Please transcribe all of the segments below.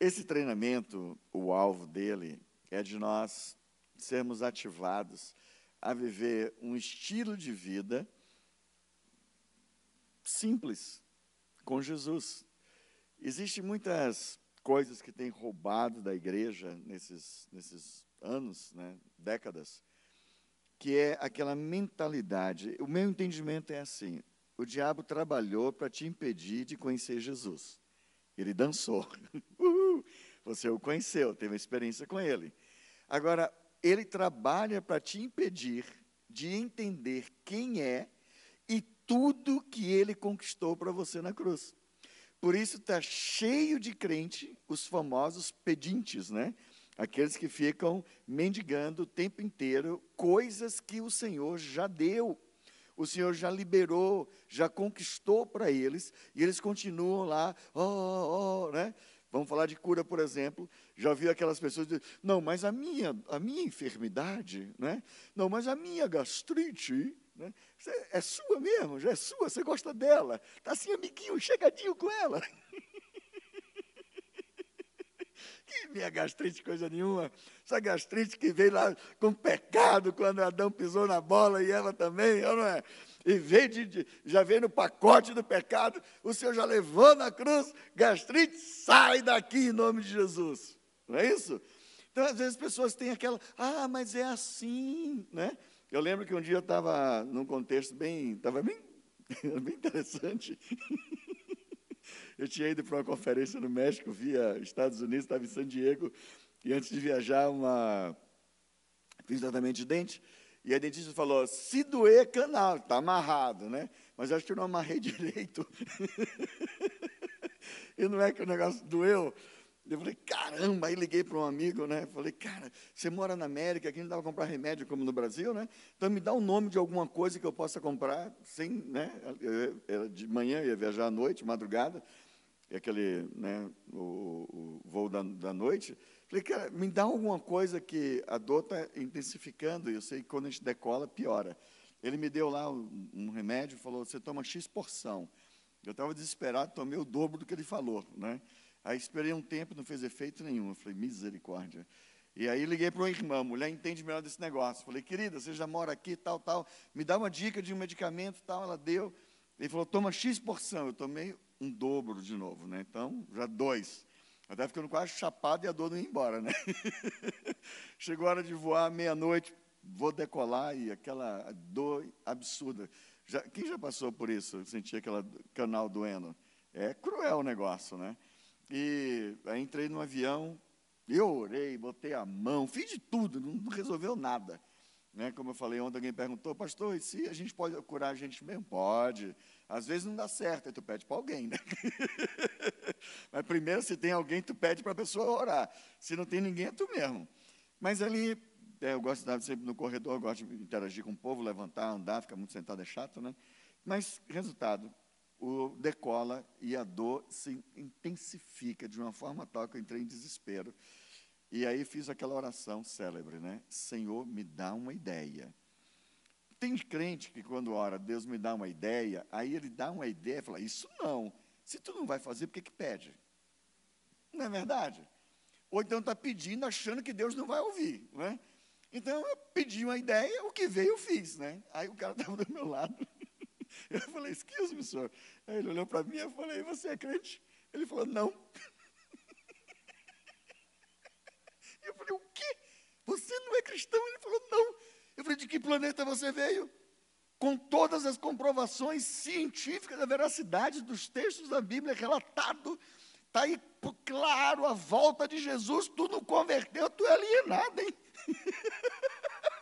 Esse treinamento, o alvo dele é de nós sermos ativados a viver um estilo de vida simples com Jesus. Existem muitas coisas que têm roubado da igreja nesses, nesses anos, né, décadas, que é aquela mentalidade. O meu entendimento é assim: o diabo trabalhou para te impedir de conhecer Jesus. Ele dançou. Você o conheceu, teve uma experiência com ele. Agora, ele trabalha para te impedir de entender quem é e tudo que ele conquistou para você na cruz. Por isso está cheio de crente, os famosos pedintes, né? Aqueles que ficam mendigando o tempo inteiro coisas que o Senhor já deu, o Senhor já liberou, já conquistou para eles, e eles continuam lá, ó, oh, oh, né? Vamos falar de cura, por exemplo. Já ouviu aquelas pessoas dizendo, não, mas a minha, a minha enfermidade, né? não, mas a minha gastrite, né? é sua mesmo, já é sua, você gosta dela. Está assim, amiguinho, chegadinho com ela. que minha gastrite, coisa nenhuma. Essa gastrite que veio lá com pecado, quando Adão pisou na bola e ela também, não é? E veio de, de, já veio no pacote do pecado, o Senhor já levou na cruz, gastrite, sai daqui em nome de Jesus. Não é isso? Então, às vezes, as pessoas têm aquela, ah, mas é assim, né? Eu lembro que um dia eu estava num contexto bem, estava bem, bem interessante. eu tinha ido para uma conferência no México, via Estados Unidos, estava em San Diego, e antes de viajar, uma, fiz tratamento de dente, e a dentista falou: se doer, canal, está amarrado, né? Mas acho que eu não amarrei direito. e não é que o negócio doeu. Eu falei, caramba, aí liguei para um amigo, né? Falei, cara, você mora na América, aqui não dá para comprar remédio como no Brasil, né? Então me dá o um nome de alguma coisa que eu possa comprar, sem, né? Eu, de manhã ia viajar à noite, madrugada, aquele, né, o, o voo da, da noite. Falei, cara, me dá alguma coisa que a dor está intensificando, e eu sei que quando a gente decola, piora. Ele me deu lá um, um remédio, falou, você toma X porção. Eu estava desesperado, tomei o dobro do que ele falou. Né? Aí esperei um tempo, não fez efeito nenhum. Eu falei, misericórdia. E aí liguei para uma irmã, mulher entende melhor desse negócio. Falei, querida, você já mora aqui, tal, tal. Me dá uma dica de um medicamento, tal. Ela deu. Ele falou, toma X porção. Eu tomei um dobro de novo, né? Então, já dois. Eu ficando quase chapado e a dor não ia embora, né? Chegou a hora de voar, meia-noite, vou decolar e aquela dor absurda. Já, quem já passou por isso? Sentia aquele canal doendo? É cruel o negócio, né? E aí entrei no avião, eu orei, botei a mão, fiz de tudo, não, não resolveu nada. Né? Como eu falei ontem, alguém perguntou, pastor, e se a gente pode curar a gente mesmo? Pode. Às vezes não dá certo, aí tu pede para alguém, né? Mas primeiro, se tem alguém, tu pede para a pessoa orar. Se não tem ninguém, é tu mesmo. Mas ali, é, eu gosto de estar sempre no corredor, gosto de interagir com o povo, levantar, andar, ficar muito sentado é chato, né? Mas, resultado, o decola e a dor se intensifica de uma forma tal que eu entrei em desespero. E aí fiz aquela oração célebre, né? Senhor, me dá uma ideia. Tem crente que quando ora, Deus me dá uma ideia, aí ele dá uma ideia e fala, isso não. Se tu não vai fazer, por que, que pede? Não é verdade? Ou então está pedindo, achando que Deus não vai ouvir. Né? Então eu pedi uma ideia, o que veio eu fiz. Né? Aí o cara estava do meu lado. Eu falei, excuse me, senhor. Aí ele olhou para mim e eu falei, você é crente? Ele falou, não. Eu falei, o quê? Você não é cristão? Ele falou, não. Eu falei, de que planeta você veio? Com todas as comprovações científicas da veracidade dos textos da Bíblia relatado, está aí claro a volta de Jesus, tu não converteu, tu é alienado, hein?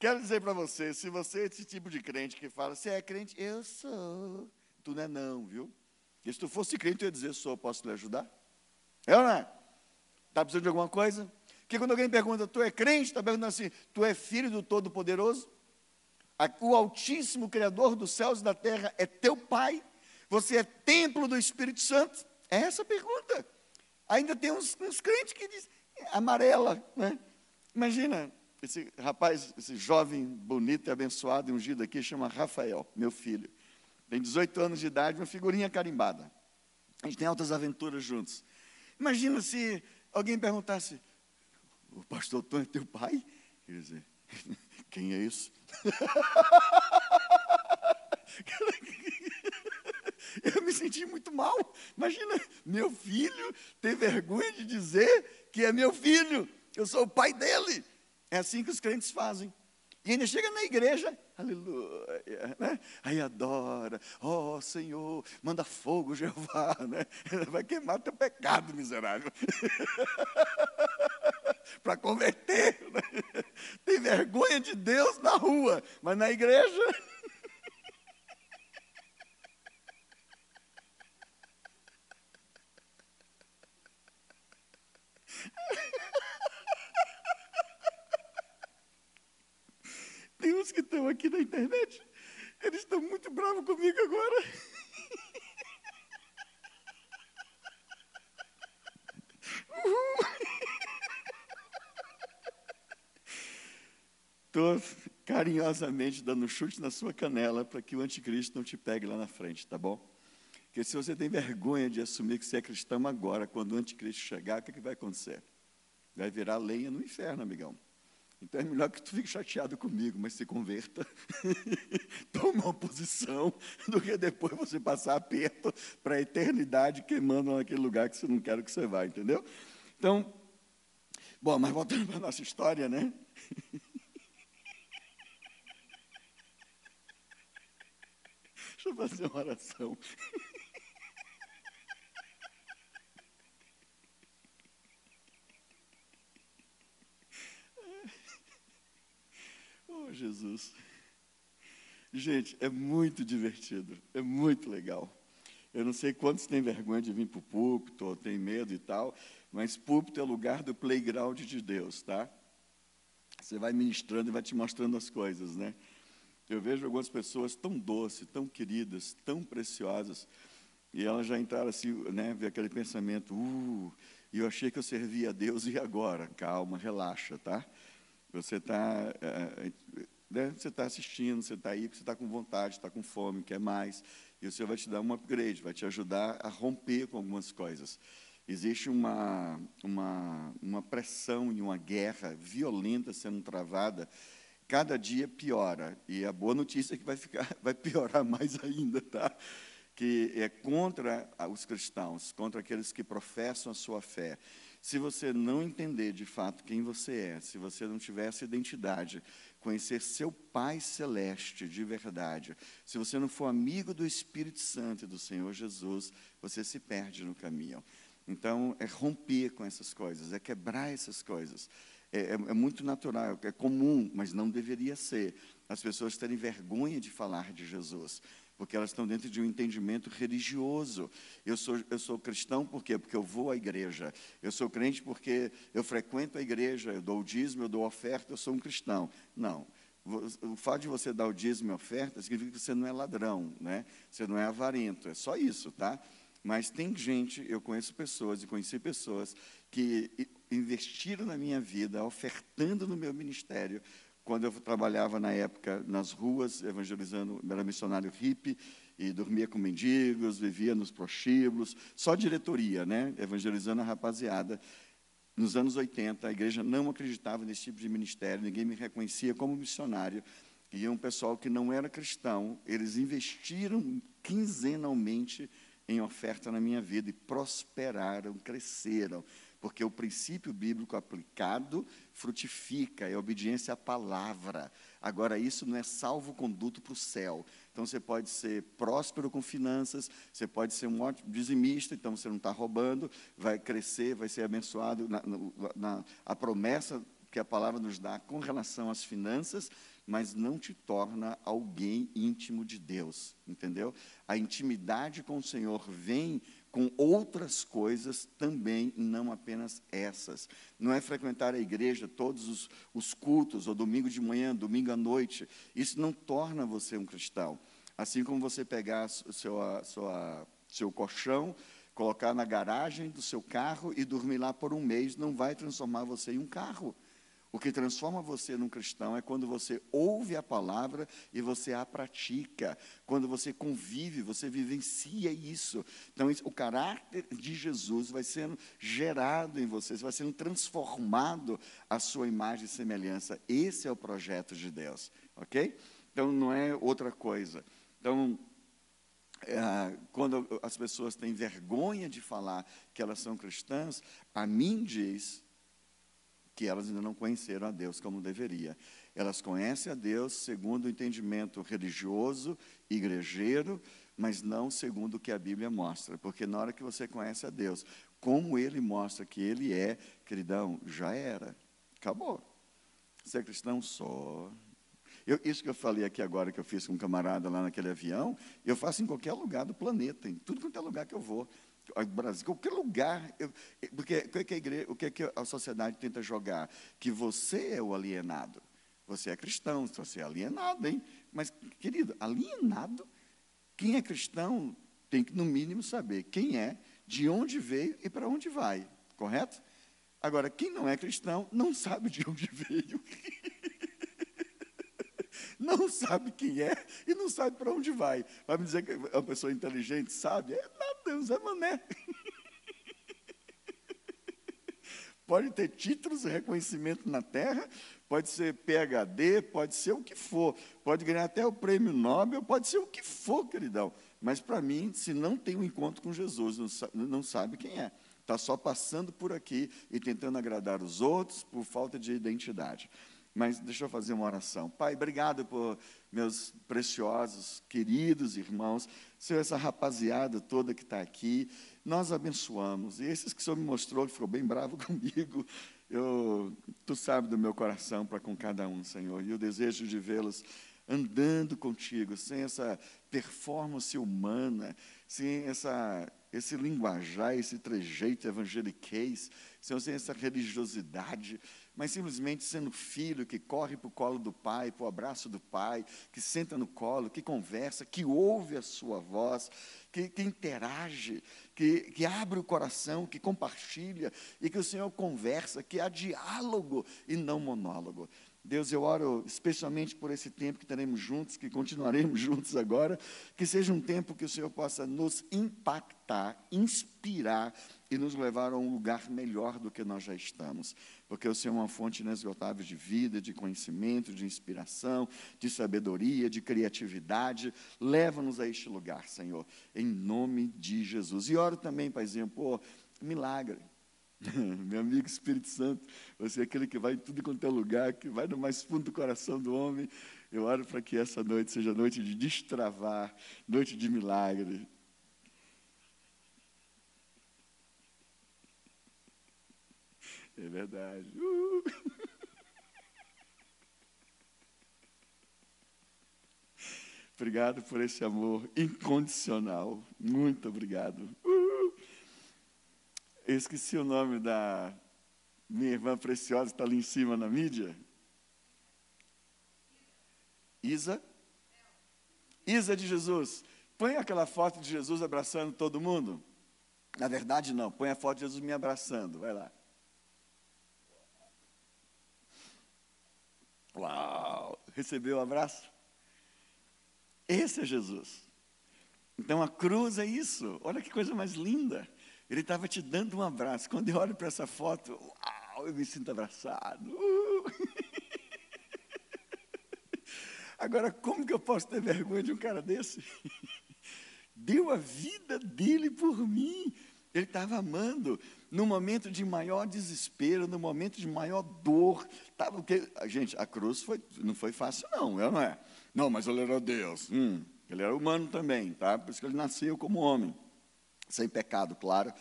Quero dizer para você, se você é esse tipo de crente que fala, você é crente, eu sou. Tu não é não, viu? E se tu fosse crente, eu ia dizer, sou, posso lhe ajudar? É ou não é? Está precisando de alguma coisa? Porque quando alguém pergunta, tu é crente, está perguntando assim, tu é filho do Todo-Poderoso? O Altíssimo Criador dos céus e da terra é teu Pai? Você é templo do Espírito Santo? É essa a pergunta. Ainda tem uns, uns crentes que dizem, amarela, né? Imagina, esse rapaz, esse jovem bonito e abençoado e ungido aqui, chama Rafael, meu filho. tem 18 anos de idade, uma figurinha carimbada. A gente tem altas aventuras juntos. Imagina se alguém perguntasse: O pastor Tom é teu pai? Quer dizer, quem é isso? Eu me senti muito mal. Imagina, meu filho ter vergonha de dizer que é meu filho. Eu sou o pai dele. É assim que os crentes fazem. E ainda chega na igreja, aleluia, né? Aí adora, ó oh, Senhor, manda fogo, Jeová, né? Vai queimar teu pecado, miserável. Para converter. Né? Tem vergonha de Deus na rua, mas na igreja. Tem uns que estão aqui na internet, eles estão muito bravos comigo agora. Estou carinhosamente dando um chute na sua canela para que o anticristo não te pegue lá na frente, tá bom? Porque se você tem vergonha de assumir que você é cristão agora, quando o anticristo chegar, o que, é que vai acontecer? Vai virar lenha no inferno, amigão. Então é melhor que tu fique chateado comigo, mas se converta, toma uma posição, do que depois você passar aperto para a eternidade queimando naquele lugar que você não quer que você vá, entendeu? Então, bom, mas voltando para a nossa história, né? Deixa eu fazer uma oração. Jesus. Gente, é muito divertido, é muito legal. Eu não sei quantos têm vergonha de vir para o púlpito, ou tem medo e tal, mas púlpito é lugar do playground de Deus, tá? Você vai ministrando e vai te mostrando as coisas, né? Eu vejo algumas pessoas tão doces, tão queridas, tão preciosas, e elas já entraram assim, né, ver aquele pensamento, uh, eu achei que eu servia a Deus e agora? Calma, relaxa, tá? Você está é, né, você está assistindo, você está aí porque você está com vontade, está com fome, quer mais. E o Senhor vai te dar um upgrade, vai te ajudar a romper com algumas coisas. Existe uma, uma, uma pressão e uma guerra violenta sendo travada. Cada dia piora. E a boa notícia é que vai, ficar, vai piorar mais ainda, tá? Que é contra os cristãos, contra aqueles que professam a sua fé. Se você não entender de fato quem você é, se você não tiver essa identidade, conhecer seu Pai Celeste de verdade, se você não for amigo do Espírito Santo e do Senhor Jesus, você se perde no caminho. Então, é romper com essas coisas, é quebrar essas coisas. É, é, é, muito natural, é comum, mas não deveria ser. As pessoas terem vergonha de falar de Jesus porque elas estão dentro de um entendimento religioso. Eu sou, eu sou cristão por quê? Porque eu vou à igreja. Eu sou crente porque eu frequento a igreja, eu dou o dízimo, eu dou oferta, eu sou um cristão. Não. O fato de você dar o dízimo e oferta significa que você não é ladrão, né? você não é avarento, é só isso, tá? Mas tem gente, eu conheço pessoas e conheci pessoas que investiram na minha vida, ofertando no meu ministério, quando eu trabalhava na época nas ruas, evangelizando, era missionário hippie, e dormia com mendigos, vivia nos prostíbulos, só diretoria, né? evangelizando a rapaziada. Nos anos 80, a igreja não acreditava nesse tipo de ministério, ninguém me reconhecia como missionário. E um pessoal que não era cristão, eles investiram quinzenalmente em oferta na minha vida e prosperaram, cresceram porque o princípio bíblico aplicado frutifica, é obediência à palavra. Agora, isso não é salvo-conduto para o céu. Então, você pode ser próspero com finanças, você pode ser um ótimo dizimista, então você não está roubando, vai crescer, vai ser abençoado. Na, na, a promessa que a palavra nos dá com relação às finanças, mas não te torna alguém íntimo de Deus, entendeu? A intimidade com o Senhor vem com outras coisas também, não apenas essas. Não é frequentar a igreja todos os, os, cultos, ou domingo de manhã, domingo à noite. Isso não torna você um cristão. Assim como você pegar seu, sua, seu colchão, colocar na garagem do seu carro e dormir lá por um mês, não vai transformar você em um carro. O que transforma você num cristão é quando você ouve a palavra e você a pratica. Quando você convive, você vivencia isso. Então, o caráter de Jesus vai sendo gerado em você, vai sendo transformado a sua imagem e semelhança. Esse é o projeto de Deus, ok? Então, não é outra coisa. Então, é, quando as pessoas têm vergonha de falar que elas são cristãs, a mim diz que elas ainda não conheceram a Deus como deveria. Elas conhecem a Deus segundo o entendimento religioso, igrejeiro, mas não segundo o que a Bíblia mostra. Porque na hora que você conhece a Deus, como Ele mostra que Ele é, queridão, já era. Acabou. Você é cristão? Só. Eu, isso que eu falei aqui agora, que eu fiz com um camarada lá naquele avião, eu faço em qualquer lugar do planeta, em tudo quanto é lugar que eu vou. Brasil, qualquer lugar, eu, porque o que, é que a igreja, o que, é que a sociedade tenta jogar? Que você é o alienado. Você é cristão, você é alienado, hein? Mas, querido, alienado, quem é cristão tem que, no mínimo, saber quem é, de onde veio e para onde vai, correto? Agora, quem não é cristão não sabe de onde veio. Não sabe quem é e não sabe para onde vai. Vai me dizer que é uma pessoa inteligente sabe? É nada, Deus é mané. Pode ter títulos e reconhecimento na terra, pode ser PhD, pode ser o que for, pode ganhar até o prêmio Nobel, pode ser o que for, queridão. Mas para mim, se não tem um encontro com Jesus, não sabe, não sabe quem é. Está só passando por aqui e tentando agradar os outros por falta de identidade. Mas deixa eu fazer uma oração. Pai, obrigado por meus preciosos, queridos irmãos, Senhor, essa rapaziada toda que está aqui, nós abençoamos. E esses que o Senhor me mostrou, que ficou bem bravo comigo, eu, tu sabe do meu coração para com cada um, Senhor, e o desejo de vê-los andando contigo, sem essa performance humana, sem essa, esse linguajar, esse trejeito evangeliquez, Senhor, sem essa religiosidade, mas simplesmente sendo filho que corre para o colo do pai, para o abraço do pai, que senta no colo, que conversa, que ouve a sua voz, que, que interage, que, que abre o coração, que compartilha e que o Senhor conversa, que há diálogo e não monólogo. Deus, eu oro especialmente por esse tempo que teremos juntos, que continuaremos juntos agora, que seja um tempo que o Senhor possa nos impactar, inspirar e nos levar a um lugar melhor do que nós já estamos porque o Senhor é uma fonte inesgotável de vida, de conhecimento, de inspiração, de sabedoria, de criatividade. Leva-nos a este lugar, Senhor, em nome de Jesus. E oro também, Paizinho, pô, milagre. Meu amigo Espírito Santo, você é aquele que vai em tudo quanto é lugar, que vai no mais fundo do coração do homem. Eu oro para que essa noite seja noite de destravar, noite de milagre, É verdade. Uh! Obrigado por esse amor incondicional. Muito obrigado. Uh! Eu esqueci o nome da minha irmã preciosa, está ali em cima na mídia. Isa? Isa de Jesus. Põe aquela foto de Jesus abraçando todo mundo. Na verdade, não. Põe a foto de Jesus me abraçando. Vai lá. Uau! Recebeu o abraço? Esse é Jesus. Então a cruz é isso. Olha que coisa mais linda. Ele estava te dando um abraço. Quando eu olho para essa foto, uau, eu me sinto abraçado. Uh! Agora, como que eu posso ter vergonha de um cara desse? Deu a vida dele por mim. Ele estava amando no momento de maior desespero, no momento de maior dor. Tá, porque, gente, a cruz foi, não foi fácil, não, é não é? Não, mas ele era Deus. Hum, ele era humano também, tá? Por isso que ele nasceu como homem, sem pecado, claro.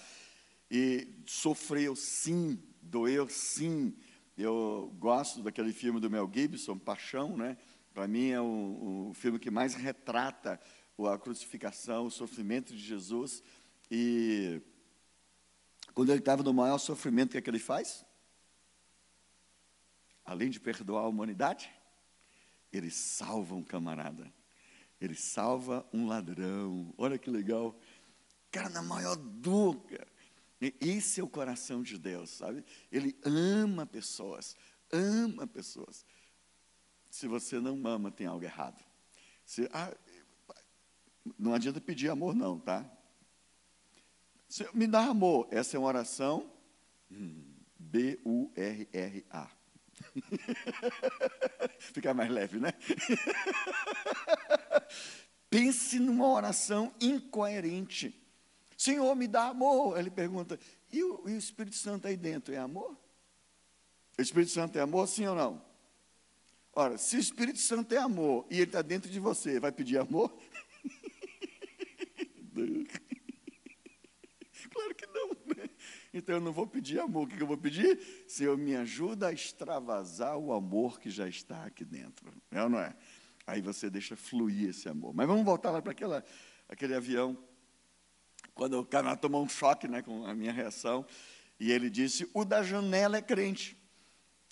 E sofreu sim, doeu sim. Eu gosto daquele filme do Mel Gibson, Paixão, né? Para mim é o, o filme que mais retrata a crucificação, o sofrimento de Jesus. E quando ele estava no maior sofrimento, o que, é que ele faz? Além de perdoar a humanidade, ele salva um camarada. Ele salva um ladrão. Olha que legal. Cara, na maior dor, Esse é o coração de Deus, sabe? Ele ama pessoas, ama pessoas. Se você não ama, tem algo errado. Se, ah, não adianta pedir amor, não, tá? Se, me dá amor. Essa é uma oração hum, B-U-R-R-A. Fica mais leve, né? Pense numa oração incoerente. Senhor, me dá amor. Ele pergunta, e o, e o Espírito Santo aí dentro é amor? O Espírito Santo é amor, sim ou não? Ora, se o Espírito Santo é amor e ele está dentro de você, vai pedir amor? claro que não, né? Então eu não vou pedir amor. O que eu vou pedir? Senhor, me ajuda a extravasar o amor que já está aqui dentro. É ou não é? Aí você deixa fluir esse amor. Mas vamos voltar lá para aquele avião. Quando o cara tomou um choque né, com a minha reação, e ele disse: O da janela é crente.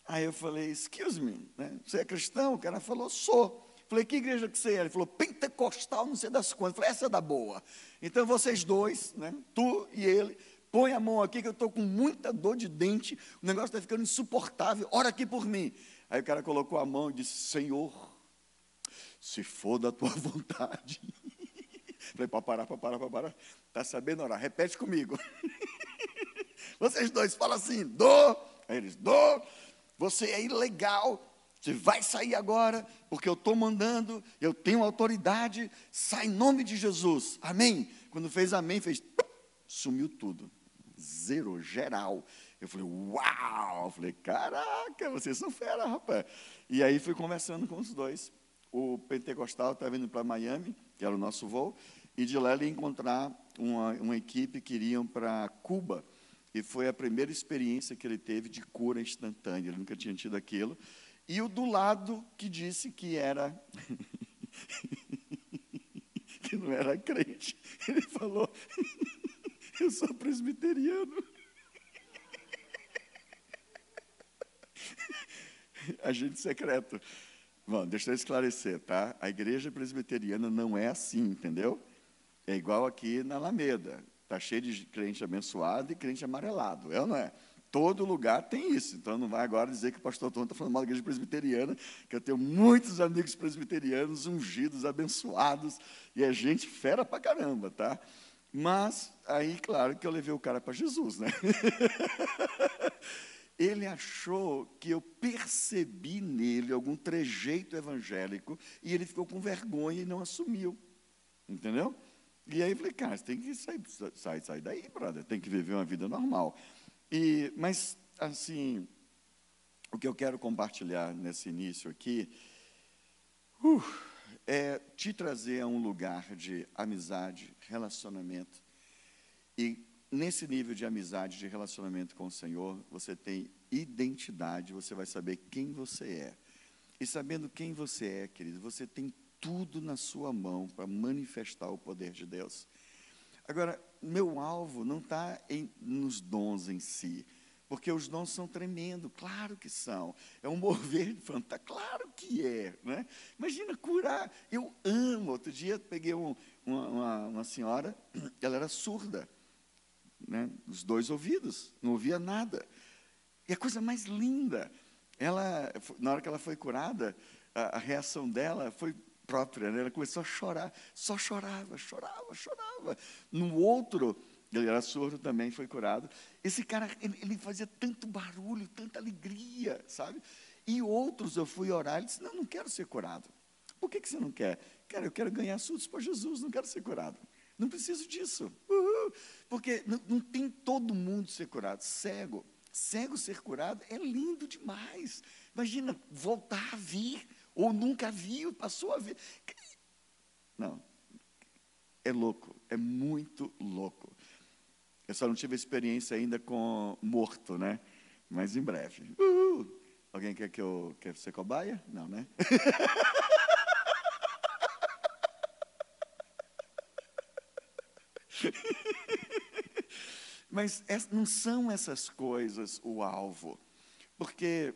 Aí eu falei: Excuse me, né? você é cristão? O cara falou: Sou. Falei, que igreja que você é? Ele falou, pentecostal, não sei das quantas. Falei, essa é da boa. Então vocês dois, né, tu e ele, põe a mão aqui que eu estou com muita dor de dente, o negócio está ficando insuportável, ora aqui por mim. Aí o cara colocou a mão e disse, Senhor, se for da tua vontade. Falei, para parar, para parar, para parar. Está sabendo orar? Repete comigo. Vocês dois falam assim, dou. Aí eles, dou. Você é ilegal. Você vai sair agora, porque eu estou mandando, eu tenho autoridade, sai em nome de Jesus. Amém? Quando fez amém, fez, sumiu tudo. Zero, geral. Eu falei, uau! Eu falei, caraca, vocês são fera, rapaz. E aí fui conversando com os dois. O pentecostal estava indo para Miami, que era o nosso voo, e de lá ele ia encontrar uma, uma equipe que iriam para Cuba. E foi a primeira experiência que ele teve de cura instantânea. Ele nunca tinha tido aquilo. E o do lado que disse que era. que não era crente. Ele falou: Eu sou presbiteriano. Agente secreto. Bom, deixa eu esclarecer, tá? A igreja presbiteriana não é assim, entendeu? É igual aqui na Alameda. Está cheio de crente abençoado e crente amarelado, é ou não é? Todo lugar tem isso. Então não vai agora dizer que o pastor Tom está falando mal da igreja presbiteriana, que eu tenho muitos amigos presbiterianos ungidos, abençoados, e é gente fera pra caramba, tá? Mas aí, claro que eu levei o cara para Jesus, né? Ele achou que eu percebi nele algum trejeito evangélico e ele ficou com vergonha e não assumiu. Entendeu? E aí eu falei, cara, você tem que sair, sair, sair daí, brother, tem que viver uma vida normal. E, mas, assim, o que eu quero compartilhar nesse início aqui uh, é te trazer a um lugar de amizade, relacionamento. E nesse nível de amizade, de relacionamento com o Senhor, você tem identidade, você vai saber quem você é. E sabendo quem você é, querido, você tem tudo na sua mão para manifestar o poder de Deus. Agora, meu alvo não está nos dons em si, porque os dons são tremendos, claro que são. É um mover de fantasma, claro que é. Né? Imagina curar, eu amo. Outro dia peguei um, uma, uma, uma, senhora, ela era surda, né? os dois ouvidos, não ouvia nada. E a coisa mais linda, ela, na hora que ela foi curada, a, a reação dela foi própria, né? ela começou a chorar, só chorava, chorava, chorava. No outro, ele era surdo também, foi curado. Esse cara, ele, ele fazia tanto barulho, tanta alegria, sabe? E outros, eu fui orar, ele disse, não, não quero ser curado. Por que, que você não quer? Cara, eu quero ganhar surdos para Jesus, não quero ser curado. Não preciso disso. Uhul. Porque não, não tem todo mundo ser curado. Cego, cego ser curado é lindo demais. Imagina voltar a vir ou nunca viu, passou a ver. Não, é louco, é muito louco. Eu só não tive experiência ainda com morto, né? Mas em breve. Uhul. Alguém quer que eu quer ser cobaia? Não, né? Mas não são essas coisas o alvo, porque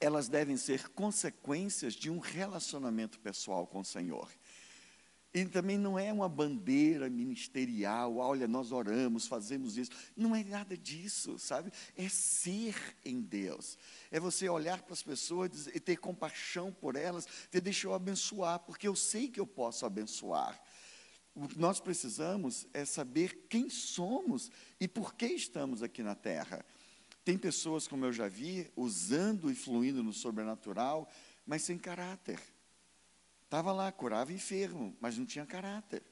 elas devem ser consequências de um relacionamento pessoal com o Senhor. E também não é uma bandeira ministerial, olha, nós oramos, fazemos isso. Não é nada disso, sabe? É ser em Deus. É você olhar para as pessoas e ter compaixão por elas, ter deixa eu abençoar, porque eu sei que eu posso abençoar. O que nós precisamos é saber quem somos e por que estamos aqui na terra. Tem pessoas, como eu já vi, usando e fluindo no sobrenatural, mas sem caráter. Estava lá, curava enfermo, mas não tinha caráter.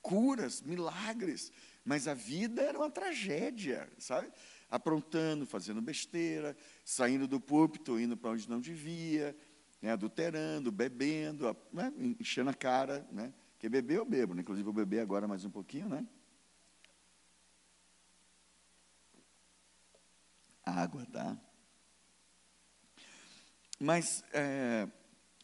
Curas, milagres, mas a vida era uma tragédia, sabe? Aprontando, fazendo besteira, saindo do púlpito, indo para onde não devia, né? adulterando, bebendo, né? enchendo a cara, né? Que beber eu bebo, né? inclusive vou beber agora mais um pouquinho, né? Água, tá? Mas é,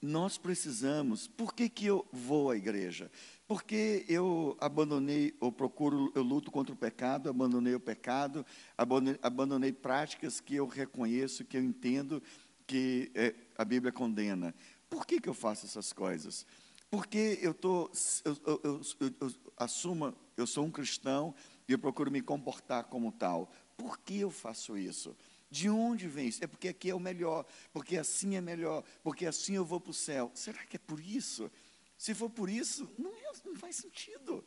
nós precisamos. Por que, que eu vou à igreja? Porque eu abandonei, ou procuro, eu luto contra o pecado, abandonei o pecado, abandonei, abandonei práticas que eu reconheço, que eu entendo que é, a Bíblia condena. Por que, que eu faço essas coisas? Porque eu, tô, eu, eu, eu, eu assumo, eu sou um cristão e eu procuro me comportar como tal. Por que eu faço isso? De onde vem isso? É porque aqui é o melhor, porque assim é melhor, porque assim eu vou para o céu. Será que é por isso? Se for por isso, não, é, não faz sentido.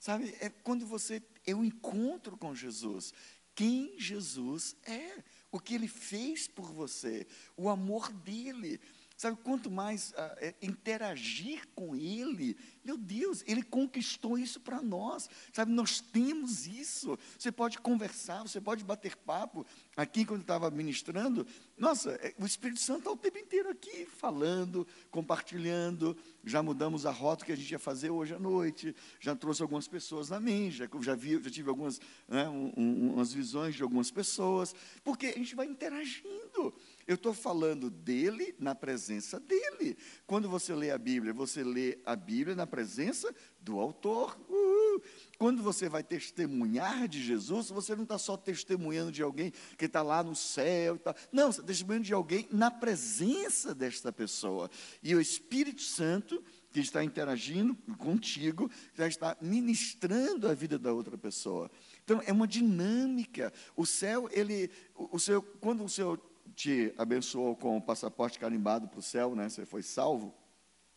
Sabe, é quando você, eu encontro com Jesus, quem Jesus é, o que ele fez por você, o amor dele. Sabe, quanto mais uh, interagir com Ele, meu Deus, Ele conquistou isso para nós. Sabe, nós temos isso. Você pode conversar, você pode bater papo. Aqui, quando estava ministrando, nossa, é, o Espírito Santo está o tempo inteiro aqui, falando, compartilhando. Já mudamos a rota que a gente ia fazer hoje à noite. Já trouxe algumas pessoas na mente, já, já, vi, já tive algumas né, um, um, umas visões de algumas pessoas, porque a gente vai interagindo. Eu estou falando dele na presença dele. Quando você lê a Bíblia, você lê a Bíblia na presença do autor. Uh, quando você vai testemunhar de Jesus, você não está só testemunhando de alguém que está lá no céu. Tá. Não, você está testemunhando de alguém na presença desta pessoa. E o Espírito Santo, que está interagindo contigo, já está ministrando a vida da outra pessoa. Então, é uma dinâmica. O céu, ele, o, o seu, quando o Senhor te abençoou com o passaporte carimbado para o céu, né? Você foi salvo.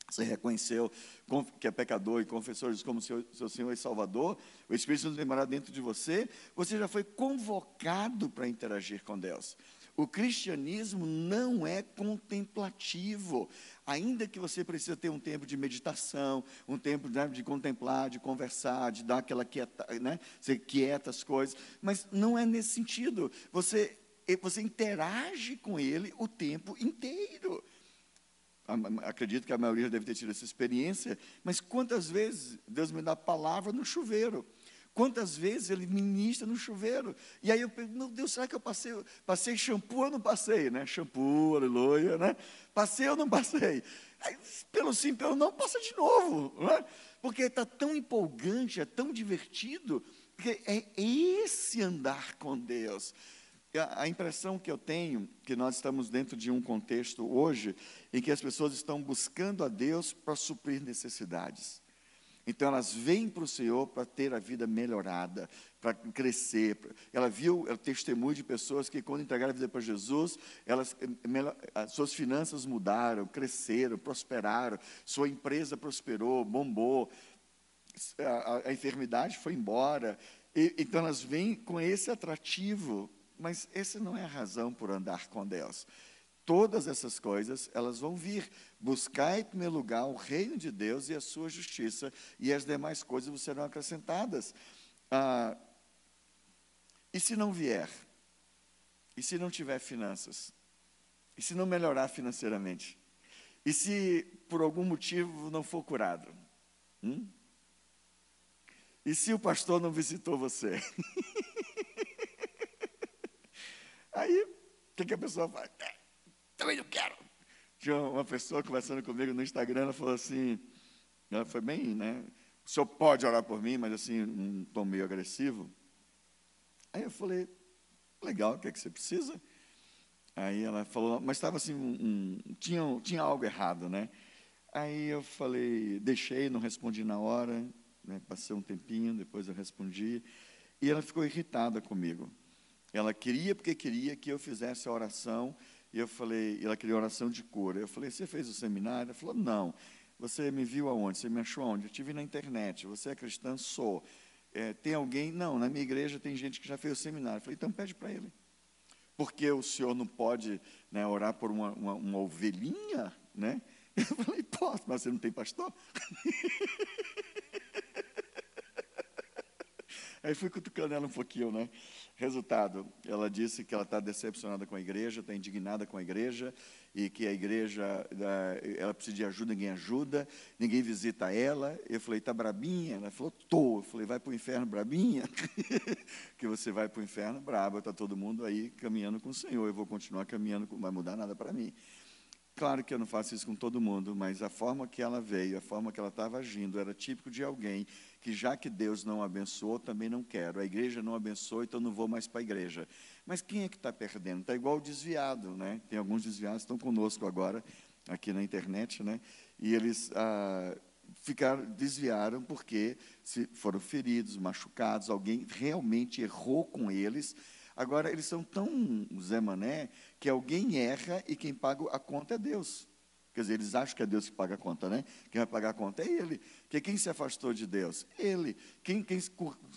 Você reconheceu que é pecador e confessou Jesus como seu, seu Senhor e Salvador. O Espírito Santo morar dentro de você. Você já foi convocado para interagir com Deus. O cristianismo não é contemplativo, ainda que você precisa ter um tempo de meditação, um tempo né, de contemplar, de conversar, de dar aquela quieta, né, você quieta as coisas, mas não é nesse sentido. Você você interage com ele o tempo inteiro. Acredito que a maioria deve ter tido essa experiência, mas quantas vezes Deus me dá palavra no chuveiro? Quantas vezes ele ministra no chuveiro? E aí eu penso, meu Deus, será que eu passei, passei shampoo ou não passei? Né? Shampoo, aleluia, né? Passei ou não passei? Aí, pelo sim, pelo não, passa de novo. Né? Porque está tão empolgante, é tão divertido, porque é esse andar com Deus a impressão que eu tenho que nós estamos dentro de um contexto hoje em que as pessoas estão buscando a Deus para suprir necessidades. Então elas vêm para o Senhor para ter a vida melhorada, para crescer. Ela viu o testemunho de pessoas que quando entregaram a vida para Jesus, elas, as suas finanças mudaram, cresceram, prosperaram, sua empresa prosperou, bombou, a, a enfermidade foi embora. E, então elas vêm com esse atrativo mas essa não é a razão por andar com Deus. Todas essas coisas, elas vão vir. Buscar em primeiro lugar o reino de Deus e a sua justiça, e as demais coisas serão acrescentadas. Ah, e se não vier? E se não tiver finanças? E se não melhorar financeiramente? E se por algum motivo não for curado? Hum? E se o pastor não visitou você? Aí, o que, que a pessoa faz? É, também não quero. Tinha uma pessoa conversando comigo no Instagram, ela falou assim, ela foi bem, né? O senhor pode orar por mim, mas assim, um tom meio agressivo. Aí eu falei, legal, o que é que você precisa? Aí ela falou, mas estava assim, um, um, tinha, tinha algo errado, né? Aí eu falei, deixei, não respondi na hora, né, passei um tempinho, depois eu respondi, e ela ficou irritada comigo. Ela queria, porque queria que eu fizesse a oração, e eu falei, ela queria oração de cura. Eu falei, você fez o seminário? Ela falou, não. Você me viu aonde? Você me achou aonde? Eu tive na internet. Você é cristã? Sou. É, tem alguém? Não, na minha igreja tem gente que já fez o seminário. Eu falei, então pede para ele. Porque o senhor não pode né, orar por uma, uma, uma ovelhinha? Né? Eu falei, posso, mas você não tem pastor? Aí fui cutucando ela um pouquinho, né? Resultado, ela disse que ela está decepcionada com a igreja, está indignada com a igreja, e que a igreja, ela precisa de ajuda, ninguém ajuda, ninguém visita ela. Eu falei, está brabinha? Ela falou, estou. Eu falei, vai para o inferno brabinha? que você vai para o inferno braba, está todo mundo aí caminhando com o Senhor, eu vou continuar caminhando, não vai mudar nada para mim. Claro que eu não faço isso com todo mundo, mas a forma que ela veio, a forma que ela estava agindo, era típico de alguém que, já que Deus não abençoou, também não quero. A igreja não abençoou, então não vou mais para a igreja. Mas quem é que está perdendo? Está igual o desviado, né? Tem alguns desviados que estão conosco agora, aqui na internet, né? E eles ah, ficaram, desviaram porque se foram feridos, machucados, alguém realmente errou com eles Agora, eles são tão Zé Mané que alguém erra e quem paga a conta é Deus. Quer dizer, eles acham que é Deus que paga a conta, né? Quem vai pagar a conta é Ele. Porque quem se afastou de Deus? Ele. Quem, quem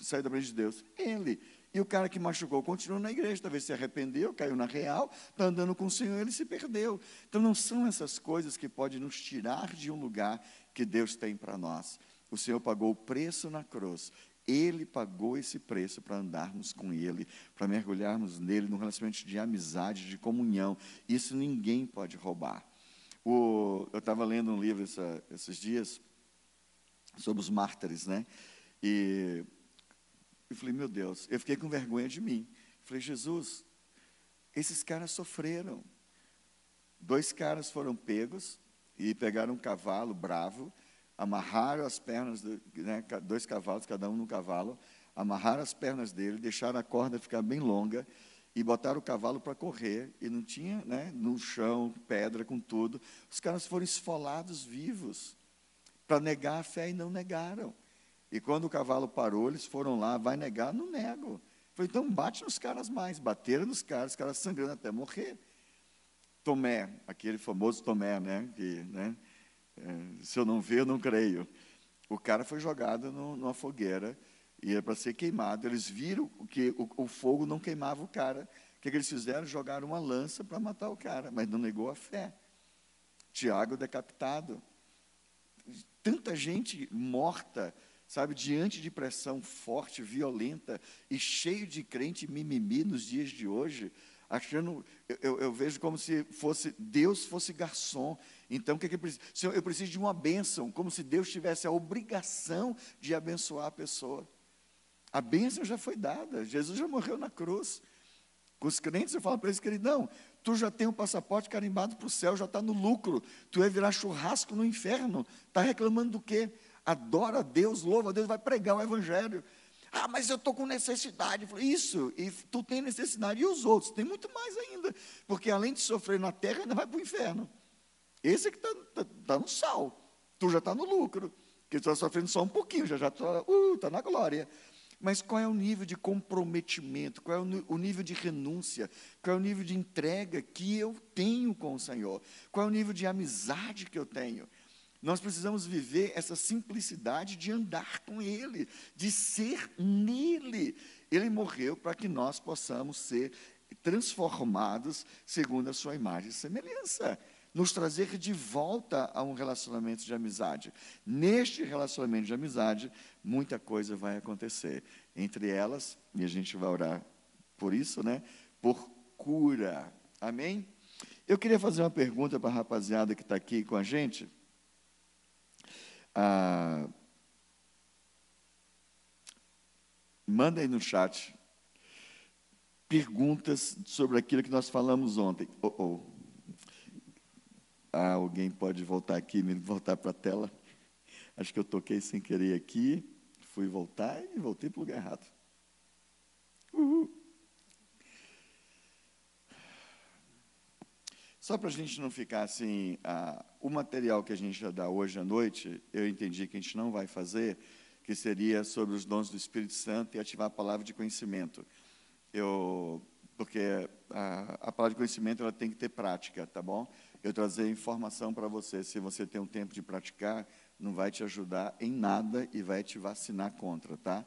saiu da frente de Deus? Ele. E o cara que machucou continuou na igreja, talvez se arrependeu, caiu na real, está andando com o Senhor, ele se perdeu. Então não são essas coisas que podem nos tirar de um lugar que Deus tem para nós. O Senhor pagou o preço na cruz ele pagou esse preço para andarmos com Ele, para mergulharmos nele, num relacionamento de amizade, de comunhão. Isso ninguém pode roubar. O, eu estava lendo um livro essa, esses dias sobre os mártires, né? E eu falei, meu Deus, eu fiquei com vergonha de mim. Eu falei, Jesus, esses caras sofreram. Dois caras foram pegos e pegaram um cavalo bravo amarraram as pernas, do, né, dois cavalos, cada um no cavalo, amarraram as pernas dele, deixaram a corda ficar bem longa e botaram o cavalo para correr. E não tinha, né, no chão, pedra com tudo. Os caras foram esfolados vivos para negar a fé e não negaram. E quando o cavalo parou, eles foram lá, vai negar? Não nego. Foi então bate nos caras mais. Bateram nos caras, os caras sangrando até morrer. Tomé, aquele famoso Tomé, né? Que, né se eu não ver, eu não creio. O cara foi jogado no, numa fogueira e era para ser queimado. Eles viram que o, o, fogo não queimava o cara. O que, que eles fizeram? Jogaram uma lança para matar o cara, mas não negou a fé. Tiago decapitado. Tanta gente morta, sabe, diante de pressão forte, violenta e cheio de crente mimimi nos dias de hoje, achando, eu, eu, vejo como se fosse Deus fosse garçom então, o que, é que eu preciso? Senhor, eu preciso de uma bênção, como se Deus tivesse a obrigação de abençoar a pessoa. A bênção já foi dada, Jesus já morreu na cruz. Com os crentes, eu falo para eles, querido, não, tu já tem um passaporte carimbado para o céu, já está no lucro, tu vai virar churrasco no inferno. Está reclamando do quê? Adora a Deus, louva a Deus, vai pregar o Evangelho. Ah, mas eu estou com necessidade. Isso, e tu tem necessidade, e os outros? Tem muito mais ainda, porque além de sofrer na terra, ainda vai para o inferno. Esse é que está tá, tá no sal. Tu já está no lucro. Porque tu está sofrendo só um pouquinho, já está uh, tá na glória. Mas qual é o nível de comprometimento? Qual é o nível de renúncia? Qual é o nível de entrega que eu tenho com o Senhor? Qual é o nível de amizade que eu tenho? Nós precisamos viver essa simplicidade de andar com Ele, de ser nele. Ele morreu para que nós possamos ser transformados segundo a sua imagem e semelhança nos trazer de volta a um relacionamento de amizade. Neste relacionamento de amizade, muita coisa vai acontecer. Entre elas, e a gente vai orar por isso, né? Por cura. Amém? Eu queria fazer uma pergunta para a rapaziada que está aqui com a gente. Ah, manda aí no chat perguntas sobre aquilo que nós falamos ontem. Oh, oh. Ah, alguém pode voltar aqui, me voltar para a tela. Acho que eu toquei sem querer aqui, fui voltar e voltei para o lugar errado. Uhul. Só para a gente não ficar assim, ah, o material que a gente já dá hoje à noite, eu entendi que a gente não vai fazer, que seria sobre os dons do Espírito Santo e ativar a palavra de conhecimento. Eu, porque a, a palavra de conhecimento ela tem que ter prática, tá bom? Eu trazer informação para você. Se você tem um tempo de praticar, não vai te ajudar em nada e vai te vacinar contra, tá?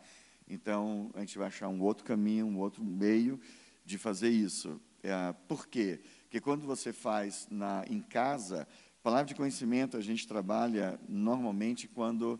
Então, a gente vai achar um outro caminho, um outro meio de fazer isso. É, por quê? Porque quando você faz na, em casa, palavra de conhecimento a gente trabalha normalmente quando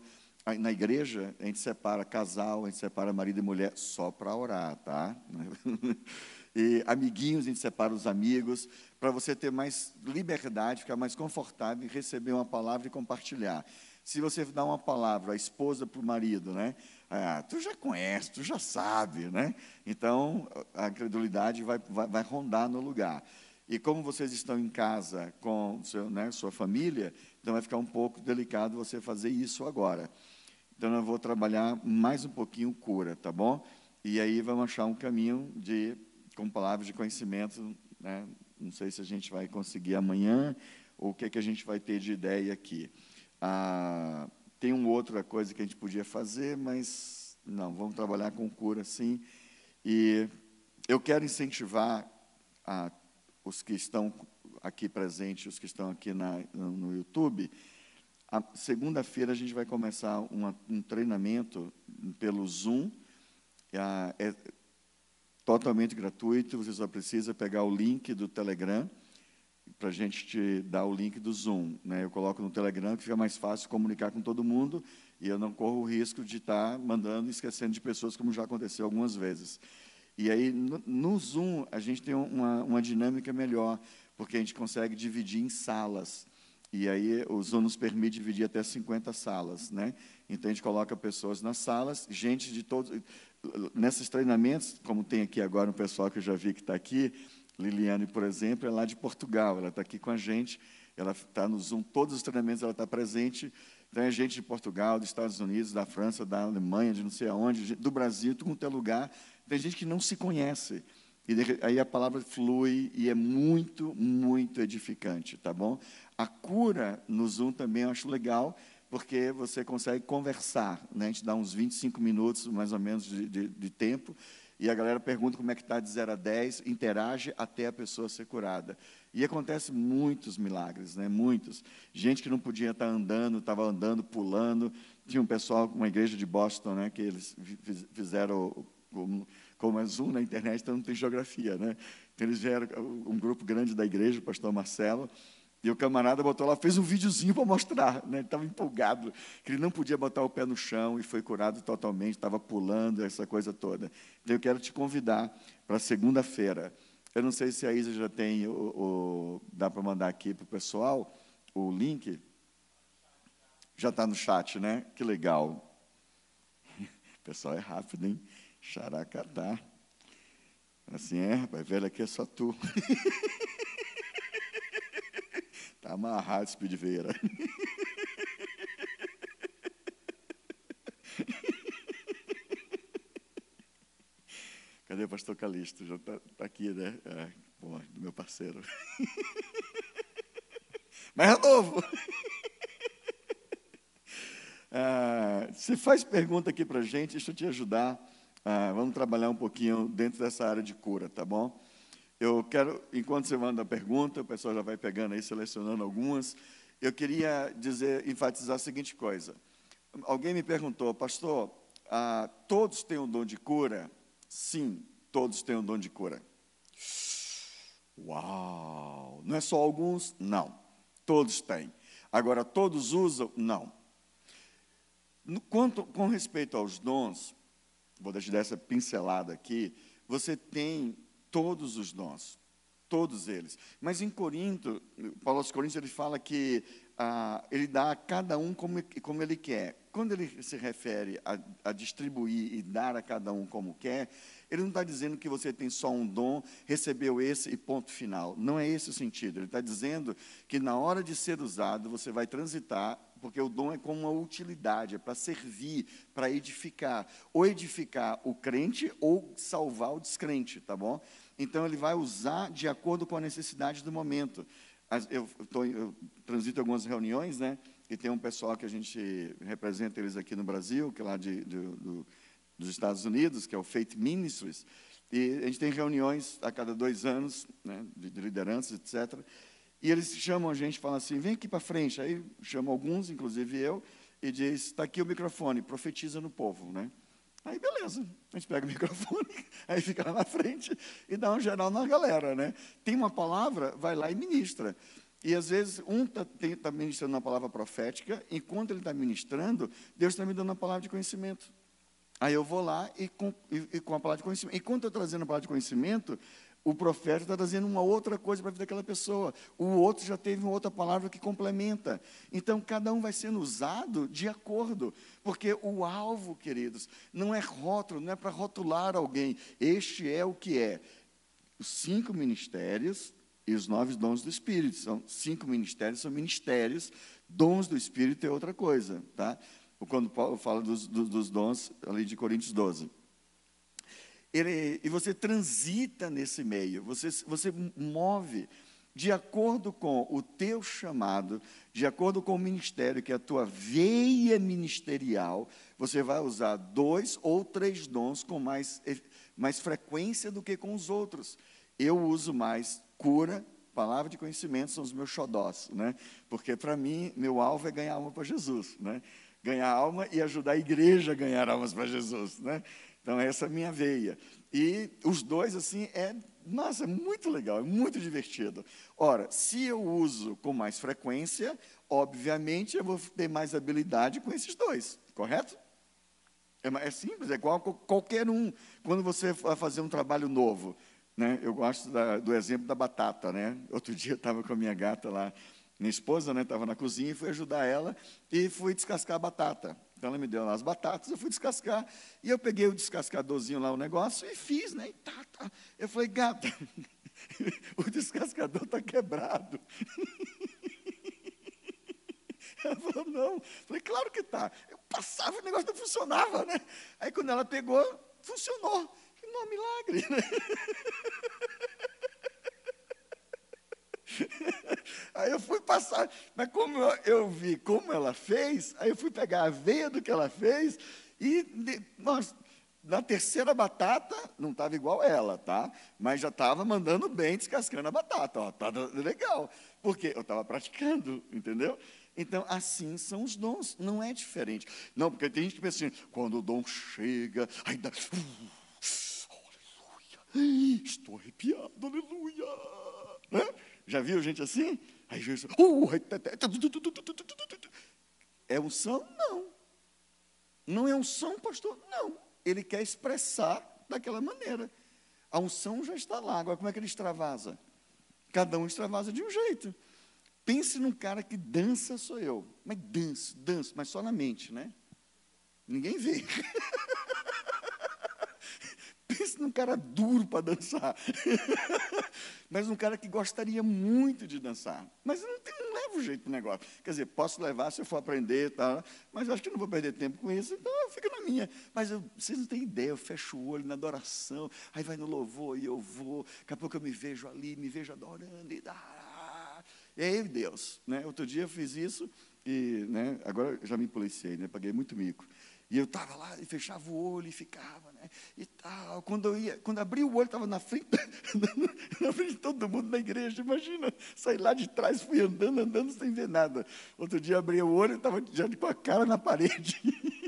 na igreja a gente separa casal, a gente separa marido e mulher só para orar, tá? E amiguinhos, a gente separa os amigos, para você ter mais liberdade, ficar mais confortável em receber uma palavra e compartilhar. Se você dá uma palavra à esposa para o marido, né? Ah, tu já conhece, tu já sabe, né? Então, a credulidade vai, vai, vai rondar no lugar. E como vocês estão em casa com seu, né, sua família, então vai ficar um pouco delicado você fazer isso agora. Então, eu vou trabalhar mais um pouquinho cura, tá bom? E aí vamos achar um caminho de, com palavras de conhecimento, né? Não sei se a gente vai conseguir amanhã, ou o que, é que a gente vai ter de ideia aqui. Ah, tem uma outra coisa que a gente podia fazer, mas não, vamos trabalhar com cura sim. E eu quero incentivar a, os que estão aqui presentes, os que estão aqui na, no YouTube. Segunda-feira a gente vai começar uma, um treinamento pelo Zoom. É, é totalmente gratuito, você só precisa pegar o link do Telegram para a gente te dar o link do Zoom. Né? Eu coloco no Telegram, que fica mais fácil comunicar com todo mundo, e eu não corro o risco de estar tá mandando e esquecendo de pessoas, como já aconteceu algumas vezes. E aí, no, no Zoom, a gente tem uma, uma dinâmica melhor, porque a gente consegue dividir em salas. E aí, o Zoom nos permite dividir até 50 salas. Né? Então, a gente coloca pessoas nas salas, gente de todos. Nesses treinamentos, como tem aqui agora um pessoal que eu já vi que está aqui, Liliane, por exemplo, é lá de Portugal, ela está aqui com a gente, ela está no Zoom, todos os treinamentos ela está presente. Então, é gente de Portugal, dos Estados Unidos, da França, da Alemanha, de não sei aonde, do Brasil, tudo quanto é lugar. Tem gente que não se conhece. E aí a palavra flui e é muito, muito edificante, tá bom? A cura no Zoom também eu acho legal, porque você consegue conversar, né? A gente dá uns 25 minutos, mais ou menos, de, de, de tempo, e a galera pergunta como é que está de 0 a 10, interage até a pessoa ser curada. E acontece muitos milagres, né? muitos. Gente que não podia estar andando, estava andando, pulando. Tinha um pessoal, uma igreja de Boston, né, que eles fizeram, como é Zoom na internet, então não tem geografia. Né? Então eles vieram, um grupo grande da igreja, o pastor Marcelo, e o camarada botou lá, fez um videozinho para mostrar, né? Ele estava empolgado, que ele não podia botar o pé no chão e foi curado totalmente, estava pulando, essa coisa toda. Então eu quero te convidar para segunda-feira. Eu não sei se a Isa já tem, o, o dá para mandar aqui para o pessoal o link. Já está no chat, né? Que legal. O pessoal é rápido, hein? Xaracatá. Assim é, rapaz, velho, aqui é só tu. Está amarrado esse Veira. Cadê o pastor Calixto? Já está tá aqui, né? É, do meu parceiro. Mas é novo. Ah, se faz pergunta aqui para gente, deixa eu te ajudar. Ah, vamos trabalhar um pouquinho dentro dessa área de cura, tá bom? Eu quero, enquanto você manda a pergunta, o pessoal já vai pegando aí, selecionando algumas. Eu queria dizer, enfatizar a seguinte coisa. Alguém me perguntou, pastor, ah, todos têm um dom de cura? Sim, todos têm um dom de cura. Uau! Não é só alguns? Não. Todos têm. Agora, todos usam? Não. Quanto, com respeito aos dons, vou deixar essa pincelada aqui, você tem todos os dons, todos eles. Mas em Corinto, Paulo aos Coríntios, ele fala que ah, ele dá a cada um como, como ele quer. Quando ele se refere a, a distribuir e dar a cada um como quer, ele não está dizendo que você tem só um dom, recebeu esse e ponto final. Não é esse o sentido. Ele está dizendo que na hora de ser usado, você vai transitar porque o dom é como uma utilidade, é para servir, para edificar. Ou edificar o crente ou salvar o descrente, tá bom? Então, ele vai usar de acordo com a necessidade do momento. eu, tô, eu transito algumas reuniões, né? E tem um pessoal que a gente representa eles aqui no Brasil, que é lá de, de do, dos Estados Unidos, que é o Faith Ministries. E a gente tem reuniões a cada dois anos, né, de, de lideranças, etc. E eles chamam a gente falam assim: vem aqui para frente. Aí chamam alguns, inclusive eu, e diz: está aqui o microfone, profetiza no povo. Né? Aí, beleza, a gente pega o microfone, aí fica lá na frente e dá um geral na galera. Né? Tem uma palavra, vai lá e ministra. E às vezes um está tá ministrando uma palavra profética, enquanto ele está ministrando, Deus está me dando uma palavra de conhecimento. Aí eu vou lá e com, e, e com a palavra de conhecimento. Enquanto eu estou trazendo a palavra de conhecimento, o profeta está trazendo uma outra coisa para a vida daquela pessoa. O outro já teve uma outra palavra que complementa. Então, cada um vai sendo usado de acordo. Porque o alvo, queridos, não é rótulo, não é para rotular alguém. Este é o que é. Os cinco ministérios e os nove dons do Espírito. São cinco ministérios, são ministérios, dons do Espírito é outra coisa, tá? Quando Paulo fala dos, dos, dos dons, ali de Coríntios 12. Ele, e você transita nesse meio, você, você move de acordo com o teu chamado, de acordo com o ministério, que é a tua veia ministerial, você vai usar dois ou três dons com mais, mais frequência do que com os outros. Eu uso mais cura, palavra de conhecimento são os meus xodós, né? Porque para mim, meu alvo é ganhar alma para Jesus, né? Ganhar alma e ajudar a igreja a ganhar almas para Jesus, né? Então essa é a minha veia. E os dois assim é, nossa, é muito legal, é muito divertido. Ora, se eu uso com mais frequência, obviamente eu vou ter mais habilidade com esses dois, correto? É, é simples, é igual qualquer um. Quando você vai fazer um trabalho novo, né? Eu gosto da, do exemplo da batata, né? Outro dia eu estava com a minha gata lá, minha esposa, né? Estava na cozinha e fui ajudar ela e fui descascar a batata. Então ela me deu lá as batatas, eu fui descascar e eu peguei o descascadorzinho lá o negócio e fiz, né? E tá, tá. Eu falei, gata, o descascador está quebrado. Ela falou, não. Eu falei, claro que está. Eu passava o negócio não funcionava, né? Aí quando ela pegou, funcionou não é um milagre. Né? Aí eu fui passar, mas como eu, eu, vi como ela fez, aí eu fui pegar a veia do que ela fez e nós, na terceira batata não estava igual ela, tá? Mas já estava mandando bem descascando a batata, ó, tá legal, porque eu estava praticando, entendeu? Então, assim são os dons, não é diferente. Não, porque tem gente que pensa assim, quando o dom chega, aí dá, uh, Estou arrepiado, aleluia. Né? Já viu gente assim? Aí Jesus, uh, é unção? Não. Não é unção, pastor? Não. Ele quer expressar daquela maneira. A unção já está lá. Agora, como é que ele extravasa? Cada um extravasa de um jeito. Pense num cara que dança, sou eu. Mas danço, danço, mas só na mente, né? Ninguém vê. Pense num cara duro para dançar. mas um cara que gostaria muito de dançar. Mas não, tem, não leva o jeito do negócio. Quer dizer, posso levar se eu for aprender, tá? mas eu acho que não vou perder tempo com isso, então eu fico na minha. Mas eu, vocês não têm ideia, eu fecho o olho na adoração, aí vai no louvor e eu vou, daqui a pouco eu me vejo ali, me vejo adorando e dá. E aí, Deus, né? Outro dia eu fiz isso e né, agora já me policiei, né? Paguei muito mico. E eu estava lá e fechava o olho e ficava, né? E tal. Quando eu ia, quando abri o olho, estava na frente, na frente de todo mundo na igreja. Imagina, saí lá de trás, fui andando, andando sem ver nada. Outro dia abri o olho, estava já com a cara na parede.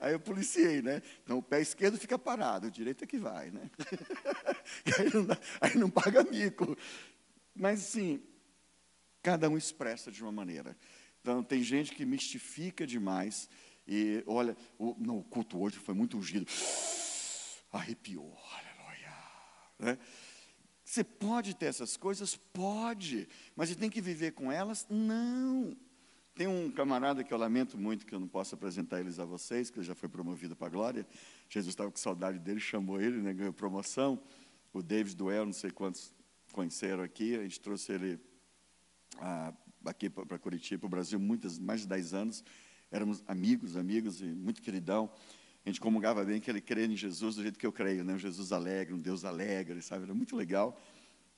Aí eu policiei, né? Então o pé esquerdo fica parado, o direito é que vai, né? aí, não dá, aí não paga mico. Mas sim, cada um expressa de uma maneira. Então, tem gente que mistifica demais. E olha, o, não, o culto hoje foi muito ungido. Arrepiou, aleluia. Né? Você pode ter essas coisas? Pode. Mas você tem que viver com elas? Não. Tem um camarada que eu lamento muito que eu não posso apresentar eles a vocês, que já foi promovido para a glória. Jesus estava com saudade dele, chamou ele, né, ganhou promoção. O David Duell, não sei quantos conheceram aqui, a gente trouxe ele ah, aqui para Curitiba, para o Brasil, muitas, mais de 10 anos. Éramos amigos, amigos e muito queridão. A gente comungava bem que ele crê em Jesus do jeito que eu creio, né? Um Jesus alegre, um Deus alegre, sabe? Era muito legal.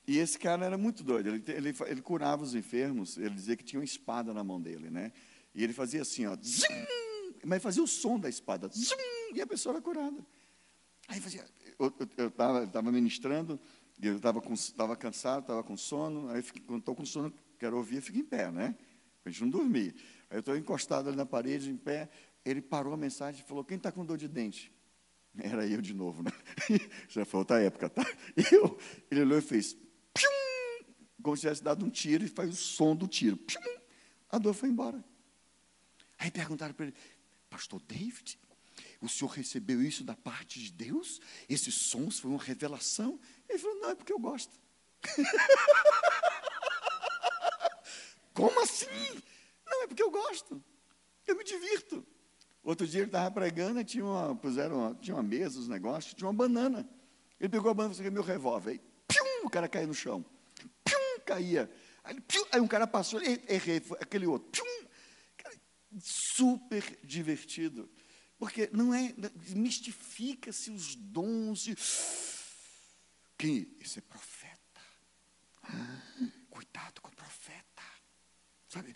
E esse cara era muito doido, ele, ele, ele curava os enfermos, ele dizia que tinha uma espada na mão dele, né? E ele fazia assim, ó, zim, mas fazia o som da espada, zim, e a pessoa era curada. Aí fazia, eu estava tava ministrando, eu estava tava cansado, estava com sono, aí estou com sono, quero ouvir, fico em pé, né? A gente não dormir. Aí eu estou encostado ali na parede, em pé, ele parou a mensagem e falou, quem está com dor de dente? Era eu de novo, né? Já foi outra época, tá? Eu, ele olhou e fez, pium, como se tivesse dado um tiro, e faz o som do tiro. Pium, a dor foi embora. Aí perguntaram para ele, pastor David, o senhor recebeu isso da parte de Deus? Esses sons foi uma revelação? Ele falou, não, é porque eu gosto. Como assim? Não, é porque eu gosto. Eu me divirto. Outro dia ele estava pregando e tinha uma, puseram uma, tinha uma mesa, os negócios, tinha uma banana. Ele pegou a banana e falou, meu revólver. Aí, pium, o cara caiu no chão. Pium, caía. Aí, pium, aí um cara passou, errei, aquele outro. Pium. Cara, super divertido. Porque não é, mistifica-se os dons de. Quem? Esse é profeta. Cuidado com o profeta. Sabe?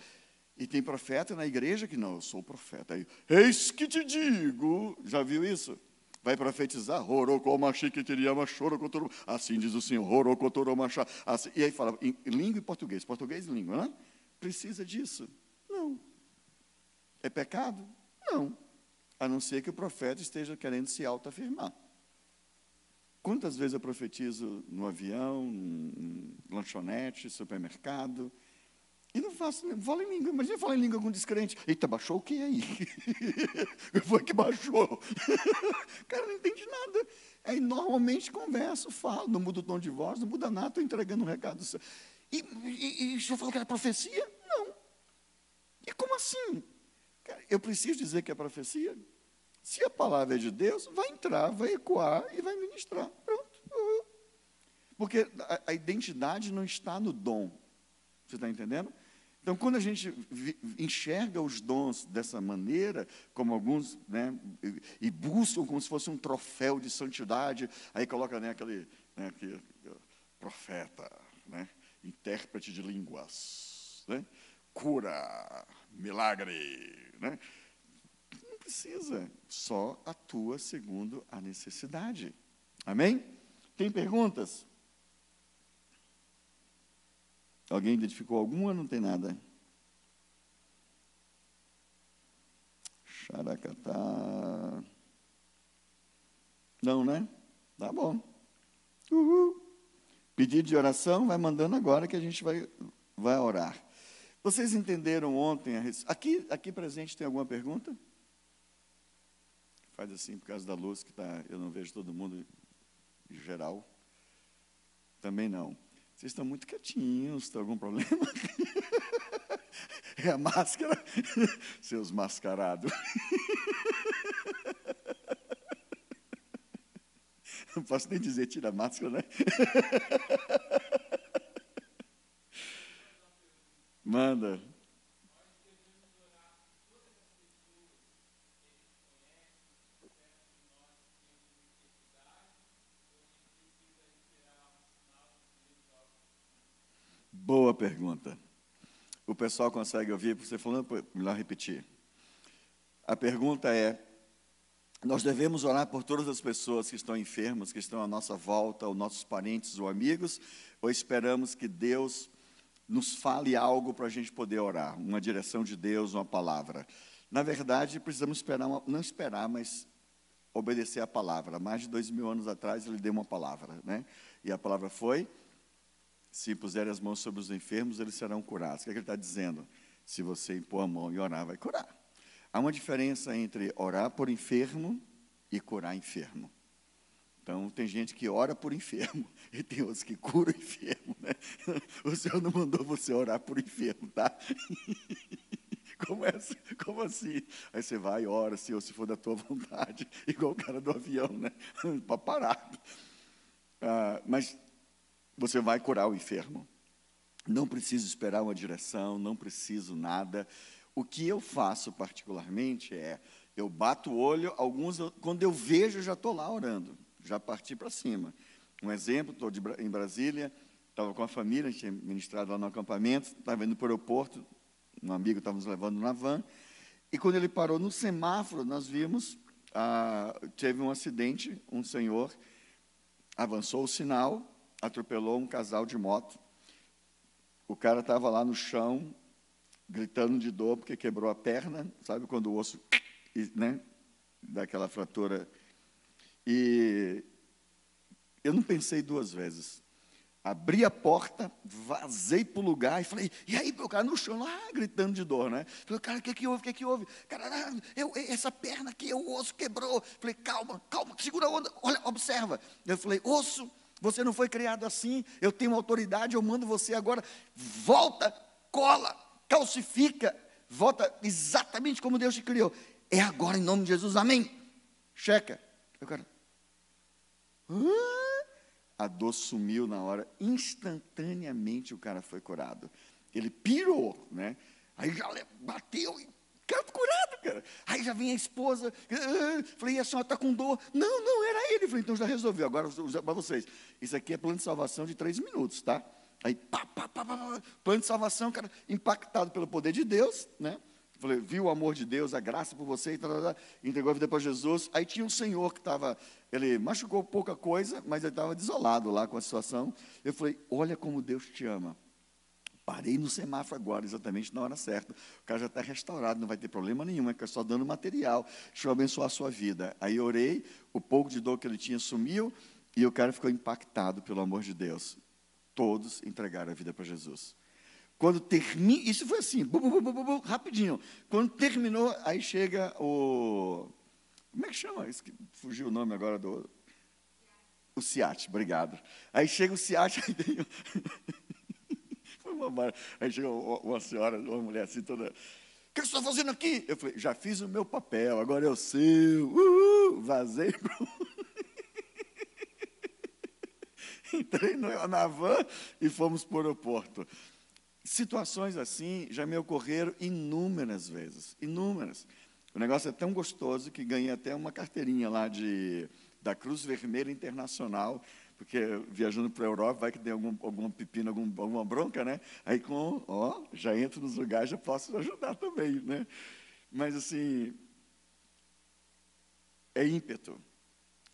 E tem profeta na igreja que não, eu sou profeta. Aí, eis que te digo, já viu isso? Vai profetizar, assim diz o Senhor, assim, e aí fala em língua e português, português e língua, né? Precisa disso? Não. É pecado? Não. A não ser que o profeta esteja querendo se autoafirmar. Quantas vezes eu profetizo no avião, lanchonete, supermercado, e não faço, não falo em língua. Imagina falar em língua com um descrente. Eita, baixou o que aí? Foi que baixou. o cara não entende nada. Aí normalmente converso, falo, não muda o tom de voz, não muda nada, estou entregando um recado. E, e, e eu falo que era profecia? Não. E como assim? Eu preciso dizer que é profecia? Se a palavra é de Deus, vai entrar, vai ecoar e vai ministrar. Pronto. Porque a, a identidade não está no dom. Você está entendendo? Então, quando a gente enxerga os dons dessa maneira, como alguns, né, e buscam como se fosse um troféu de santidade, aí coloca né, aquele, né, aquele profeta, né, intérprete de línguas, né, cura, milagre, né? Não precisa, só atua segundo a necessidade. Amém? Tem perguntas? Alguém identificou alguma? Não tem nada. Xaracatá. Não, né? Tá bom. Uhul. Pedido de oração, vai mandando agora que a gente vai, vai orar. Vocês entenderam ontem? A... Aqui, aqui presente tem alguma pergunta? Faz assim, por causa da luz que está. Eu não vejo todo mundo em geral. Também não. Vocês estão muito quietinhos, tem algum problema? É a máscara? Seus mascarados. Não posso nem dizer tira a máscara, né? Manda. Boa pergunta. O pessoal consegue ouvir, você falando, melhor repetir. A pergunta é: nós devemos orar por todas as pessoas que estão enfermas, que estão à nossa volta, ou nossos parentes ou amigos, ou esperamos que Deus nos fale algo para a gente poder orar, uma direção de Deus, uma palavra? Na verdade, precisamos esperar, não esperar, mas obedecer a palavra. Mais de dois mil anos atrás, ele deu uma palavra, né? E a palavra foi: se puserem as mãos sobre os enfermos, eles serão curados. O que, é que ele está dizendo? Se você impor a mão e orar, vai curar. Há uma diferença entre orar por enfermo e curar enfermo. Então, tem gente que ora por enfermo e tem outros que curam enfermo. Né? O Senhor não mandou você orar por enfermo, tá? Como, é, assim? como assim? Aí você vai e ora, Senhor, se for da tua vontade, igual o cara do avião, né? Para parar. Ah, mas você vai curar o enfermo. Não preciso esperar uma direção, não preciso nada. O que eu faço particularmente é, eu bato o olho, alguns, quando eu vejo, já estou lá orando, já parti para cima. Um exemplo, estou em Brasília, estava com a família, tinha ministrado lá no acampamento, estava indo para o aeroporto, um amigo estava nos levando na van, e quando ele parou no semáforo, nós vimos, ah, teve um acidente, um senhor avançou o sinal, atropelou um casal de moto, o cara estava lá no chão, gritando de dor porque quebrou a perna, sabe quando o osso, né, dá aquela fratura. E eu não pensei duas vezes. Abri a porta, vazei para o lugar e falei, e aí, o cara no chão lá, gritando de dor, né? Falei, cara, o que, que houve? O que, que houve? Cara, eu, essa perna aqui, o osso quebrou. Falei, calma, calma, segura a onda, olha, observa. Eu falei, osso, você não foi criado assim, eu tenho autoridade, eu mando você agora, volta, cola, calcifica, volta exatamente como Deus te criou. É agora em nome de Jesus, amém. Checa. Eu quero. A dor sumiu na hora, instantaneamente o cara foi curado. Ele pirou, né? Aí já bateu e cara curado, cara. Aí já vem a esposa, ah, falei, e a senhora está com dor? Não, não, era ele. Falei, então já resolveu, agora para vocês. Isso aqui é plano de salvação de três minutos, tá? Aí, pá, pá, pá, pá, plano de salvação, cara, impactado pelo poder de Deus, né? Falei, viu o amor de Deus, a graça por você, e tal, tal, tal, entregou a vida para Jesus. Aí tinha um senhor que estava, ele machucou pouca coisa, mas ele estava desolado lá com a situação. Eu falei, olha como Deus te ama. Parei no semáforo agora, exatamente na hora certa. O cara já está restaurado, não vai ter problema nenhum, é que é só dando material. Deixa eu abençoar a sua vida. Aí orei, o pouco de dor que ele tinha sumiu, e o cara ficou impactado pelo amor de Deus. Todos entregaram a vida para Jesus. Quando termina, isso foi assim, bu, bu, bu, rapidinho. Quando terminou, aí chega o. Como é que chama? Fugiu o nome agora do. O SIAT, obrigado. Aí chega o SIAT, aí tem. Foi uma Aí chega uma senhora, uma mulher assim, toda. O que você está fazendo aqui? Eu falei, já fiz o meu papel, agora é o seu. Uhul, vazei pro. Entrei na van e fomos para o aeroporto. Situações assim já me ocorreram inúmeras vezes, inúmeras. O negócio é tão gostoso que ganhei até uma carteirinha lá de, da Cruz Vermelha Internacional, porque viajando para a Europa vai que tem algum, algum pepino, algum, alguma bronca, né? Aí com, ó, já entro nos lugares, já posso ajudar também, né? Mas assim, é ímpeto.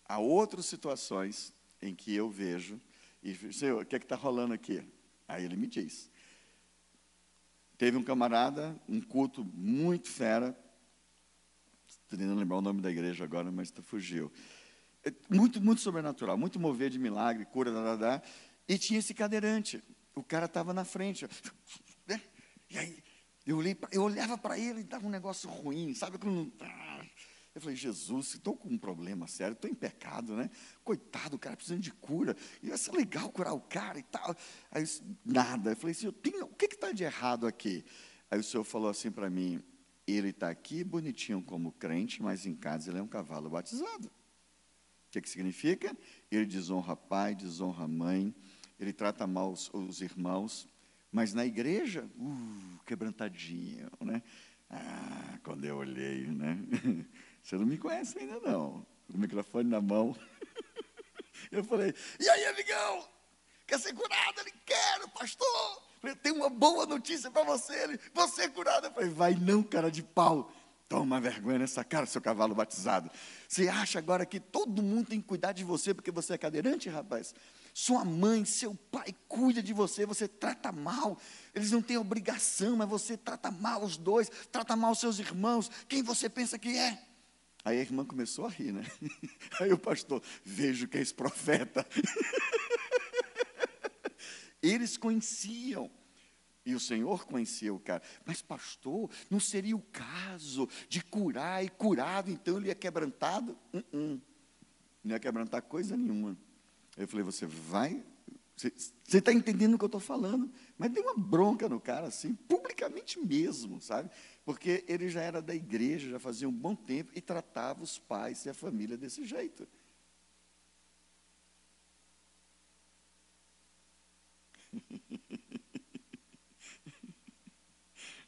Há outras situações em que eu vejo, e, Senhor, o que é que está rolando aqui? Aí ele me diz. Teve um camarada, um culto muito fera, estou tentando lembrar o nome da igreja agora, mas fugiu. Muito, muito sobrenatural, muito mover de milagre, cura, da, da, da. E tinha esse cadeirante. O cara estava na frente. Né? E aí, eu, olhei, eu olhava para ele e dava um negócio ruim, sabe? Eu falei, Jesus, estou com um problema sério, estou em pecado, né? Coitado, o cara precisando de cura. Ia ser legal curar o cara e tal. Aí, nada. Eu falei, tem, o que está de errado aqui? Aí o Senhor falou assim para mim, ele está aqui bonitinho como crente, mas em casa ele é um cavalo batizado. Que, que significa? Ele desonra pai, desonra mãe, ele trata mal os, os irmãos, mas na igreja, uh, quebrantadinho, né? Ah, quando eu olhei, né? Você não me conhece ainda não. Com o microfone na mão. Eu falei, e aí, amigão? Quer ser curado? Ele, quero, pastor. Eu tenho uma boa notícia para você. Ele, você é curado. Eu falei, vai não, cara de pau. Toma vergonha nessa cara, seu cavalo batizado. Você acha agora que todo mundo tem que cuidar de você porque você é cadeirante, rapaz? Sua mãe, seu pai cuida de você, você trata mal. Eles não têm obrigação, mas você trata mal os dois, trata mal os seus irmãos. Quem você pensa que é? Aí a irmã começou a rir, né? Aí o pastor, vejo que és profeta. Eles conheciam. E o Senhor conhecia o cara. Mas, pastor, não seria o caso de curar e curado, então ele ia quebrantado? Uh -uh. Não ia quebrantar coisa nenhuma. Eu falei, você vai. Você está entendendo o que eu estou falando? Mas deu uma bronca no cara, assim, publicamente mesmo, sabe? porque ele já era da igreja, já fazia um bom tempo e tratava os pais e a família desse jeito.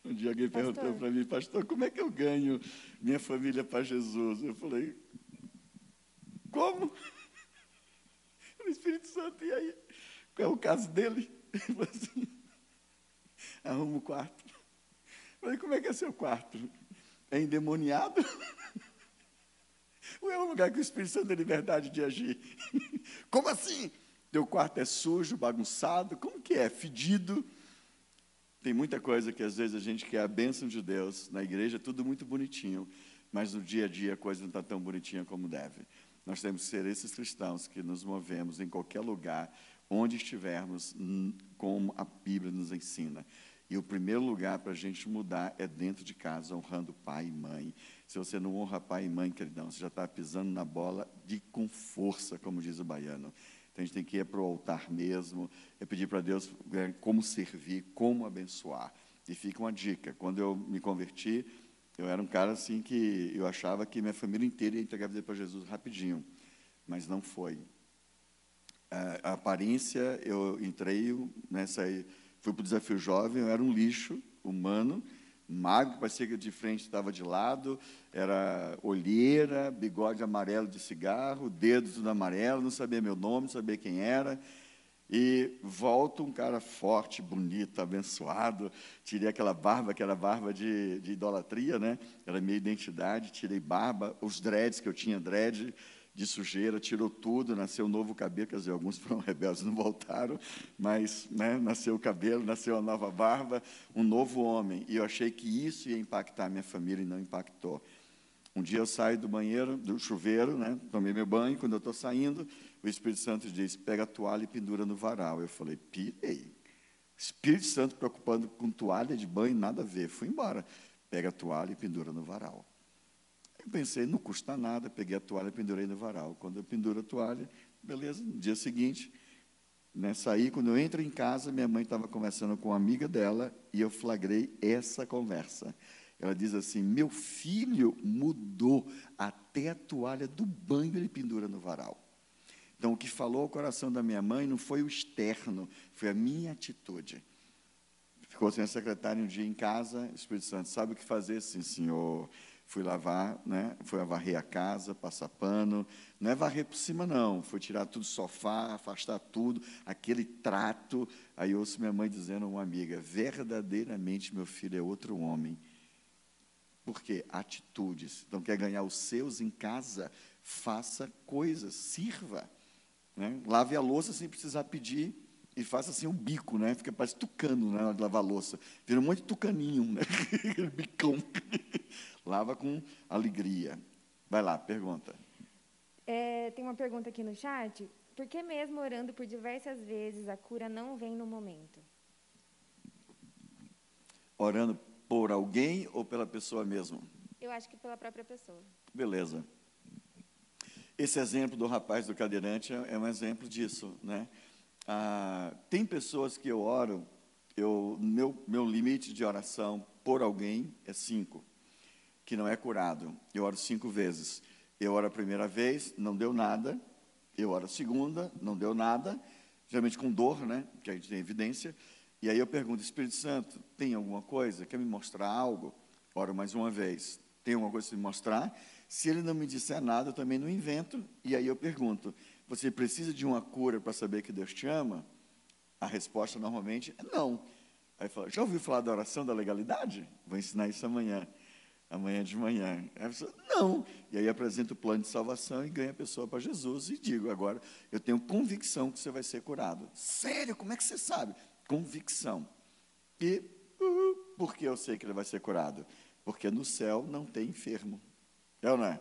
Um dia alguém pastor. perguntou para mim, pastor, como é que eu ganho minha família para Jesus? Eu falei, como? O Espírito Santo, e aí? Qual é o caso dele? Ele falou assim, arruma o quarto. Eu falei, como é que é seu quarto? É endemoniado? Ou é um lugar que o Espírito Santo tem liberdade de agir? Como assim? Teu quarto é sujo, bagunçado? Como que é? Fedido? Tem muita coisa que às vezes a gente quer a bênção de Deus na igreja, tudo muito bonitinho, mas no dia a dia a coisa não está tão bonitinha como deve. Nós temos que ser esses cristãos que nos movemos em qualquer lugar, onde estivermos, como a Bíblia nos ensina. E o primeiro lugar para a gente mudar é dentro de casa, honrando pai e mãe. Se você não honra pai e mãe, queridão, você já está pisando na bola de com força, como diz o baiano. Então a gente tem que ir para o altar mesmo, é pedir para Deus é, como servir, como abençoar. E fica uma dica: quando eu me converti, eu era um cara assim que eu achava que minha família inteira ia entregar a vida para Jesus rapidinho, mas não foi. A, aparência, eu entrei nessa. Fui para o desafio jovem, eu era um lixo humano, magro, parecia que de frente estava de lado, era olheira, bigode amarelo de cigarro, dedos tudo amarelo, não sabia meu nome, não sabia quem era. E volto um cara forte, bonito, abençoado. Tirei aquela barba, que era barba de, de idolatria, né? Era minha identidade. Tirei barba, os dreads, que eu tinha dread, de sujeira, tirou tudo, nasceu um novo cabelo, quer dizer, alguns foram rebeldes, não voltaram, mas né, nasceu o cabelo, nasceu a nova barba, um novo homem. E eu achei que isso ia impactar minha família e não impactou. Um dia eu saio do banheiro, do chuveiro, né, tomei meu banho, quando eu estou saindo, o Espírito Santo diz, pega a toalha e pendura no varal. Eu falei, pirei. Espírito Santo preocupando com toalha de banho, nada a ver. Fui embora. Pega a toalha e pendura no varal. Eu pensei, não custa nada, peguei a toalha e pendurei no varal. Quando eu penduro a toalha, beleza, no dia seguinte, né, saí, quando eu entro em casa, minha mãe estava conversando com uma amiga dela e eu flagrei essa conversa. Ela diz assim: Meu filho mudou, até a toalha do banho ele pendura no varal. Então, o que falou ao coração da minha mãe não foi o externo, foi a minha atitude. Ficou sem a secretária um dia em casa, Espírito Santo, sabe o que fazer? Sim, senhor. Fui lavar, né? Fui varrer a casa, passar pano. Não é varrer por cima, não. Foi tirar tudo do sofá, afastar tudo, aquele trato. Aí ouço minha mãe dizendo a uma amiga: verdadeiramente meu filho é outro homem. Por quê? Atitudes. Então, quer ganhar os seus em casa? Faça coisas, sirva. Né? Lave a louça sem precisar pedir e faça assim um bico, né? Fica parece tucano né, na hora de lavar louça. Vira um monte de tucaninho, né? Bicão. Lava com alegria. Vai lá, pergunta. É, tem uma pergunta aqui no chat. Por que mesmo orando por diversas vezes a cura não vem no momento? Orando por alguém ou pela pessoa mesmo? Eu acho que pela própria pessoa. Beleza. Esse exemplo do rapaz do cadeirante é, é um exemplo disso, né? Ah, tem pessoas que eu oro, eu, meu, meu limite de oração por alguém é cinco que não é curado. Eu oro cinco vezes. Eu oro a primeira vez, não deu nada. Eu oro a segunda, não deu nada. Geralmente com dor, né? Que a gente tem evidência. E aí eu pergunto, Espírito Santo, tem alguma coisa? Quer me mostrar algo? Oro mais uma vez. Tem alguma coisa para me mostrar? Se ele não me disser nada, eu também não invento. E aí eu pergunto, você precisa de uma cura para saber que Deus te ama? A resposta normalmente é não. Aí fala, já ouviu falar da oração da legalidade? Vou ensinar isso amanhã amanhã de manhã. A pessoa, não. E aí apresento o plano de salvação e ganho a pessoa para Jesus e digo, agora, eu tenho convicção que você vai ser curado. Sério, como é que você sabe? Convicção. E uh, por que eu sei que ele vai ser curado? Porque no céu não tem enfermo. É ou não é?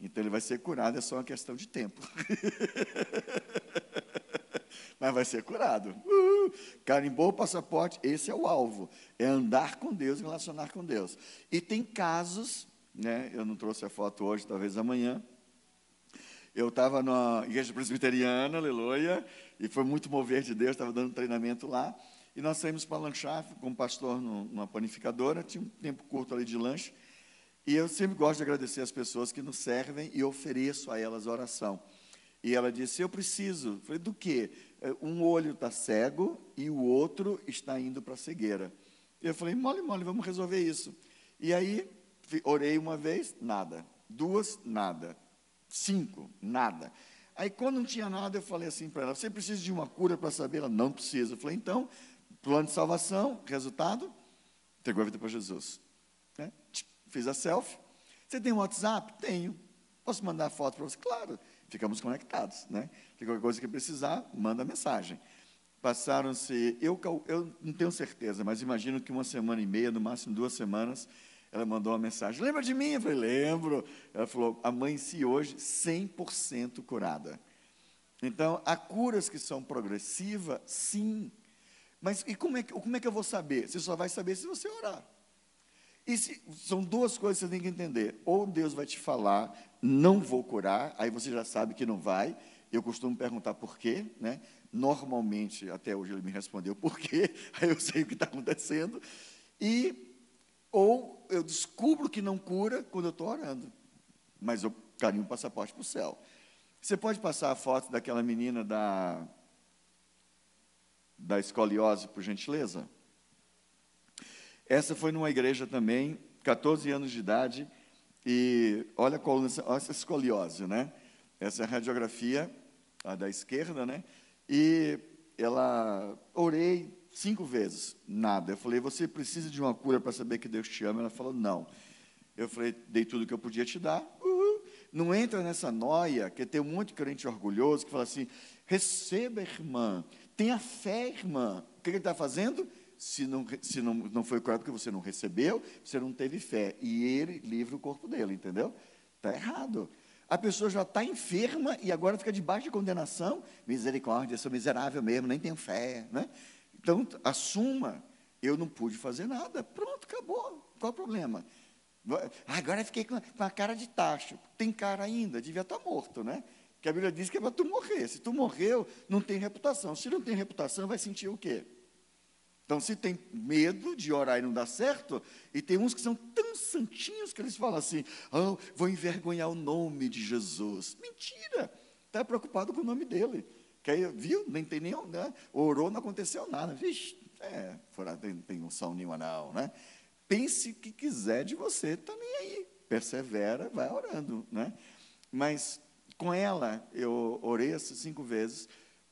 Então ele vai ser curado, é só uma questão de tempo. mas vai ser curado. Uh, carimbou o passaporte, esse é o alvo. É andar com Deus, relacionar com Deus. E tem casos, né, eu não trouxe a foto hoje, talvez amanhã. Eu estava na igreja presbiteriana, aleluia, e foi muito mover de Deus, estava dando treinamento lá. E nós saímos para lanchar com o pastor numa panificadora, tinha um tempo curto ali de lanche. E eu sempre gosto de agradecer as pessoas que nos servem e ofereço a elas oração. E ela disse: Eu preciso. Eu falei: Do quê? É, um olho está cego e o outro está indo para a cegueira. Eu falei, mole, mole, vamos resolver isso. E aí, orei uma vez, nada. Duas, nada. Cinco, nada. Aí, quando não tinha nada, eu falei assim para ela: Você precisa de uma cura para saber? Ela não precisa. Eu falei: Então, plano de salvação, resultado, entregou a vida para Jesus. Né? Fiz a selfie. Você tem um WhatsApp? Tenho. Posso mandar foto para você? Claro. Ficamos conectados. Né? Qualquer coisa que precisar, manda mensagem. Passaram-se, eu, eu não tenho certeza, mas imagino que uma semana e meia, no máximo duas semanas, ela mandou uma mensagem: Lembra de mim? Eu falei: Lembro. Ela falou: Amanheci hoje 100% curada. Então, há curas que são progressivas, sim. Mas e como é, que, como é que eu vou saber? Você só vai saber se você orar. E se, são duas coisas que você tem que entender. Ou Deus vai te falar, não vou curar, aí você já sabe que não vai. Eu costumo perguntar por quê, né? Normalmente, até hoje ele me respondeu por quê, aí eu sei o que está acontecendo. E, ou eu descubro que não cura quando eu estou orando. Mas eu carinho o passaporte para o céu. Você pode passar a foto daquela menina da da escoliose, por gentileza? Essa foi numa igreja também, 14 anos de idade, e olha, coluna, olha essa escoliose, né? Essa é a radiografia a da esquerda, né? E ela, orei cinco vezes, nada. Eu falei, você precisa de uma cura para saber que Deus te ama? Ela falou, não. Eu falei, dei tudo que eu podia te dar. Uhul. Não entra nessa noia, que tem um monte de crente orgulhoso que fala assim, receba, irmã, Tenha fé, irmã. O que ele está fazendo? Se, não, se não, não foi curado porque você não recebeu, você não teve fé. E ele livra o corpo dele, entendeu? Está errado. A pessoa já está enferma e agora fica debaixo de condenação. Misericórdia, sou miserável mesmo, nem tenho fé. Né? Então, assuma, eu não pude fazer nada. Pronto, acabou. Qual o problema? Agora fiquei com a cara de tacho. Tem cara ainda, devia estar tá morto, né? Que a Bíblia diz que é para tu morrer. Se tu morreu, não tem reputação. Se não tem reputação, vai sentir o quê? Então, se tem medo de orar e não dá certo, e tem uns que são tão santinhos que eles falam assim: oh, vou envergonhar o nome de Jesus. Mentira! Está preocupado com o nome dele. Que viu? Nem tem nenhum, né? Orou, não aconteceu nada. Vixe, é, fora, tem, tem unção nenhuma, não, né? Pense o que quiser de você, está nem aí. Persevera, vai orando, né? Mas com ela, eu orei essas cinco vezes,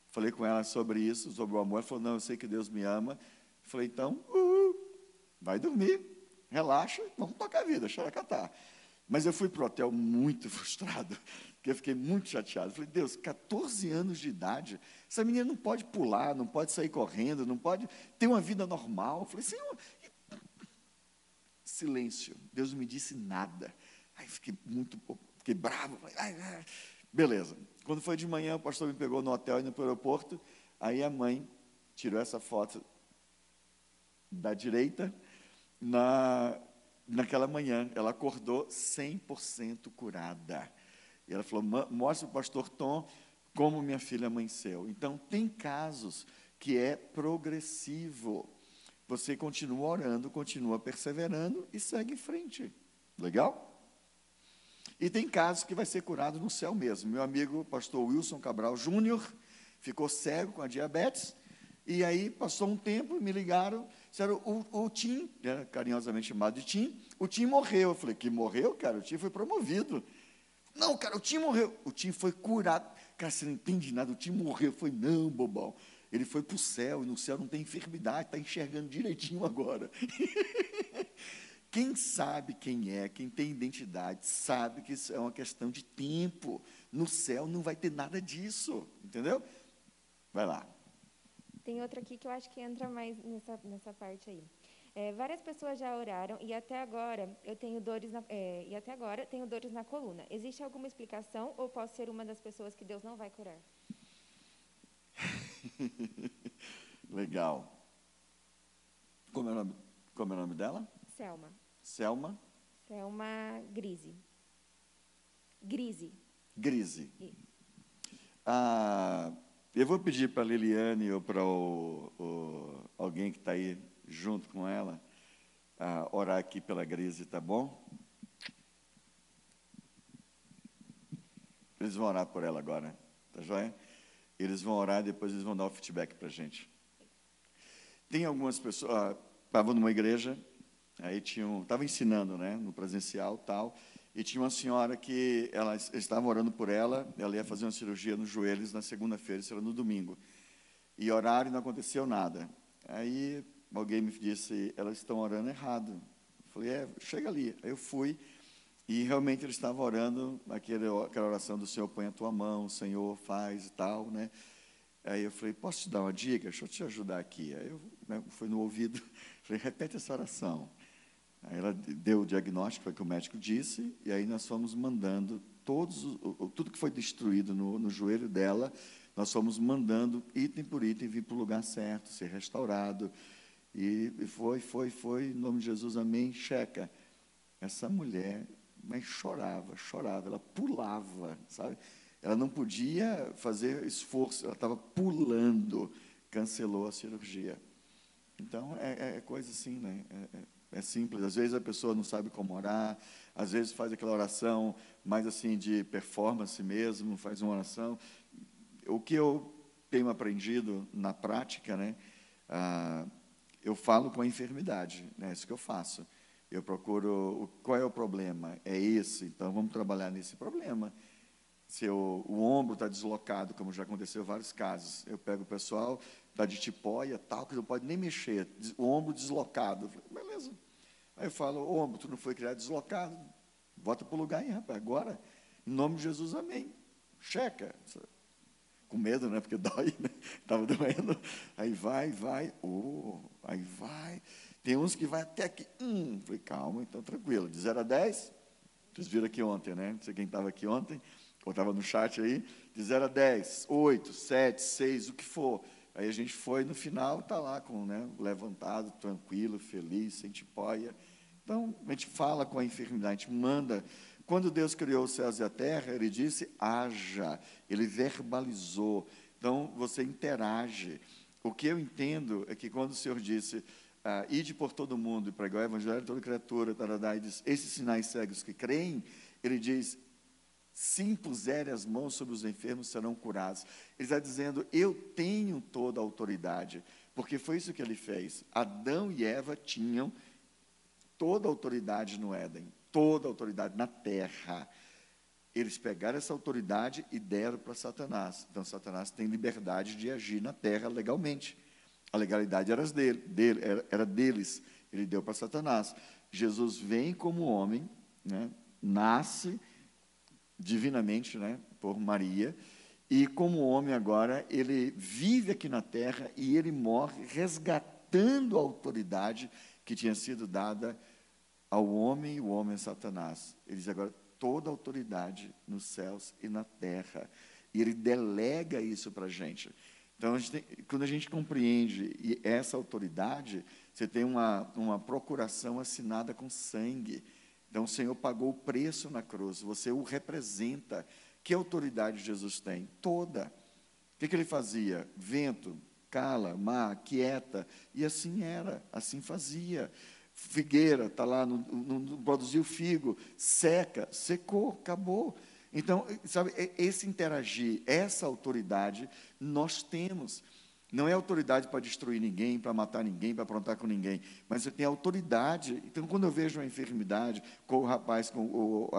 falei com ela sobre isso, sobre o amor. Ela falou: Não, eu sei que Deus me ama. Falei: Então, uh, vai dormir, relaxa, vamos tocar a vida, xaracatar. Mas eu fui para o hotel muito frustrado, porque eu fiquei muito chateado. falei, Deus, 14 anos de idade, essa menina não pode pular, não pode sair correndo, não pode ter uma vida normal. falei, Senhor, silêncio. Deus não me disse nada. Aí fiquei muito, fiquei bravo. Falei, ai, ai. Beleza. Quando foi de manhã, o pastor me pegou no hotel indo para o aeroporto. Aí a mãe tirou essa foto da direita na, naquela manhã. Ela acordou 100% curada. E ela falou: mostra o pastor Tom como minha filha amanheceu. Então, tem casos que é progressivo. Você continua orando, continua perseverando e segue em frente. Legal? E tem casos que vai ser curado no céu mesmo. Meu amigo pastor Wilson Cabral Júnior ficou cego com a diabetes, e aí passou um tempo, me ligaram, disseram, o, o Tim, era carinhosamente chamado de Tim, o Tim morreu. Eu falei, que morreu, cara? O Tim foi promovido. Não, cara, o Tim morreu. O Tim foi curado. Cara, você não entende nada, o Tim morreu. Eu falei, não, bobão. Ele foi para o céu, e no céu não tem enfermidade, está enxergando direitinho agora. Quem sabe quem é, quem tem identidade, sabe que isso é uma questão de tempo. No céu não vai ter nada disso, entendeu? Vai lá. Tem outra aqui que eu acho que entra mais nessa, nessa parte aí. É, várias pessoas já oraram e até agora eu tenho dores na, é, e até agora tenho dores na coluna. Existe alguma explicação ou posso ser uma das pessoas que Deus não vai curar? Legal. Como é, o nome, como é o nome dela? Selma. Selma? Selma Grise. Grise. Grise. Ah, eu vou pedir para a Liliane ou para o, o, alguém que está aí junto com ela ah, orar aqui pela Grise, tá bom? Eles vão orar por ela agora, tá joia? Eles vão orar e depois eles vão dar o feedback para a gente. Tem algumas pessoas, ah, estavam numa igreja, Aí tinha estava ensinando, né, no presencial tal, e tinha uma senhora que ela estava orando por ela, ela ia fazer uma cirurgia nos joelhos na segunda-feira, isso era no domingo. E e não aconteceu nada. Aí alguém me disse, elas estão orando errado. Eu falei, é, chega ali. Aí eu fui, e realmente eles estavam orando aquele, aquela oração do Senhor, põe a tua mão, Senhor, faz e tal, né? Aí eu falei, posso te dar uma dica? Deixa eu te ajudar aqui. Aí eu né, fui no ouvido, falei, repete essa oração. Aí ela deu o diagnóstico, foi o que o médico disse, e aí nós fomos mandando todos, tudo que foi destruído no, no joelho dela, nós fomos mandando item por item vir para o lugar certo, ser restaurado. E, foi, foi, foi, em nome de Jesus, amém, checa. Essa mulher, mas chorava, chorava, ela pulava, sabe? Ela não podia fazer esforço, ela estava pulando, cancelou a cirurgia. Então, é, é coisa assim, né? É, é é simples. Às vezes a pessoa não sabe como orar, às vezes faz aquela oração mais assim de performance mesmo, faz uma oração. O que eu tenho aprendido na prática, né? Ah, eu falo com a enfermidade, né? Isso que eu faço. Eu procuro qual é o problema? É esse, então vamos trabalhar nesse problema. Se o, o ombro está deslocado, como já aconteceu em vários casos, eu pego o pessoal, está de tipóia, tal, que não pode nem mexer, o ombro deslocado. Beleza, Aí eu falo, ô, tu não foi criado deslocado. Volta para o lugar aí, rapaz. Agora, em nome de Jesus, amém. Checa. Com medo, né? Porque dói, né? Estava doendo. Aí vai, vai. Oh, aí vai. Tem uns que vai até aqui. Hum, falei, calma, então tranquilo. De 0 a 10, vocês viram aqui ontem, né? Não sei quem estava aqui ontem, ou estava no chat aí. De 0 a 10, 8, 7, 6, o que for. Aí a gente foi, no final, está lá com, né, levantado, tranquilo, feliz, sem tipóia. Então, a gente fala com a enfermidade, a gente manda. Quando Deus criou os céus e a terra, Ele disse, haja. Ele verbalizou. Então, você interage. O que eu entendo é que quando o Senhor disse, ah, ide por todo mundo e pregar o evangelho a toda criatura, taradá, e diz, esses sinais cegos que creem, Ele diz, se impuserem as mãos sobre os enfermos, serão curados. Ele está dizendo: Eu tenho toda a autoridade, porque foi isso que ele fez. Adão e Eva tinham toda a autoridade no Éden, toda a autoridade na terra. Eles pegaram essa autoridade e deram para Satanás. Então, Satanás tem liberdade de agir na terra legalmente. A legalidade era, dele, dele, era, deles. Ele deu para Satanás. Jesus vem como homem, né, nasce divinamente, né, por Maria, e como homem agora, ele vive aqui na terra e ele morre resgatando a autoridade que tinha sido dada ao homem e o homem a Satanás. Ele diz agora toda a autoridade nos céus e na terra. E ele delega isso para a gente. Então, a gente tem, quando a gente compreende essa autoridade, você tem uma, uma procuração assinada com sangue. Então, o Senhor pagou o preço na cruz, você o representa. Que autoridade Jesus tem? Toda. O que, que ele fazia? Vento, cala, mar, quieta. E assim era, assim fazia. Figueira, está lá, não produziu figo, seca, secou, acabou. Então, sabe, esse interagir, essa autoridade, nós temos. Não é autoridade para destruir ninguém, para matar ninguém, para aprontar com ninguém, mas você tem autoridade. Então, quando eu vejo uma enfermidade, com o rapaz com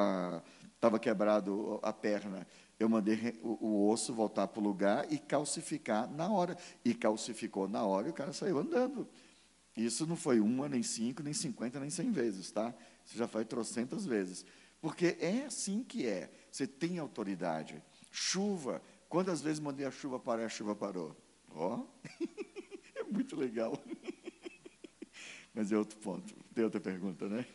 estava quebrado a perna, eu mandei o, o osso voltar para o lugar e calcificar na hora. E calcificou na hora e o cara saiu andando. Isso não foi uma, nem cinco, nem cinquenta, nem cem vezes, tá? Isso já foi trocentas vezes. Porque é assim que é. Você tem autoridade. Chuva. Quantas vezes mandei a chuva parar e a chuva parou? Ó, é muito legal. Mas é outro ponto. Tem outra pergunta, né?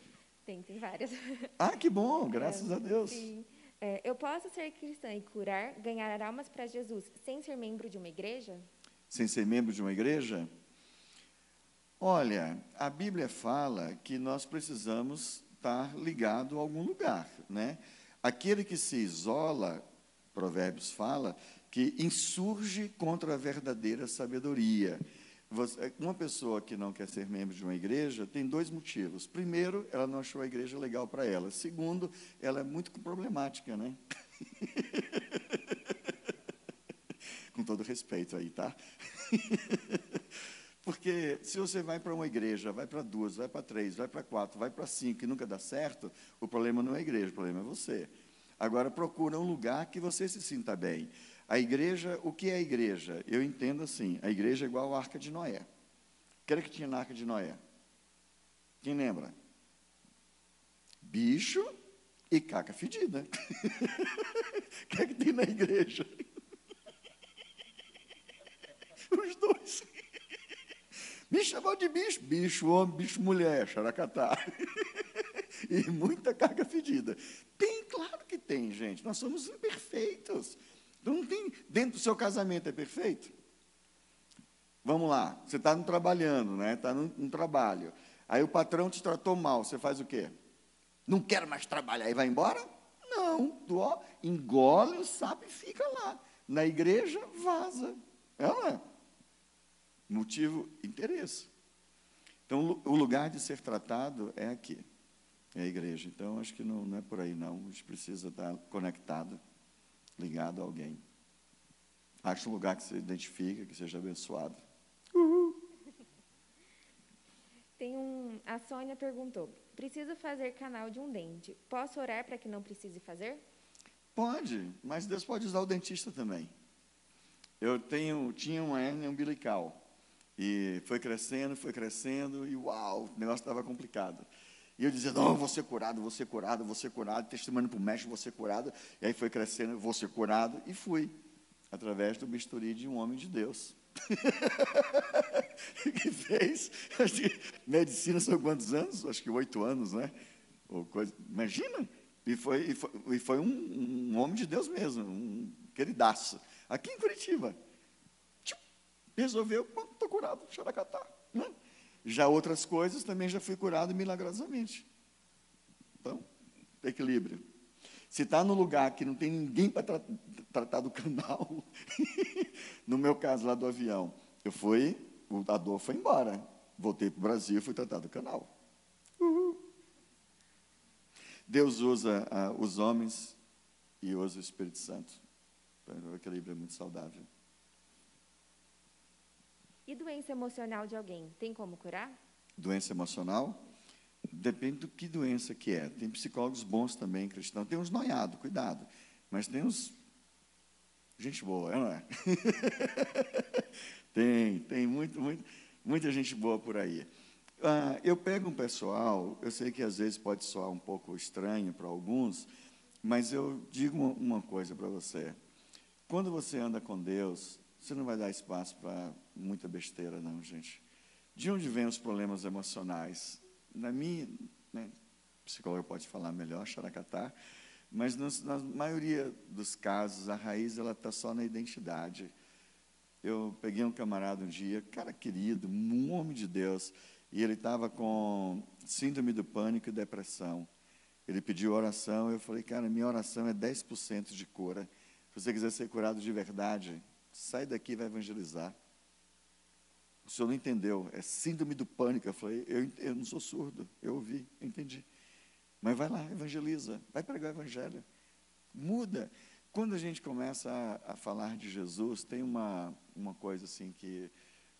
Tem, tem várias. Ah, que bom, graças é, a Deus. Sim. É, eu posso ser cristã e curar, ganhar almas para Jesus, sem ser membro de uma igreja? Sem ser membro de uma igreja? Olha, a Bíblia fala que nós precisamos estar ligado a algum lugar, né? Aquele que se isola, Provérbios fala, que insurge contra a verdadeira sabedoria. Você, uma pessoa que não quer ser membro de uma igreja tem dois motivos. Primeiro, ela não achou a igreja legal para ela. Segundo, ela é muito problemática, né? Com todo respeito aí, tá? Porque se você vai para uma igreja, vai para duas, vai para três, vai para quatro, vai para cinco e nunca dá certo, o problema não é a igreja, o problema é você. Agora procura um lugar que você se sinta bem. A igreja, o que é a igreja? Eu entendo assim, a igreja é igual a arca de Noé. O que era que tinha na arca de Noé? Quem lembra? Bicho e caca fedida. O que é que tem na igreja? Os dois. Me chamou de bicho, bicho homem, bicho mulher, xaracatá. e muita carga fedida. Tem, claro que tem, gente. Nós somos imperfeitos. Então, não tem, dentro do seu casamento é perfeito? Vamos lá, você está trabalhando, né? Está no, no, trabalho. Aí o patrão te tratou mal, você faz o quê? Não quero mais trabalhar e vai embora? Não, tu ó, engole o sapo e fica lá. Na igreja, vaza. É ou não é? Motivo, interesse. Então, o lugar de ser tratado é aqui, é a igreja. Então, acho que não, não é por aí, não. A gente precisa estar conectado ligado a alguém. Ache um lugar que você identifica, que seja abençoado. Uhul. Tem um, a Sônia perguntou: preciso fazer canal de um dente. Posso orar para que não precise fazer? Pode, mas Deus pode usar o dentista também. Eu tenho, tinha uma hernia umbilical e foi crescendo, foi crescendo e uau, o negócio estava complicado. E eu dizia, não, vou ser curado, vou ser curado, vou ser curado, testemunho para o mestre, vou ser curado. E aí foi crescendo, vou ser curado, e fui, através do bisturi de um homem de Deus. que fez, medicina são quantos anos? Acho que oito anos, né? Ou coisa, imagina! E foi, e foi, e foi um, um, homem de Deus mesmo, um queridaço, aqui em Curitiba. resolveu, estou curado, xaracatá. Né? Já outras coisas também já fui curado milagrosamente. Então, equilíbrio. Se está no lugar que não tem ninguém para tra tratar do canal, no meu caso lá do avião, eu fui, a dor foi embora. Voltei para o Brasil e fui tratado do canal. Uhul. Deus usa uh, os homens e usa o Espírito Santo. Então, o equilíbrio é muito saudável. E doença emocional de alguém, tem como curar? Doença emocional? Depende do que doença que é. Tem psicólogos bons também, cristãos. Tem uns noiados, cuidado. Mas tem uns. Gente boa, não é? tem, tem muito, muito, muita gente boa por aí. Ah, eu pego um pessoal, eu sei que às vezes pode soar um pouco estranho para alguns, mas eu digo uma coisa para você. Quando você anda com Deus, você não vai dar espaço para muita besteira, não, gente. De onde vêm os problemas emocionais? Na minha, né, psicólogo pode falar melhor, xaracatá, mas nos, na maioria dos casos, a raiz ela está só na identidade. Eu peguei um camarada um dia, cara querido, um homem de Deus, e ele estava com síndrome do pânico e depressão. Ele pediu oração, eu falei, cara, minha oração é 10% de cura. Se você quiser ser curado de verdade, sai daqui e vai evangelizar. O senhor não entendeu, é síndrome do pânico. Eu falei, eu, eu não sou surdo, eu ouvi, eu entendi. Mas vai lá, evangeliza, vai pregar o evangelho. Muda. Quando a gente começa a, a falar de Jesus, tem uma, uma coisa assim que,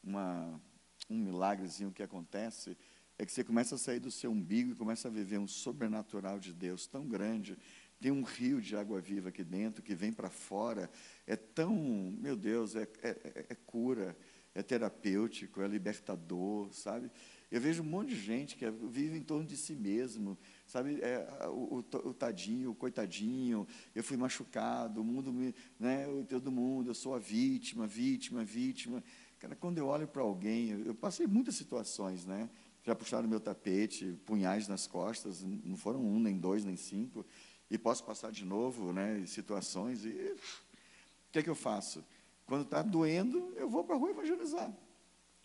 uma, um milagrezinho que acontece, é que você começa a sair do seu umbigo e começa a viver um sobrenatural de Deus tão grande tem um rio de água viva aqui dentro que vem para fora. É tão, meu Deus, é, é, é, é, cura, é terapêutico, é libertador, sabe? Eu vejo um monte de gente que vive em torno de si mesmo, sabe? É, o, o, tadinho, o coitadinho, eu fui machucado, o mundo me, né? Todo mundo, eu sou a vítima, vítima, vítima. Cara, quando eu olho para alguém, eu, eu passei muitas situações, né? Já puxaram meu tapete, punhais nas costas, não foram um, nem dois, nem cinco e posso passar de novo né, situações. E o que é que eu faço? Quando está doendo, eu vou para a rua evangelizar.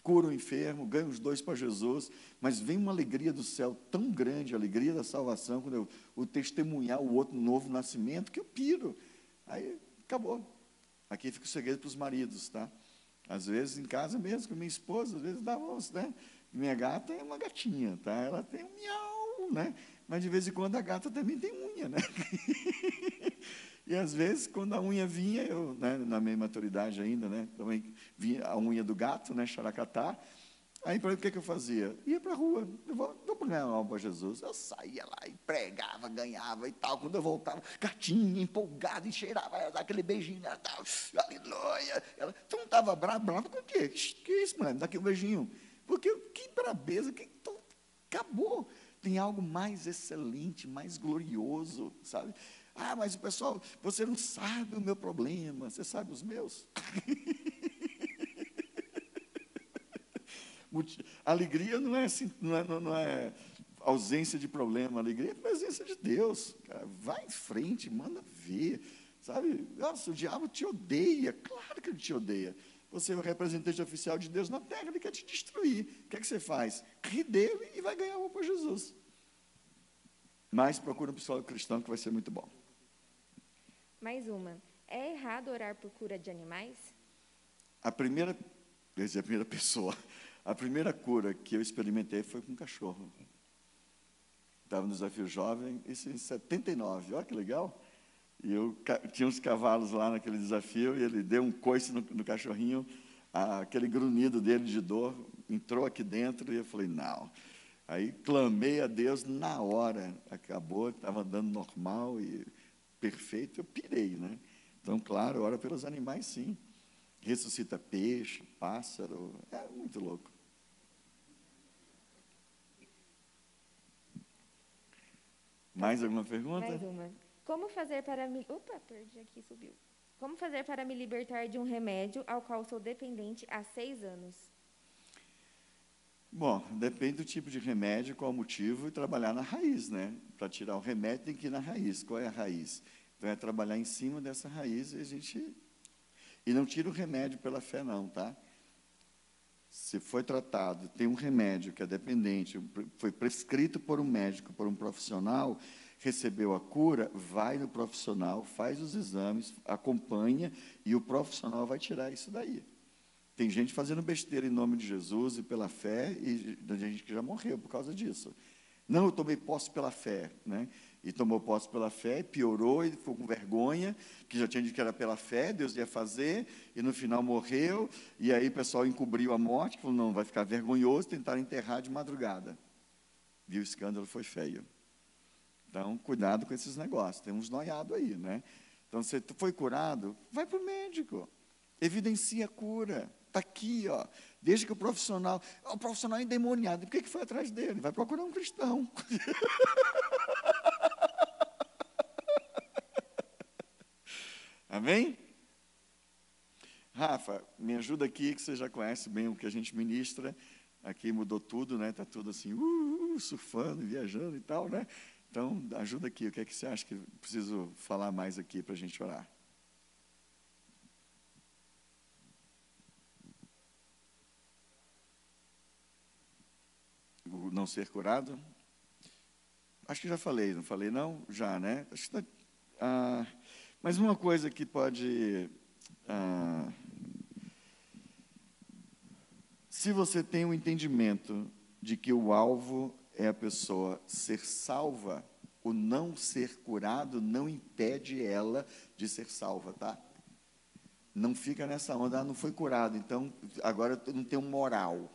Curo o enfermo, ganho os dois para Jesus, mas vem uma alegria do céu tão grande, a alegria da salvação, quando eu o testemunhar o outro novo nascimento, que eu piro. Aí acabou. Aqui fica o segredo para os maridos, tá? Às vezes em casa mesmo, com minha esposa, às vezes dá voz, né? Minha gata é uma gatinha, tá? Ela tem um miau, né? Mas de vez em quando a gata também tem unha, né? e às vezes, quando a unha vinha, eu, né, na minha maturidade ainda, né, também vinha a unha do gato, né, xaracatá, Aí, para o que, que eu fazia? Ia para a rua, eu vou, vou ganhar alma para Jesus. Eu saía lá e pregava, ganhava e tal. Quando eu voltava, gatinha, empolgada, e cheirava, ela aquele beijinho, ela tal, aleluia. Ela, tu não estava bravo, bravo com o quê? Que isso, mano? Daqui um beijinho. Porque que brabeza, que, então, acabou. Tem algo mais excelente, mais glorioso, sabe? Ah, mas o pessoal, você não sabe o meu problema, você sabe os meus? Alegria não é, assim, não é, não é ausência de problema, alegria é presença de Deus. Cara. Vai em frente, manda ver. Sabe? Nossa, o diabo te odeia. Claro que ele te odeia. Você é o representante oficial de Deus na terra, ele quer te destruir. O que é que você faz? Ri dele e vai ganhar uma por Jesus. Mas procura um psicólogo cristão que vai ser muito bom. Mais uma. É errado orar por cura de animais? A primeira, dizer, a primeira pessoa, a primeira cura que eu experimentei foi com um cachorro. Estava no desafio jovem, isso em 79, olha que legal. E eu tinha uns cavalos lá naquele desafio, e ele deu um coice no, no cachorrinho, aquele grunhido dele de dor entrou aqui dentro, e eu falei, não. Aí clamei a Deus na hora, acabou, estava andando normal e perfeito, eu pirei, né? Então, claro, ora pelos animais, sim. Ressuscita peixe, pássaro, é muito louco. Mais alguma pergunta? Mais uma. Como fazer para me. Opa, perdi aqui, subiu. Como fazer para me libertar de um remédio ao qual sou dependente há seis anos? Bom, depende do tipo de remédio, qual o motivo, e trabalhar na raiz, né? Para tirar o remédio, tem que ir na raiz. Qual é a raiz? Então, é trabalhar em cima dessa raiz e a gente. E não tira o remédio pela fé, não, tá? Se foi tratado, tem um remédio que é dependente, foi prescrito por um médico, por um profissional, recebeu a cura, vai no profissional, faz os exames, acompanha e o profissional vai tirar isso daí. Tem gente fazendo besteira em nome de Jesus e pela fé, e tem gente que já morreu por causa disso. Não, eu tomei posse pela fé, né? E tomou posse pela fé, piorou e ficou com vergonha, que já tinha dito que era pela fé, Deus ia fazer, e no final morreu, e aí o pessoal encobriu a morte, falou, não, vai ficar vergonhoso, tentaram enterrar de madrugada. E o escândalo foi feio. Então, cuidado com esses negócios, tem uns noiados aí, né? Então, você foi curado, vai para o médico, evidencia a cura. Está aqui, ó. Desde que o profissional. O profissional é endemoniado. Por que, que foi atrás dele? Vai procurar um cristão. Amém? Rafa, me ajuda aqui, que você já conhece bem o que a gente ministra. Aqui mudou tudo, né? Está tudo assim, uh, uh, surfando, viajando e tal, né? Então, ajuda aqui. O que é que você acha que preciso falar mais aqui para a gente orar? O não ser curado? Acho que já falei, não falei não? Já, né? Tá, ah, mas uma coisa que pode. Ah, se você tem o um entendimento de que o alvo é a pessoa ser salva, o não ser curado não impede ela de ser salva, tá? Não fica nessa onda, ah, não foi curado, então agora eu não tenho moral.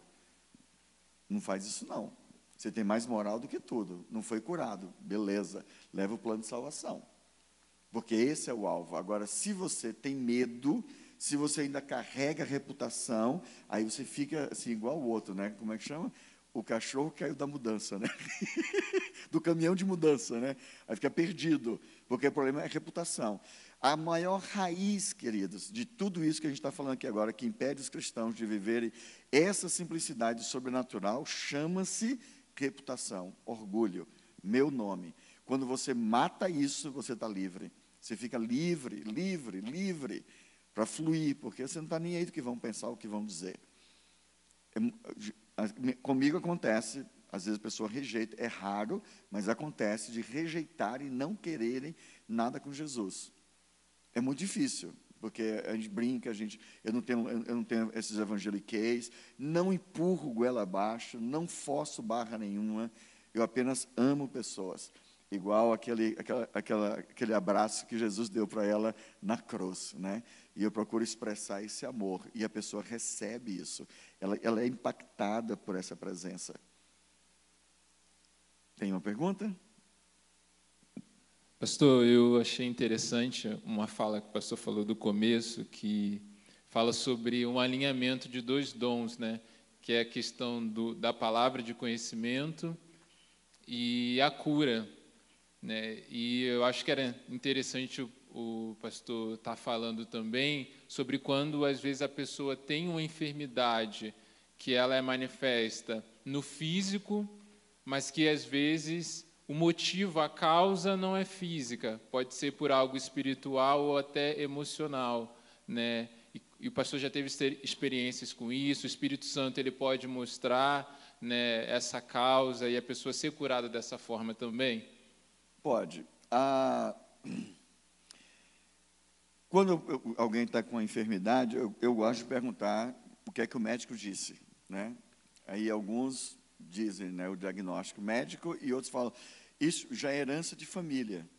Não faz isso não. Você tem mais moral do que tudo. Não foi curado, beleza. Leva o plano de salvação. Porque esse é o alvo. Agora, se você tem medo, se você ainda carrega a reputação, aí você fica assim, igual o outro, né? Como é que chama? O cachorro caiu da mudança, né? Do caminhão de mudança, né? Aí fica perdido, porque o problema é a reputação. A maior raiz, queridos, de tudo isso que a gente está falando aqui agora, que impede os cristãos de viverem essa simplicidade sobrenatural, chama-se reputação, orgulho, meu nome. Quando você mata isso, você está livre. Você fica livre, livre, livre para fluir, porque você não está nem aí do que vão pensar, o que vão dizer. É, comigo acontece, às vezes a pessoa rejeita, é raro, mas acontece de rejeitar e não quererem nada com Jesus. É muito difícil, porque a gente brinca, a gente, eu não tenho, eu não tenho esses evangeliqueis, não empurro goela abaixo, não forço barra nenhuma, eu apenas amo pessoas. igual aquele, aquela, aquela, aquele abraço que Jesus deu para ela na cruz, né? E eu procuro expressar esse amor e a pessoa recebe isso. Ela, ela é impactada por essa presença. Tem uma pergunta? Pastor, eu achei interessante uma fala que o pastor falou do começo, que fala sobre um alinhamento de dois dons, né? Que é a questão do, da palavra de conhecimento e a cura. Né? E eu acho que era interessante o, o pastor estar tá falando também sobre quando, às vezes, a pessoa tem uma enfermidade que ela é manifesta no físico, mas que, às vezes, o motivo, a causa não é física, pode ser por algo espiritual ou até emocional. Né? E, e o pastor já teve experiências com isso, o Espírito Santo ele pode mostrar né, essa causa e a pessoa ser curada dessa forma também? Pode. Ah, quando alguém está com uma enfermidade, eu, eu, gosto de perguntar o que é que o médico disse. Né? Aí alguns dizem né, o diagnóstico médico e outros falam, isso já é herança de família.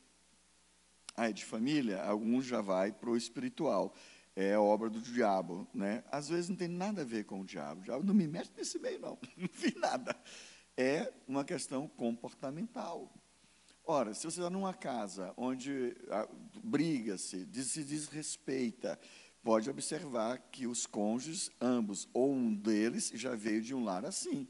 Ah, é de família? Alguns já vai para o espiritual. É obra do diabo. Né? Às vezes não tem nada a ver com o diabo. O diabo não me mexe nesse meio, não. Não vi nada. É uma questão comportamental. Ora, se você está numa casa onde ah, briga-se, se desrespeita, pode observar que os cônjuges, ambos ou um deles, já veio de um lar assim.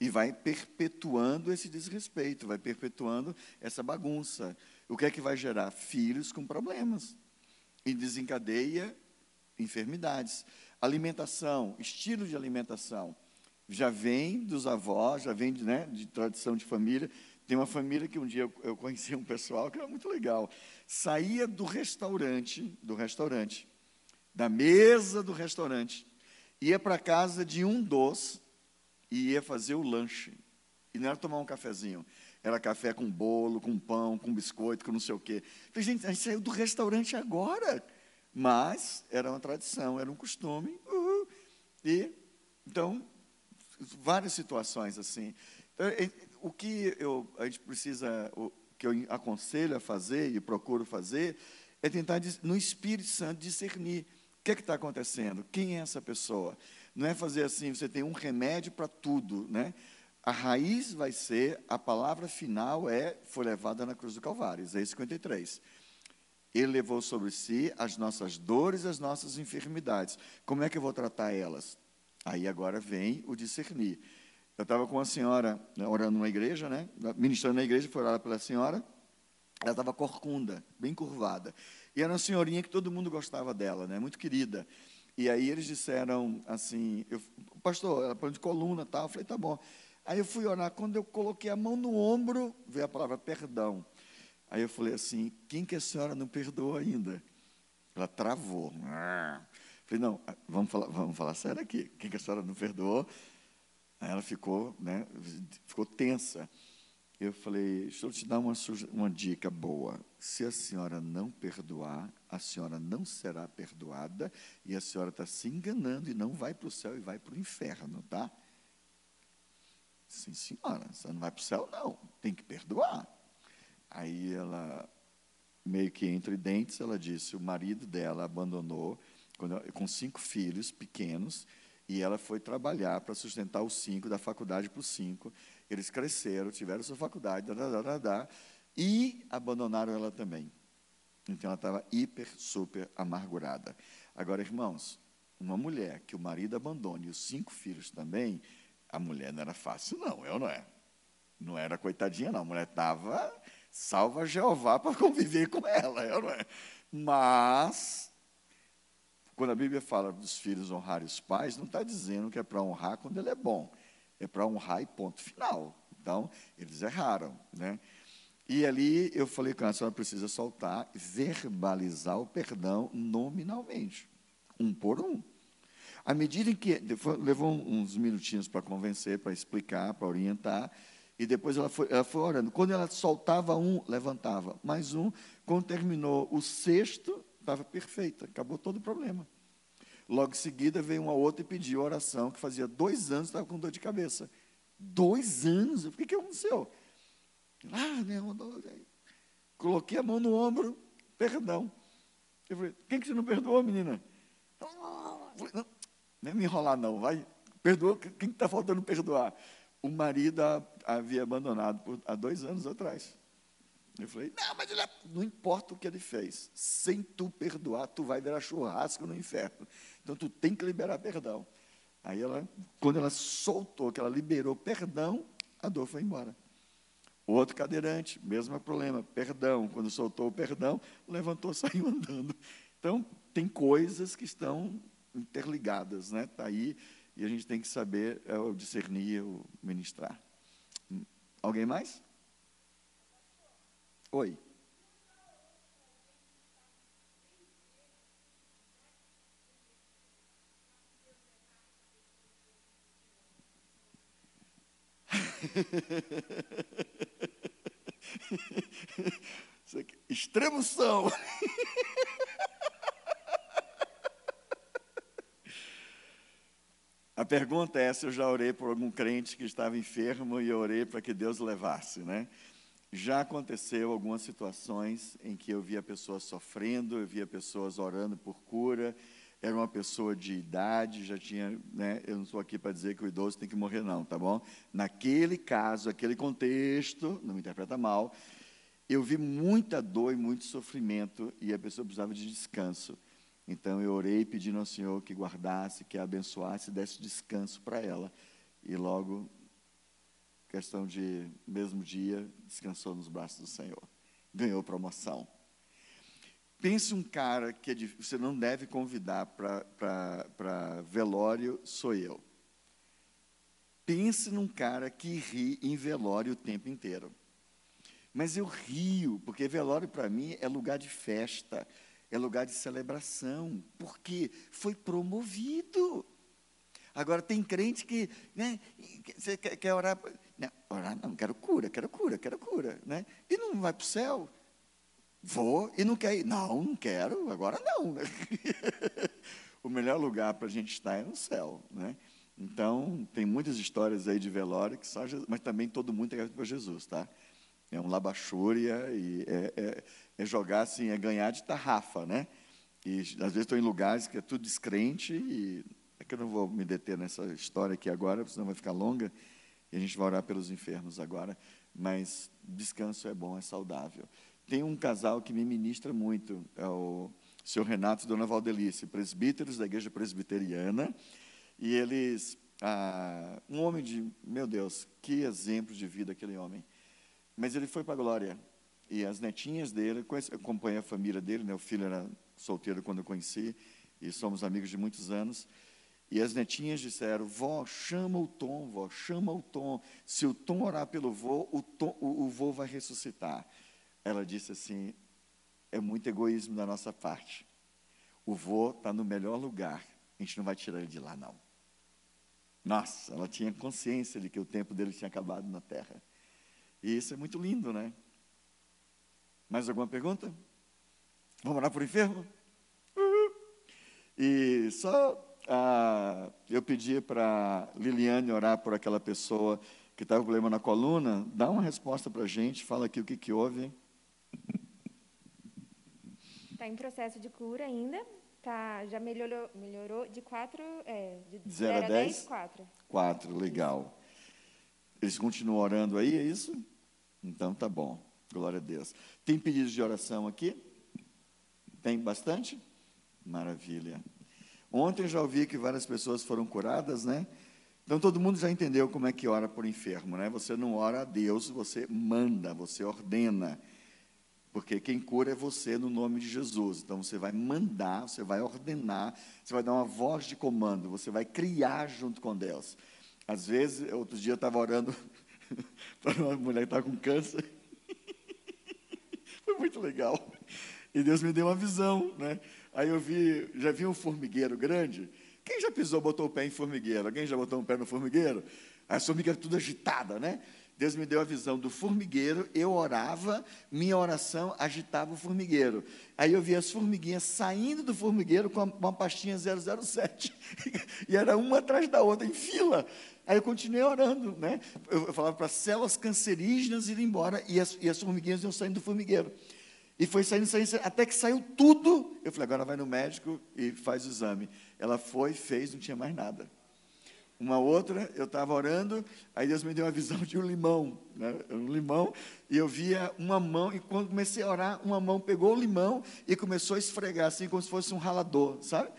E vai perpetuando esse desrespeito, vai perpetuando essa bagunça. O que é que vai gerar? Filhos com problemas. E desencadeia enfermidades. Alimentação, estilo de alimentação. Já vem dos avós, já vem de, né, de tradição de família. Tem uma família que um dia eu, conheci um pessoal que era muito legal. Saía do restaurante, do restaurante, da mesa do restaurante, ia para casa de um dos e ia fazer o lanche. E não era tomar um cafezinho. Era café com bolo, com pão, com biscoito, com não sei o quê. Falei, gente, a gente saiu do restaurante agora. Mas era uma tradição, era um costume. Uhul. E, então, várias situações assim. Então, o que eu, a gente precisa, o que eu aconselho a fazer e procuro fazer, é tentar, no Espírito Santo, discernir o que é está acontecendo, quem é essa pessoa. Não é fazer assim, você tem um remédio para tudo, né? A raiz vai ser, a palavra final é, foi levada na cruz do Calvário, Isaías 53. Ele levou sobre si as nossas dores, as nossas enfermidades. Como é que eu vou tratar elas? Aí agora vem o discernir. Eu estava com uma senhora né, orando numa igreja, né, ministrando na igreja, foi orada pela senhora. Ela estava corcunda, bem curvada. E era uma senhorinha que todo mundo gostava dela, né, muito querida. E aí eles disseram assim, eu, pastor, ela falou de coluna tal. Eu falei, tá bom. Aí eu fui orar, quando eu coloquei a mão no ombro, veio a palavra perdão. Aí eu falei assim, quem que a senhora não perdoou ainda? Ela travou. Falei, não, vamos falar, vamos falar sério aqui. Quem que a senhora não perdoou? Aí ela ficou, né, ficou tensa. Eu falei, deixa eu te dar uma, uma dica boa. Se a senhora não perdoar, a senhora não será perdoada e a senhora está se enganando e não vai para o céu e vai para o inferno, tá? Sim, senhora, você não vai para o céu, não. Tem que perdoar. Aí ela, meio que entre dentes, ela disse: o marido dela abandonou com cinco filhos pequenos e ela foi trabalhar para sustentar os cinco, da faculdade para os cinco. Eles cresceram, tiveram sua faculdade, dá, dá, dá, dá, e abandonaram ela também. Então ela estava hiper, super amargurada. Agora, irmãos, uma mulher que o marido abandone e os cinco filhos também, a mulher não era fácil, não, eu não é. Não era coitadinha, não. A mulher estava salva Jeová para conviver com ela, eu não é. Mas quando a Bíblia fala dos filhos honrarem os pais, não está dizendo que é para honrar quando ele é bom. É para honrar e ponto final. Então, eles erraram. Né? E ali eu falei com a senhora precisa soltar, verbalizar o perdão nominalmente, um por um. À medida em que. Levou uns minutinhos para convencer, para explicar, para orientar. E depois ela foi, ela foi orando. Quando ela soltava um, levantava. Mais um. Quando terminou o sexto, Estava perfeita, acabou todo o problema. Logo em seguida veio uma outra e pediu oração, que fazia dois anos estava com dor de cabeça. Dois anos? O que, que aconteceu? Ah, coloquei a mão no ombro, perdão. Eu falei, quem que você não perdoou, menina? Falei, não, não é me enrolar, não, vai. Perdoou, quem está faltando perdoar? O marido a, havia abandonado por, há dois anos atrás. Eu falei, não, mas ele, é, não importa o que ele fez, sem tu perdoar, tu vai virar churrasco no inferno. Então tu tem que liberar perdão. Aí ela, quando ela soltou, que ela liberou perdão, a dor foi embora. Outro cadeirante, mesmo problema, perdão. Quando soltou o perdão, levantou, saiu andando. Então, tem coisas que estão interligadas, né? Está aí e a gente tem que saber é, discernir, o ministrar. Alguém mais? Oi. Extremoção. A pergunta é se eu já orei por algum crente que estava enfermo e orei para que Deus levasse, né? Já aconteceu algumas situações em que eu via pessoas sofrendo, eu via pessoas orando por cura, era uma pessoa de idade, já tinha, né, eu não estou aqui para dizer que o idoso tem que morrer não, tá bom? Naquele caso, aquele contexto, não me interpreta mal, eu vi muita dor e muito sofrimento e a pessoa precisava de descanso. Então eu orei pedindo ao Senhor que guardasse, que abençoasse, desse descanso para ela. E logo, questão de mesmo dia, descansou nos braços do Senhor. Ganhou promoção. Pense um cara que é você não deve convidar para velório, sou eu. Pense num cara que ri em velório o tempo inteiro. Mas eu rio, porque velório para mim é lugar de festa, é lugar de celebração, porque foi promovido. Agora, tem crente que, né, você quer, quer orar, não, orar não, quero cura, quero cura, quero cura, né? E não vai para o céu. Vou e não quer ir. Não, não quero, agora não. o melhor lugar para a gente estar é no céu. Né? Então, tem muitas histórias aí de velório, que só Jesus, mas também todo mundo tem para Jesus, tá? É um labachúria e é, é, é, jogar assim, é ganhar de tarrafa, né? E às vezes estou em lugares que é tudo descrente e é que eu não vou me deter nessa história aqui agora, senão vai ficar longa e a gente vai orar pelos enfermos agora. Mas descanso é bom, é saudável. Tem um casal que me ministra muito, é o senhor Renato e dona Valdelice, presbíteros da igreja presbiteriana, e eles, ah, um homem de, meu Deus, que exemplo de vida aquele homem. Mas ele foi para a glória, e as netinhas dele, acompanhei a família dele, né, o filho era solteiro quando eu conheci, e somos amigos de muitos anos, e as netinhas disseram, vó, chama o Tom, vó, chama o Tom, se o Tom orar pelo vô, o, Tom, o, o vô vai ressuscitar ela disse assim: é muito egoísmo da nossa parte. O vô está no melhor lugar, a gente não vai tirar ele de lá, não. Nossa, ela tinha consciência de que o tempo dele tinha acabado na terra. E isso é muito lindo, né? Mais alguma pergunta? Vamos orar por enfermo? Uhum. E só ah, eu pedi para Liliane orar por aquela pessoa que estava com problema na coluna. Dá uma resposta para a gente, fala aqui o que, que houve. Está em processo de cura ainda. Tá, já melhorou, melhorou de 4, é, de 0 a 10? 4. 4, legal. Eles continuam orando aí, é isso? Então tá bom. Glória a Deus. Tem pedidos de oração aqui? Tem bastante? Maravilha. Ontem já ouvi que várias pessoas foram curadas, né? Então todo mundo já entendeu como é que ora por enfermo, né? Você não ora a Deus, você manda, você ordena. Porque quem cura é você no nome de Jesus. Então você vai mandar, você vai ordenar, você vai dar uma voz de comando, você vai criar junto com Deus. Às vezes, outro dia eu estava orando para uma mulher que estava com câncer. Foi muito legal. E Deus me deu uma visão, né? Aí eu vi, já vi um formigueiro grande. Quem já pisou, botou o pé em formigueiro? Alguém já botou um pé no formigueiro? A formigueira tudo agitada, né? Deus me deu a visão do formigueiro, eu orava, minha oração agitava o formigueiro. Aí eu via as formiguinhas saindo do formigueiro com uma pastinha 007. e era uma atrás da outra, em fila. Aí eu continuei orando, né? Eu, falava para as células cancerígenas irem embora e as, e as formiguinhas iam saindo do formigueiro. E foi saindo, saindo, saindo, até que saiu tudo. Eu falei, agora vai no médico e faz o exame. Ela foi, fez, não tinha mais nada. Uma outra, eu estava orando, aí Deus me deu uma visão de um limão, né? um limão, e eu via uma mão, e quando comecei a orar, uma mão pegou o limão e começou a esfregar, assim, como se fosse um ralador, sabe?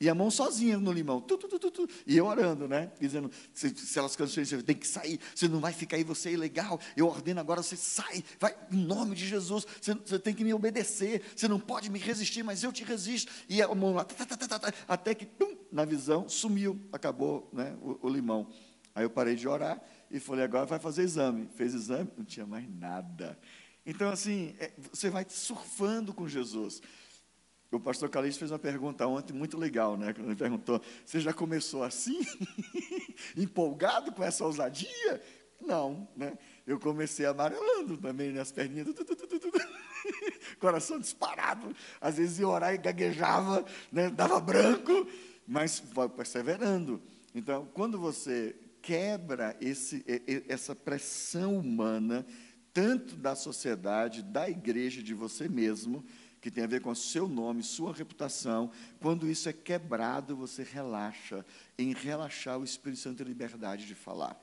E a mão sozinha no limão, tu, tu, tu, e eu orando, né? Dizendo, se, se elas canções, você tem que sair, você não vai ficar aí, você é ilegal. Eu ordeno agora, você sai, vai, em nome de Jesus, você, você tem que me obedecer, você não pode me resistir, mas eu te resisto. E a mão lá, tá, tá, tá, tá, até que, pum, na visão, sumiu, acabou né, o, o limão. Aí eu parei de orar e falei, agora vai fazer exame. Fez exame, não tinha mais nada. Então, assim, é, você vai surfando com Jesus. O pastor Calixto fez uma pergunta ontem muito legal, né? Quando ele perguntou: Você já começou assim? Empolgado com essa ousadia? Não, né? Eu comecei amarelando também, né? As perninhas. Tu, tu, tu, coração disparado. Às vezes ia orar e gaguejava, né? dava branco, mas perseverando. Então, quando você quebra esse, essa pressão humana, tanto da sociedade, da igreja, de você mesmo, que tem a ver com o seu nome, sua reputação, quando isso é quebrado, você relaxa. Em relaxar, o Espírito Santo tem liberdade de falar.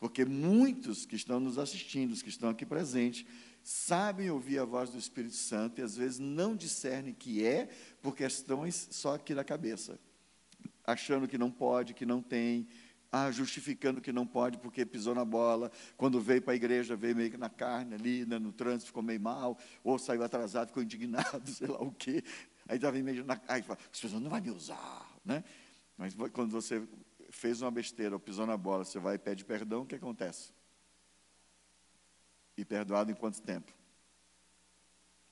Porque muitos que estão nos assistindo, os que estão aqui presentes, sabem ouvir a voz do Espírito Santo e às vezes não discernem que é por questões só aqui da cabeça. Achando que não pode, que não tem, ah, justificando que não pode porque pisou na bola, quando veio para a igreja, veio meio que na carne ali, né, no trânsito, ficou meio mal, ou saiu atrasado, ficou indignado, sei lá o quê. Aí estava meio na fala, as pessoas não vão me usar, né? Mas quando você fez uma besteira ou pisou na bola, você vai e pede perdão, o que acontece? E perdoado em quanto tempo?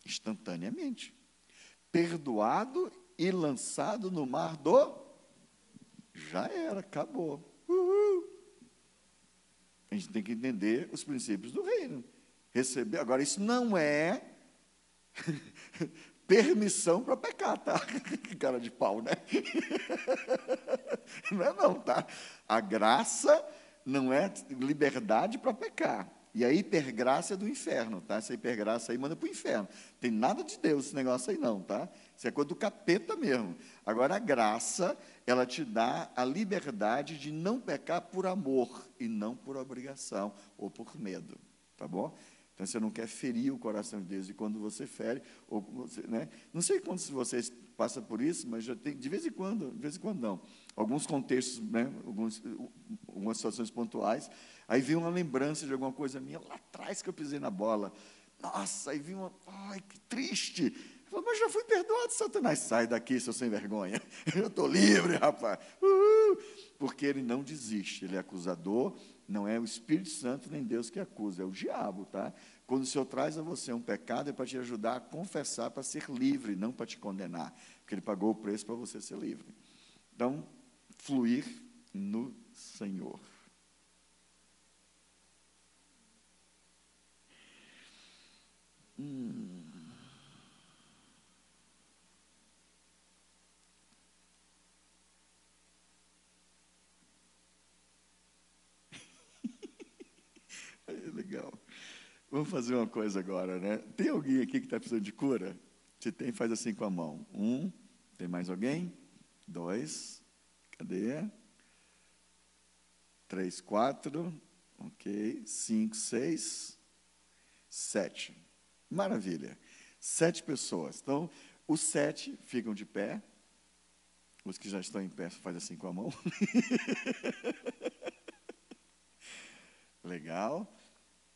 Instantaneamente. Perdoado e lançado no mar do já era, acabou. Uhul. A gente tem que entender os princípios do reino. Receber. Agora, isso não é permissão para pecar, tá? Cara de pau, né? Não é não, tá? A graça não é liberdade para pecar. E a hipergraça é do inferno, tá? Essa hipergraça aí manda para o inferno. Tem nada de Deus esse negócio aí não, tá? Isso é coisa do capeta mesmo. Agora, a graça, ela te dá a liberdade de não pecar por amor e não por obrigação ou por medo, tá bom? Então, você não quer ferir o coração de Deus. E quando você fere, ou você, né? não sei quantos de vocês passam por isso, mas já tem, de vez em quando, de vez em quando não. Alguns contextos, né? Alguns, algumas situações pontuais, Aí vem uma lembrança de alguma coisa minha lá atrás que eu pisei na bola. Nossa, aí vi uma. Ai, que triste. Falei, mas já fui perdoado, Satanás. Sai daqui, seu sem vergonha. Eu estou livre, rapaz. Uhul. Porque ele não desiste. Ele é acusador. Não é o Espírito Santo nem Deus que acusa, é o diabo, tá? Quando o Senhor traz a você um pecado, é para te ajudar a confessar, para ser livre, não para te condenar. Porque ele pagou o preço para você ser livre. Então, fluir no Senhor. Hum. Legal. Vamos fazer uma coisa agora, né? Tem alguém aqui que está precisando de cura? Se tem, faz assim com a mão. Um. Tem mais alguém? Dois. Cadê? Três, quatro. Ok. Cinco, seis. Sete. Maravilha. Sete pessoas. Então, os sete ficam de pé. Os que já estão em pé, faz assim com a mão. Legal.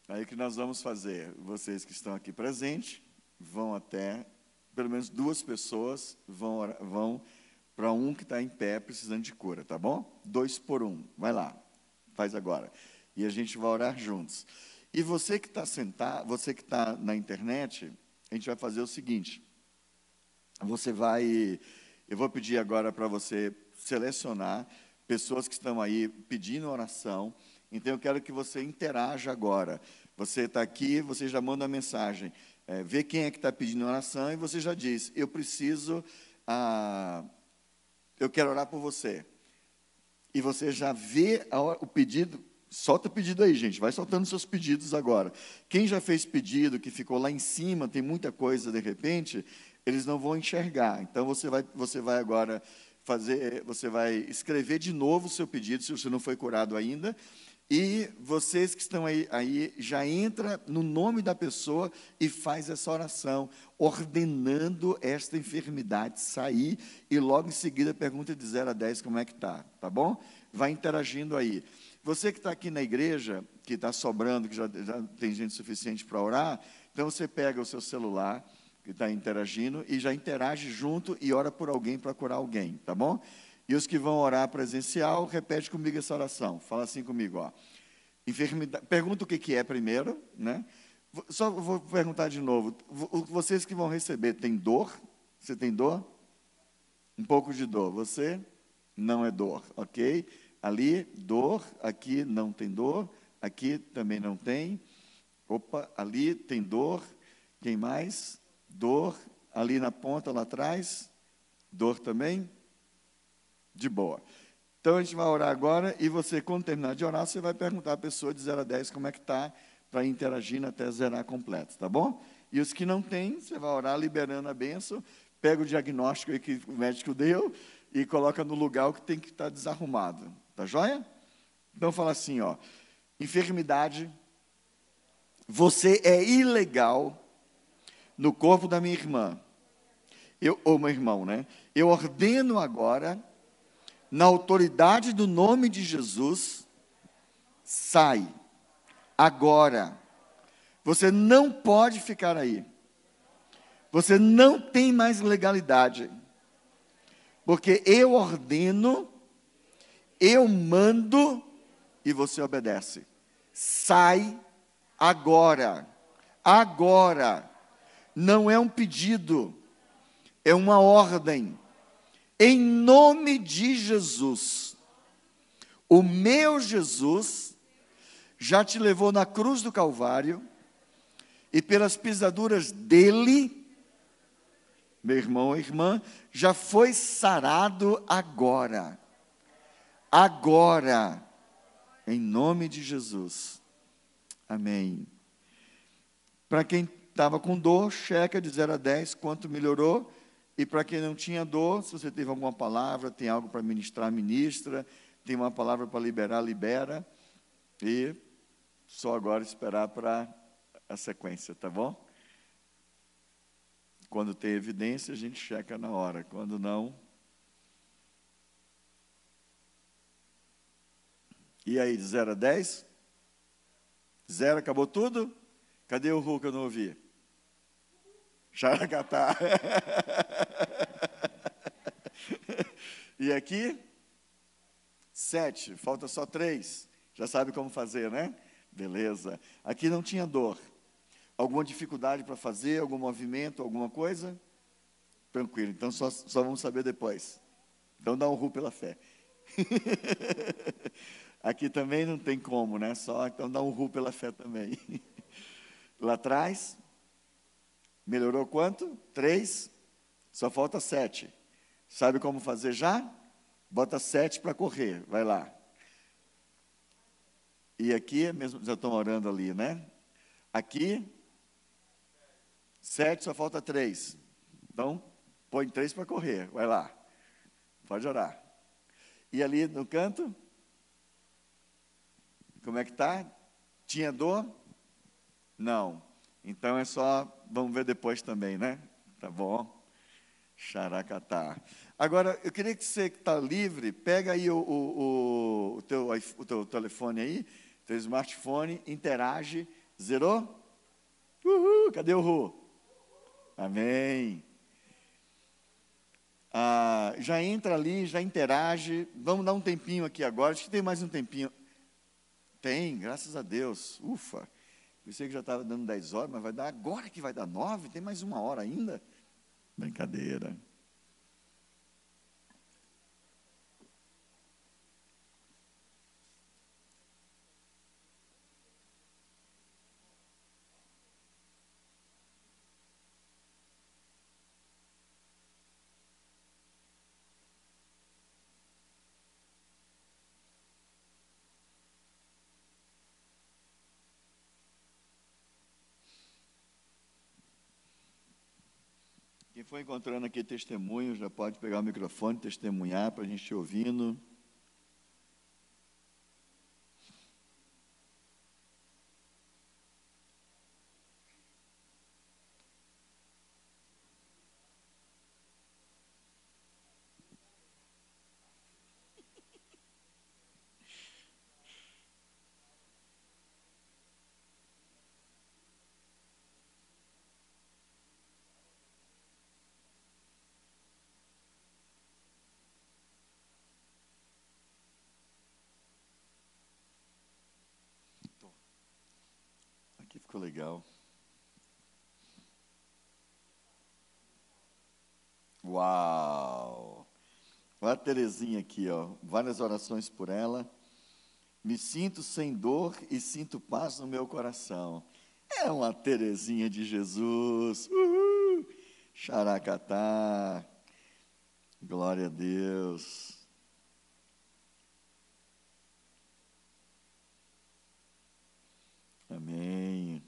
Aí o que nós vamos fazer? Vocês que estão aqui presentes vão até, pelo menos duas pessoas vão, vão para um que está em pé precisando de cura, tá bom? Dois por um. Vai lá, faz agora. E a gente vai orar juntos. E você que está sentado, você que está na internet, a gente vai fazer o seguinte: você vai, eu vou pedir agora para você selecionar pessoas que estão aí pedindo oração Então eu quero que você interaja agora. Você está aqui, você já manda a mensagem, é, vê quem é que está pedindo oração e você já diz: Eu preciso, ah, eu quero orar por você. E você já vê a, o pedido, solta o pedido aí, gente, vai soltando seus pedidos agora. Quem já fez pedido, que ficou lá em cima, tem muita coisa de repente, eles não vão enxergar. Então você vai, você vai agora fazer, você vai escrever de novo o seu pedido, se você não foi curado ainda. E vocês que estão aí, aí, já entra no nome da pessoa e faz essa oração, ordenando esta enfermidade sair e logo em seguida pergunta de 0 a 10 como é que está, tá bom? Vai interagindo aí. Você que está aqui na igreja, que está sobrando, que já, já tem gente suficiente para orar, então você pega o seu celular, que está interagindo e já interage junto e ora por alguém para curar alguém, tá bom? E os que vão orar presencial, repete comigo essa oração. Fala assim comigo, ó. Enfermidade, pergunta o que, que é primeiro, né? Só vou perguntar de novo. Vocês que vão receber, tem dor? Você tem dor? Um pouco de dor. Você não é dor, ok? Ali, dor. Aqui não tem dor. Aqui também não tem. Opa, ali tem dor. Quem mais? Dor. Ali na ponta, lá atrás. Dor também. De boa. Então a gente vai orar agora e você, quando terminar de orar, você vai perguntar à pessoa de 0 a 10 como é que está, para ir interagindo até zerar completo, tá bom? E os que não têm, você vai orar liberando a bênção, pega o diagnóstico que o médico deu e coloca no lugar que tem que estar tá desarrumado. Tá joia? Então fala assim, ó. Enfermidade, você é ilegal no corpo da minha irmã. Eu, ou meu irmão, né? Eu ordeno agora na autoridade do nome de Jesus, sai. Agora. Você não pode ficar aí. Você não tem mais legalidade. Porque eu ordeno, eu mando e você obedece. Sai agora. Agora. Não é um pedido, é uma ordem em nome de Jesus. O meu Jesus já te levou na cruz do Calvário e pelas pisaduras dele, meu irmão ou irmã, já foi sarado agora. Agora, em nome de Jesus. Amém. Para quem estava com dor, checa de 0 a 10 quanto melhorou. E para quem não tinha dor, se você teve alguma palavra, tem algo para ministrar, ministra, tem uma palavra para liberar, libera. E só agora esperar para a sequência, tá bom? Quando tem evidência, a gente checa na hora. Quando não. E aí, de 0 a 10? Zero, acabou tudo? Cadê o que eu não ouvi? Xaracatá. e aqui, sete, falta só três. Já sabe como fazer, né? Beleza. Aqui não tinha dor. Alguma dificuldade para fazer, algum movimento, alguma coisa? Tranquilo, então só, só vamos saber depois. Então dá um ru pela fé. Aqui também não tem como, né? Só então dá um ru pela fé também. Lá atrás, Melhorou quanto? Três. Só falta sete. Sabe como fazer já? Bota sete para correr. Vai lá. E aqui, mesmo já estão orando ali, né? Aqui, sete, só falta três. Então, põe três para correr. Vai lá. Pode orar. E ali no canto? Como é que tá? Tinha dor? Não. Então é só, vamos ver depois também, né? Tá bom? Xaracatá. Agora, eu queria que você que está livre, pega aí o, o, o, teu, o teu telefone aí, teu smartphone, interage. Zerou? Uhul, cadê o Ru? Amém. Ah, já entra ali, já interage. Vamos dar um tempinho aqui agora. Acho que tem mais um tempinho. Tem, graças a Deus. Ufa. Pensei que já estava dando 10 horas, mas vai dar agora que vai dar 9, tem mais uma hora ainda. Brincadeira. For encontrando aqui testemunho, já pode pegar o microfone, testemunhar para a gente ir ouvindo. Aqui ficou legal. Uau! Olha a Terezinha aqui, ó. Várias orações por ela. Me sinto sem dor e sinto paz no meu coração. É uma Terezinha de Jesus. Uhul! Xaracatá. Glória a Deus. Amém.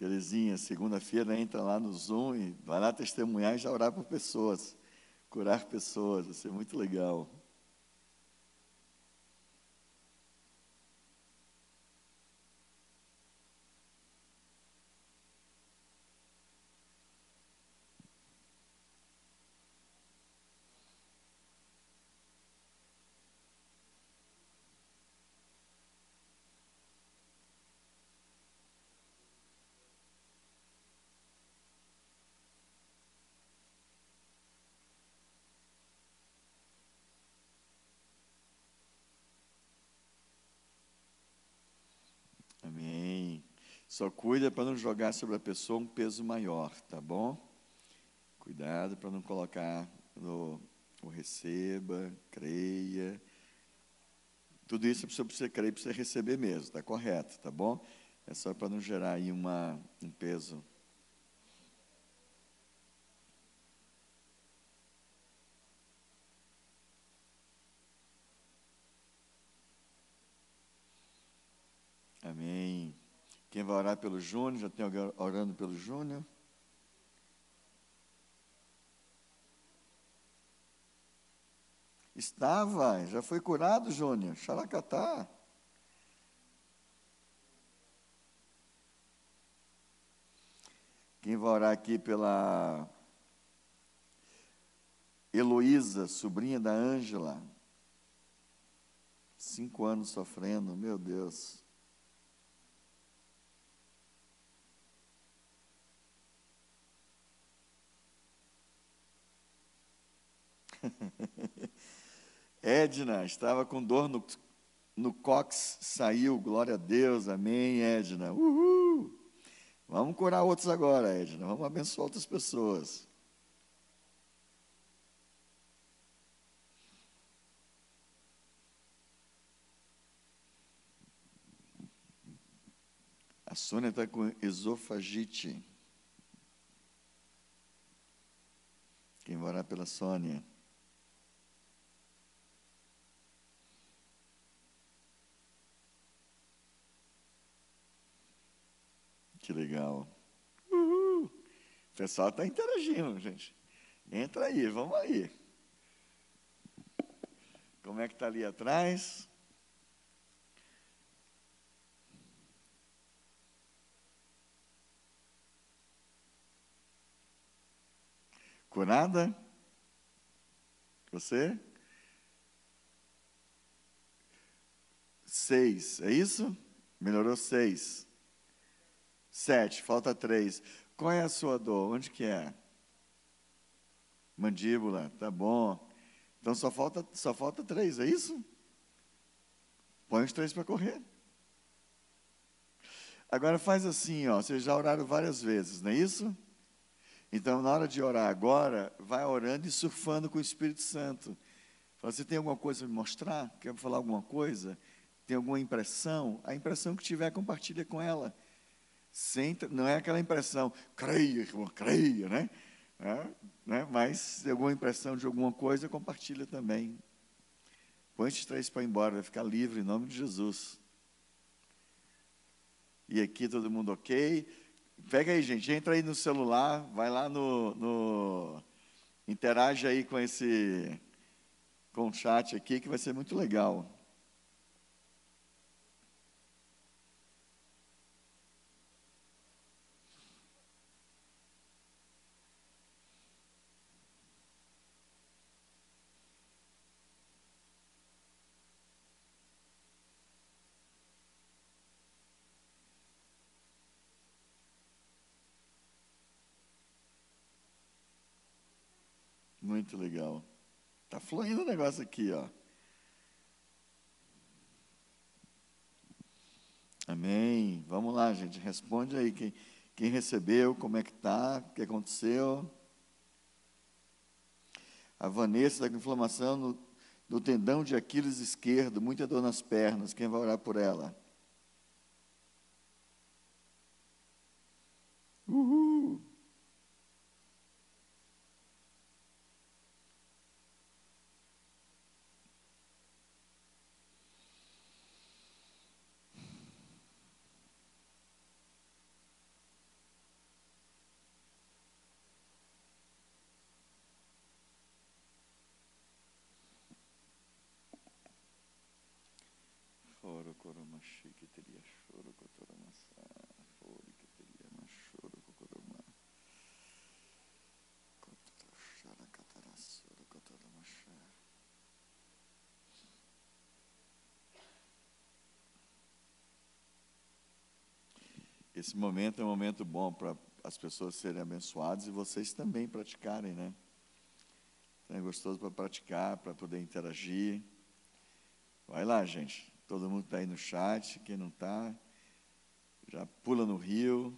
Terezinha, segunda-feira entra lá no Zoom e vai lá testemunhar e já orar por pessoas, curar pessoas, vai ser muito legal. Amém. Só cuida para não jogar sobre a pessoa um peso maior, tá bom? Cuidado para não colocar no o receba, creia. Tudo isso precisa você crer você receber mesmo, está correto, tá bom? É só para não gerar aí uma, um peso. Amém. Quem vai orar pelo Júnior? Já tem alguém orando pelo Júnior? Estava, já foi curado, Júnior. Xaracatá. Quem vai orar aqui pela Heloísa, sobrinha da Ângela. Cinco anos sofrendo, meu Deus. Edna, estava com dor no, no cox, saiu, glória a Deus, amém, Edna. Uhul! Vamos curar outros agora, Edna, vamos abençoar outras pessoas. A Sônia está com esofagite. Quem orar pela Sônia? Que legal. Uhul. O pessoal está interagindo, gente. Entra aí, vamos aí. Como é que está ali atrás? Curada? Você? Seis, é isso? Melhorou seis. Sete, falta três. Qual é a sua dor? Onde que é? Mandíbula, tá bom. Então só falta, só falta três, é isso? Põe os três para correr. Agora faz assim, ó, vocês já oraram várias vezes, não é isso? Então, na hora de orar agora, vai orando e surfando com o Espírito Santo. Fala, você tem alguma coisa para me mostrar? Quer falar alguma coisa? tem alguma impressão, a impressão que tiver, compartilha com ela. Não é aquela impressão, creia, irmão, creia, né? É, né? Mas se alguma impressão de alguma coisa, compartilha também. Põe esses três para embora, vai ficar livre em nome de Jesus. E aqui todo mundo ok. Pega aí, gente, entra aí no celular, vai lá no, no interage aí com esse com o chat aqui que vai ser muito legal. Muito legal. Está fluindo o negócio aqui, ó. Amém. Vamos lá, gente. Responde aí quem, quem recebeu, como é que está, o que aconteceu. A Vanessa está com inflamação no, no tendão de Aquiles esquerdo, muita dor nas pernas. Quem vai orar por ela? Esse momento é um momento bom para as pessoas serem abençoadas e vocês também praticarem, né? Então é gostoso para praticar, para poder interagir. Vai lá, gente. Todo mundo está aí no chat, quem não está, já pula no rio.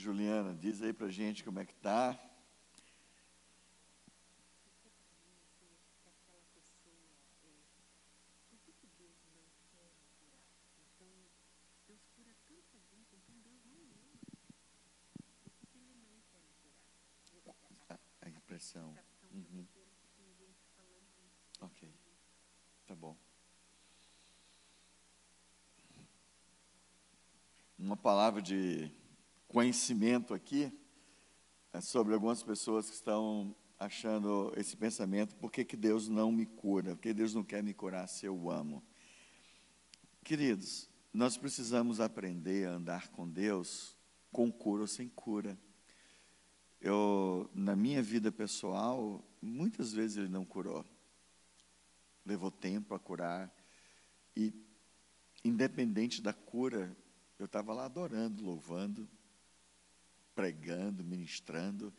Juliana, diz aí pra gente como é que tá. A impressão. Uhum. Ok. Tá bom. Uma palavra de conhecimento aqui é sobre algumas pessoas que estão achando esse pensamento: por que, que Deus não me cura? Por que Deus não quer me curar se eu amo? Queridos, nós precisamos aprender a andar com Deus com cura ou sem cura. Eu, na minha vida pessoal, muitas vezes Ele não curou. Levou tempo a curar. E, independente da cura, eu estava lá adorando, louvando, pregando, ministrando.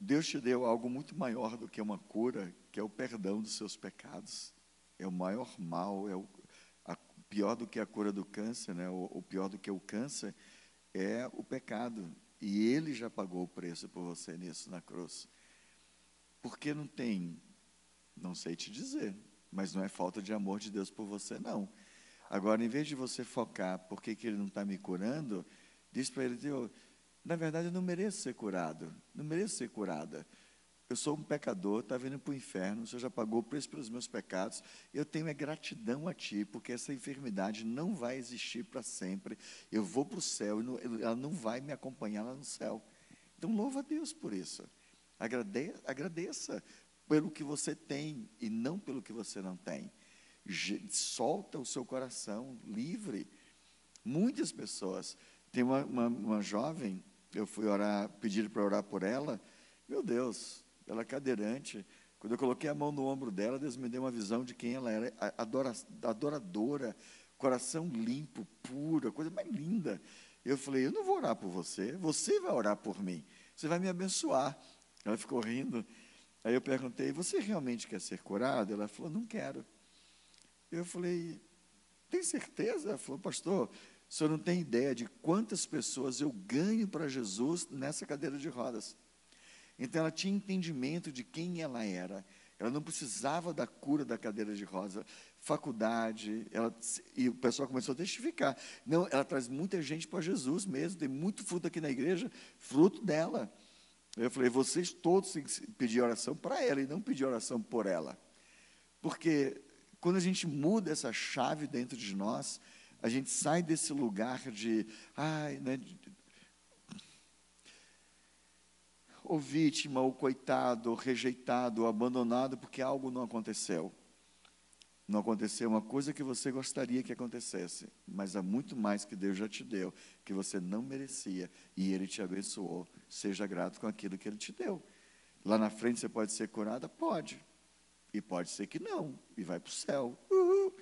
Deus te deu algo muito maior do que uma cura, que é o perdão dos seus pecados. É o maior mal, é o a, pior do que a cura do câncer, né? o, o pior do que o câncer é o pecado. E Ele já pagou o preço por você nisso na cruz. Porque não tem, não sei te dizer, mas não é falta de amor de Deus por você, não. Agora, em vez de você focar por que, que Ele não está me curando, diz para Ele, Deus, na verdade, eu não mereço ser curado, não mereço ser curada. Eu sou um pecador, está vindo para o inferno, o Senhor já pagou o preço pelos meus pecados. Eu tenho a gratidão a Ti, porque essa enfermidade não vai existir para sempre. Eu vou para o céu, ela não vai me acompanhar lá no céu. Então, louva a Deus por isso. Agradeça, agradeça pelo que você tem e não pelo que você não tem. Solta o seu coração livre Muitas pessoas. Tem uma, uma, uma jovem, eu fui orar, pedir para orar por ela. Meu Deus, ela é cadeirante. Quando eu coloquei a mão no ombro dela, Deus me deu uma visão de quem ela era, adora, adoradora, coração limpo, puro, coisa mais linda. Eu falei, eu não vou orar por você, você vai orar por mim, você vai me abençoar. Ela ficou rindo. Aí eu perguntei, você realmente quer ser curada? Ela falou, não quero. Eu falei, tem certeza? Ela falou, pastor, o senhor não tem ideia de quantas pessoas eu ganho para Jesus nessa cadeira de rodas. Então ela tinha entendimento de quem ela era. Ela não precisava da cura da cadeira de rosa. Faculdade, ela, e o pessoal começou a testificar. Não, ela traz muita gente para Jesus mesmo, tem muito fruto aqui na igreja, fruto dela. Eu falei, vocês todos têm que pedir oração para ela e não pedir oração por ela. Porque quando a gente muda essa chave dentro de nós, a gente sai desse lugar de, ai, né, ou vítima, ou coitado, ou rejeitado, ou abandonado porque algo não aconteceu. Não aconteceu uma coisa que você gostaria que acontecesse, mas há muito mais que Deus já te deu, que você não merecia, e Ele te abençoou. Seja grato com aquilo que Ele te deu. Lá na frente você pode ser curada? Pode. E pode ser que não, e vai para o céu. Uhul.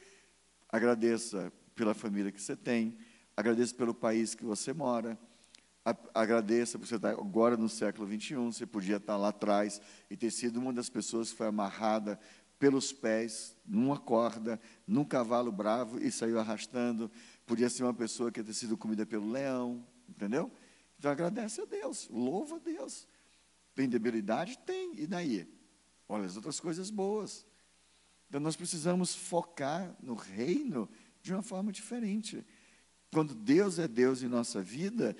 Agradeça pela família que você tem, agradeça pelo país que você mora, agradeça por você estar agora no século 21, você podia estar lá atrás e ter sido uma das pessoas que foi amarrada pelos pés, numa corda, num cavalo bravo e saiu arrastando. Podia ser uma pessoa que ter sido comida pelo leão, entendeu? Então agradece a Deus, louva a Deus. Tem debilidade? Tem, e daí? Olha as outras coisas boas. Então nós precisamos focar no reino de uma forma diferente. Quando Deus é Deus em nossa vida,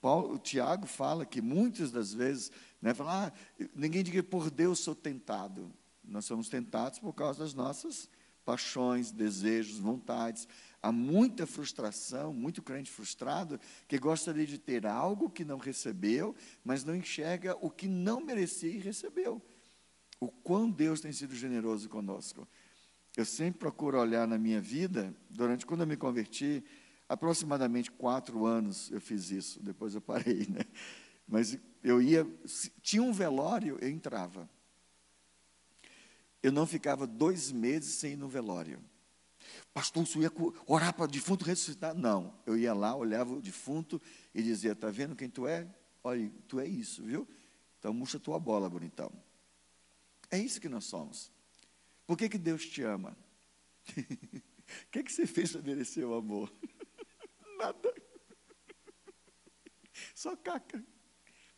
Paulo, o Tiago fala que muitas das vezes, né, fala, ah, ninguém diga por Deus sou tentado. Nós somos tentados por causa das nossas paixões, desejos, vontades. Há muita frustração, muito crente frustrado, que gostaria de ter algo que não recebeu, mas não enxerga o que não merecia e recebeu. O quão Deus tem sido generoso conosco. Eu sempre procuro olhar na minha vida, durante quando eu me converti, aproximadamente quatro anos eu fiz isso, depois eu parei, né? Mas eu ia, tinha um velório, eu entrava. Eu não ficava dois meses sem ir no velório. Pastor, você ia orar para o defunto ressuscitar? Não. Eu ia lá, olhava o defunto e dizia: Está vendo quem tu é? Olha, tu é isso, viu? Então murcha tua bola, bonitão. É isso que nós somos. Por que, que Deus te ama? O que, que você fez para merecer o amor? Nada. Só caca.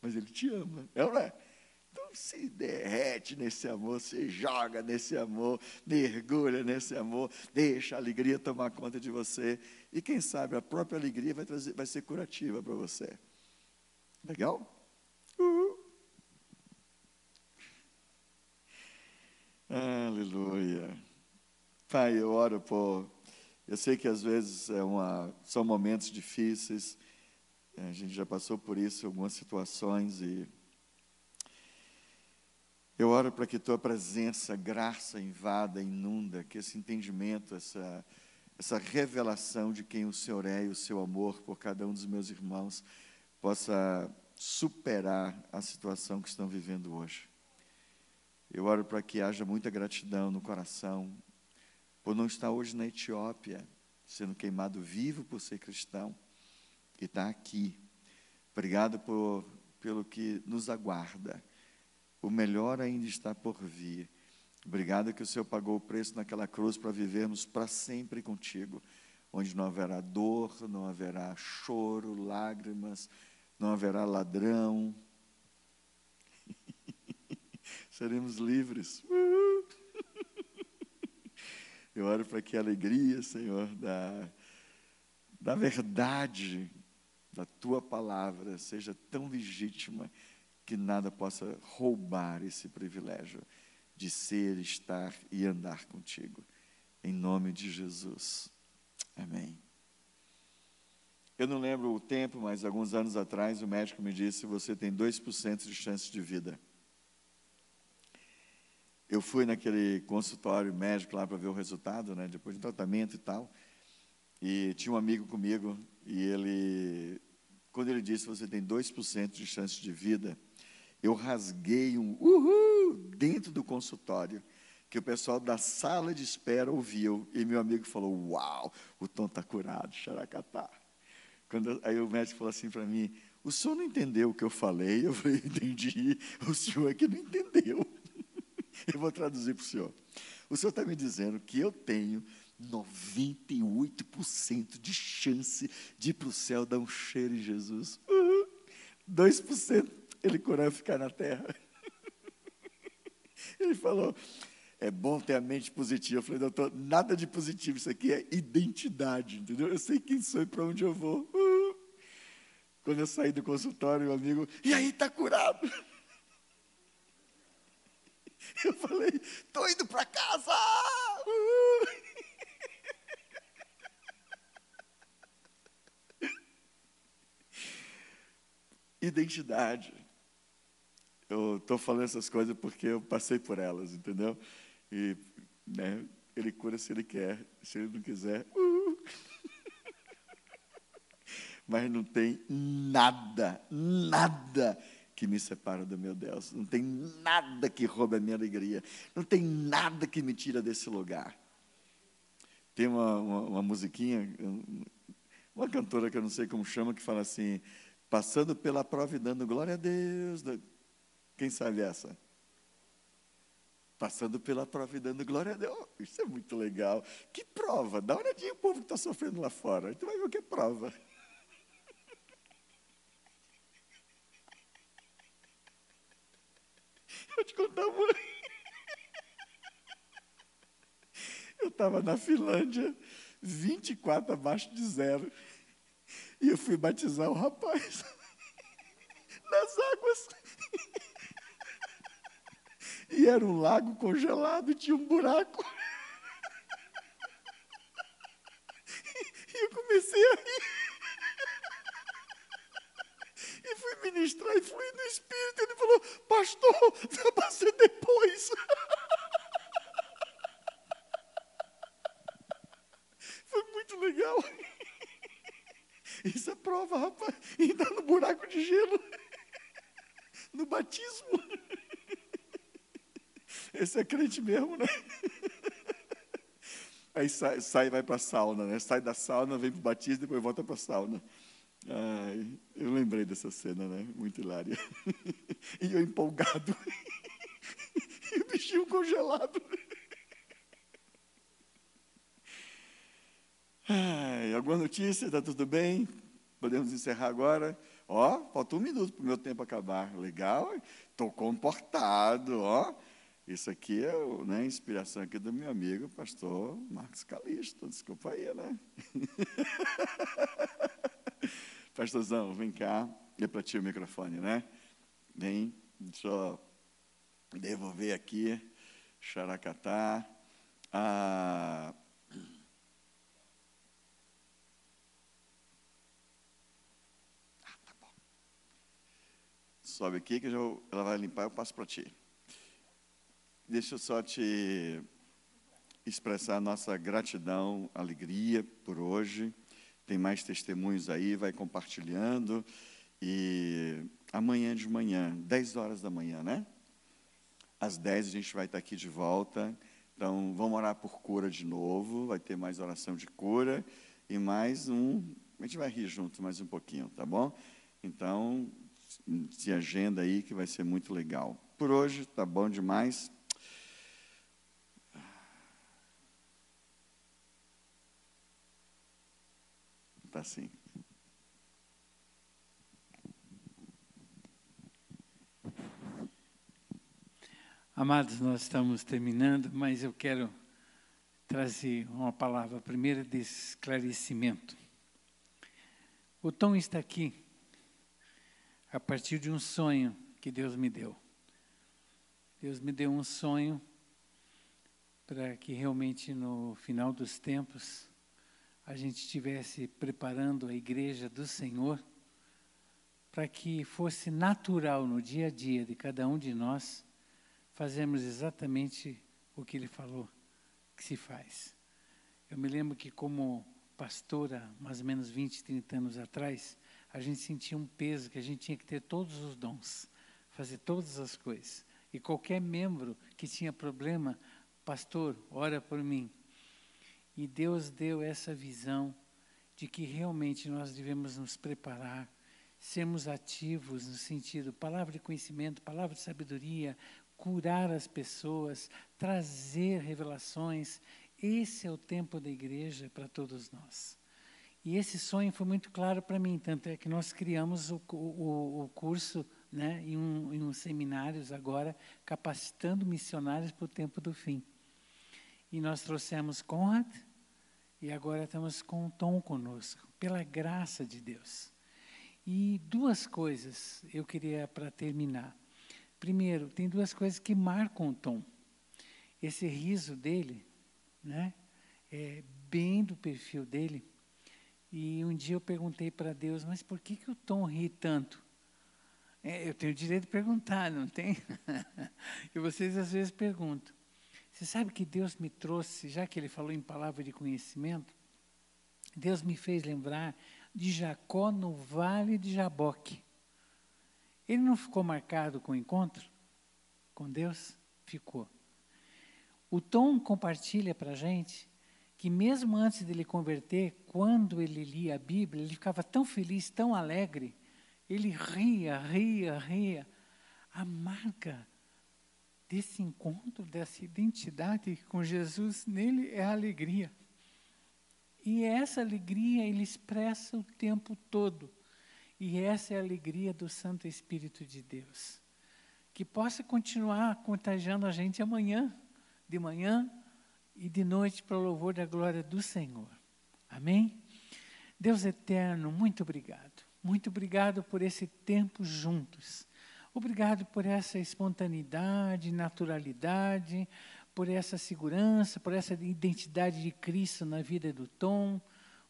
Mas Ele te ama, é ou não é? Então se derrete nesse amor, se joga nesse amor, mergulha nesse amor, deixa a alegria tomar conta de você. E quem sabe a própria alegria vai, trazer, vai ser curativa para você. Legal? Uhul. Aleluia. Pai, eu oro por. Eu sei que às vezes é uma, são momentos difíceis, a gente já passou por isso em algumas situações e. Eu oro para que tua presença, graça invada, inunda, que esse entendimento, essa, essa revelação de quem o Senhor é e o seu amor por cada um dos meus irmãos possa superar a situação que estão vivendo hoje. Eu oro para que haja muita gratidão no coração, por não estar hoje na Etiópia, sendo queimado vivo por ser cristão, e estar tá aqui. Obrigado por, pelo que nos aguarda. O melhor ainda está por vir. Obrigado que o Senhor pagou o preço naquela cruz para vivermos para sempre contigo, onde não haverá dor, não haverá choro, lágrimas, não haverá ladrão, seremos livres. Eu oro para que a alegria, Senhor, da, da verdade da tua palavra seja tão legítima que nada possa roubar esse privilégio de ser, estar e andar contigo. Em nome de Jesus. Amém. Eu não lembro o tempo, mas alguns anos atrás o médico me disse: você tem 2% de chance de vida. Eu fui naquele consultório médico lá para ver o resultado, né, depois do tratamento e tal. E tinha um amigo comigo, e ele, quando ele disse você tem 2% de chance de vida, eu rasguei um uhul dentro do consultório, que o pessoal da sala de espera ouviu, e meu amigo falou: Uau, o Tom está curado, xaracatá. Quando, aí o médico falou assim para mim: O senhor não entendeu o que eu falei? Eu falei: Entendi, o senhor é que não entendeu. Eu vou traduzir para o senhor. O senhor está me dizendo que eu tenho 98% de chance de ir para o céu dar um cheiro em Jesus. Uhum. 2% ele curar e ficar na terra. Ele falou, é bom ter a mente positiva. Eu falei, doutor, nada de positivo, isso aqui é identidade, entendeu? Eu sei quem sou e para onde eu vou. Uhum. Quando eu saí do consultório, meu amigo, e aí, está curado? Eu falei, estou indo para casa. Identidade. Eu estou falando essas coisas porque eu passei por elas, entendeu? E né, ele cura se ele quer, se ele não quiser. Mas não tem nada, nada que me separa do meu Deus. Não tem nada que roube a minha alegria. Não tem nada que me tira desse lugar. Tem uma, uma, uma musiquinha, uma cantora que eu não sei como chama, que fala assim: passando pela prova e dando glória a Deus. Quem sabe essa? Passando pela prova e dando glória a Deus. Isso é muito legal. Que prova? Dá uma olhadinha o povo que está sofrendo lá fora. Tu vai ver o que é prova. Vou te contar uma. Eu estava na Finlândia, 24 abaixo de zero. E eu fui batizar o rapaz nas águas. E era um lago congelado tinha um buraco. E eu comecei a rir. E fui ministrar e fui no Espírito. Ele falou, pastor, para ser depois. Foi muito legal. Isso é prova, rapaz. E dá no buraco de gelo. No batismo. Esse é crente mesmo, né? Aí sai, sai vai para a sauna, né? Sai da sauna, vem para o batismo, depois volta para a sauna. Ai, eu lembrei dessa cena, né? Muito hilária. E eu empolgado. E o bichinho congelado. Ai, alguma notícia? Está tudo bem? Podemos encerrar agora? Ó, falta um minuto para o meu tempo acabar. Legal? Estou comportado, ó. Isso aqui é né, a inspiração aqui do meu amigo, pastor Marcos Calisto. Desculpa aí, né? Pastorzão, vem cá. É para ti o microfone, né? Vem, deixa eu devolver aqui. Xaracatá. Ah, ah, tá. Sobe aqui que já, ela vai limpar, eu passo para ti. Deixa eu só te expressar nossa gratidão, alegria por hoje. Tem mais testemunhos aí, vai compartilhando. E amanhã de manhã, 10 horas da manhã, né? Às 10 a gente vai estar aqui de volta. Então, vamos orar por cura de novo. Vai ter mais oração de cura. E mais um. A gente vai rir junto mais um pouquinho, tá bom? Então, se agenda aí que vai ser muito legal. Por hoje, tá bom demais. Está assim. Amados, nós estamos terminando, mas eu quero trazer uma palavra primeira de esclarecimento. O Tom está aqui a partir de um sonho que Deus me deu. Deus me deu um sonho para que realmente no final dos tempos a gente estivesse preparando a igreja do Senhor para que fosse natural no dia a dia de cada um de nós fazermos exatamente o que ele falou que se faz. Eu me lembro que como pastora, mais ou menos 20, 30 anos atrás, a gente sentia um peso que a gente tinha que ter todos os dons, fazer todas as coisas. E qualquer membro que tinha problema, pastor, ora por mim. E Deus deu essa visão de que realmente nós devemos nos preparar, sermos ativos no sentido palavra de conhecimento, palavra de sabedoria, curar as pessoas, trazer revelações. Esse é o tempo da igreja para todos nós. E esse sonho foi muito claro para mim, tanto é que nós criamos o, o, o curso né, em, um, em uns seminários agora, capacitando missionários para o tempo do fim. E nós trouxemos Conrad, e agora estamos com o Tom conosco, pela graça de Deus. E duas coisas eu queria para terminar. Primeiro, tem duas coisas que marcam o Tom. Esse riso dele, né, é bem do perfil dele. E um dia eu perguntei para Deus, mas por que, que o Tom ri tanto? É, eu tenho o direito de perguntar, não tem? e vocês às vezes perguntam. Você sabe que Deus me trouxe, já que ele falou em palavra de conhecimento, Deus me fez lembrar de Jacó no vale de Jaboque. Ele não ficou marcado com o encontro com Deus? Ficou. O Tom compartilha para a gente que mesmo antes dele converter, quando ele lia a Bíblia, ele ficava tão feliz, tão alegre, ele ria, ria, ria. A marca desse encontro, dessa identidade com Jesus, nele é a alegria. E essa alegria ele expressa o tempo todo. E essa é a alegria do Santo Espírito de Deus. Que possa continuar contagiando a gente amanhã, de manhã e de noite, para o louvor da glória do Senhor. Amém? Deus eterno, muito obrigado. Muito obrigado por esse tempo juntos. Obrigado por essa espontaneidade, naturalidade, por essa segurança, por essa identidade de Cristo na vida do Tom,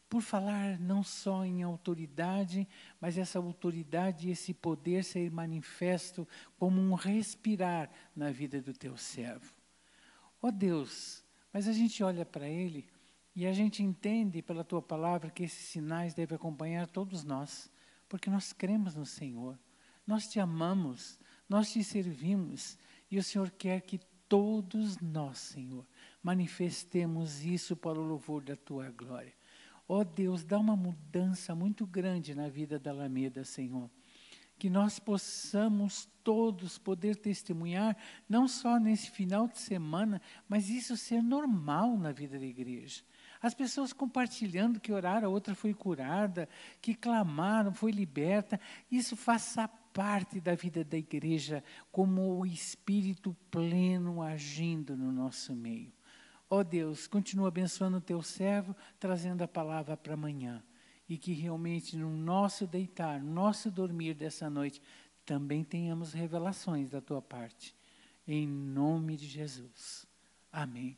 por falar não só em autoridade, mas essa autoridade e esse poder ser manifesto como um respirar na vida do teu servo. Ó oh Deus, mas a gente olha para ele e a gente entende pela tua palavra que esses sinais devem acompanhar todos nós, porque nós cremos no Senhor. Nós te amamos, nós te servimos e o Senhor quer que todos nós, Senhor, manifestemos isso para o louvor da tua glória. Ó oh Deus, dá uma mudança muito grande na vida da Alameda, Senhor. Que nós possamos todos poder testemunhar, não só nesse final de semana, mas isso ser normal na vida da igreja. As pessoas compartilhando que oraram, a outra foi curada, que clamaram, foi liberta. Isso faça parte da vida da igreja como o Espírito pleno agindo no nosso meio. Ó oh Deus, continua abençoando o teu servo, trazendo a palavra para amanhã. E que realmente no nosso deitar, no nosso dormir dessa noite, também tenhamos revelações da tua parte. Em nome de Jesus. Amém.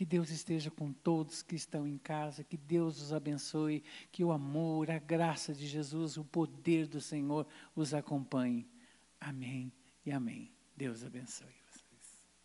Que Deus esteja com todos que estão em casa, que Deus os abençoe, que o amor, a graça de Jesus, o poder do Senhor os acompanhe. Amém e amém. Deus abençoe.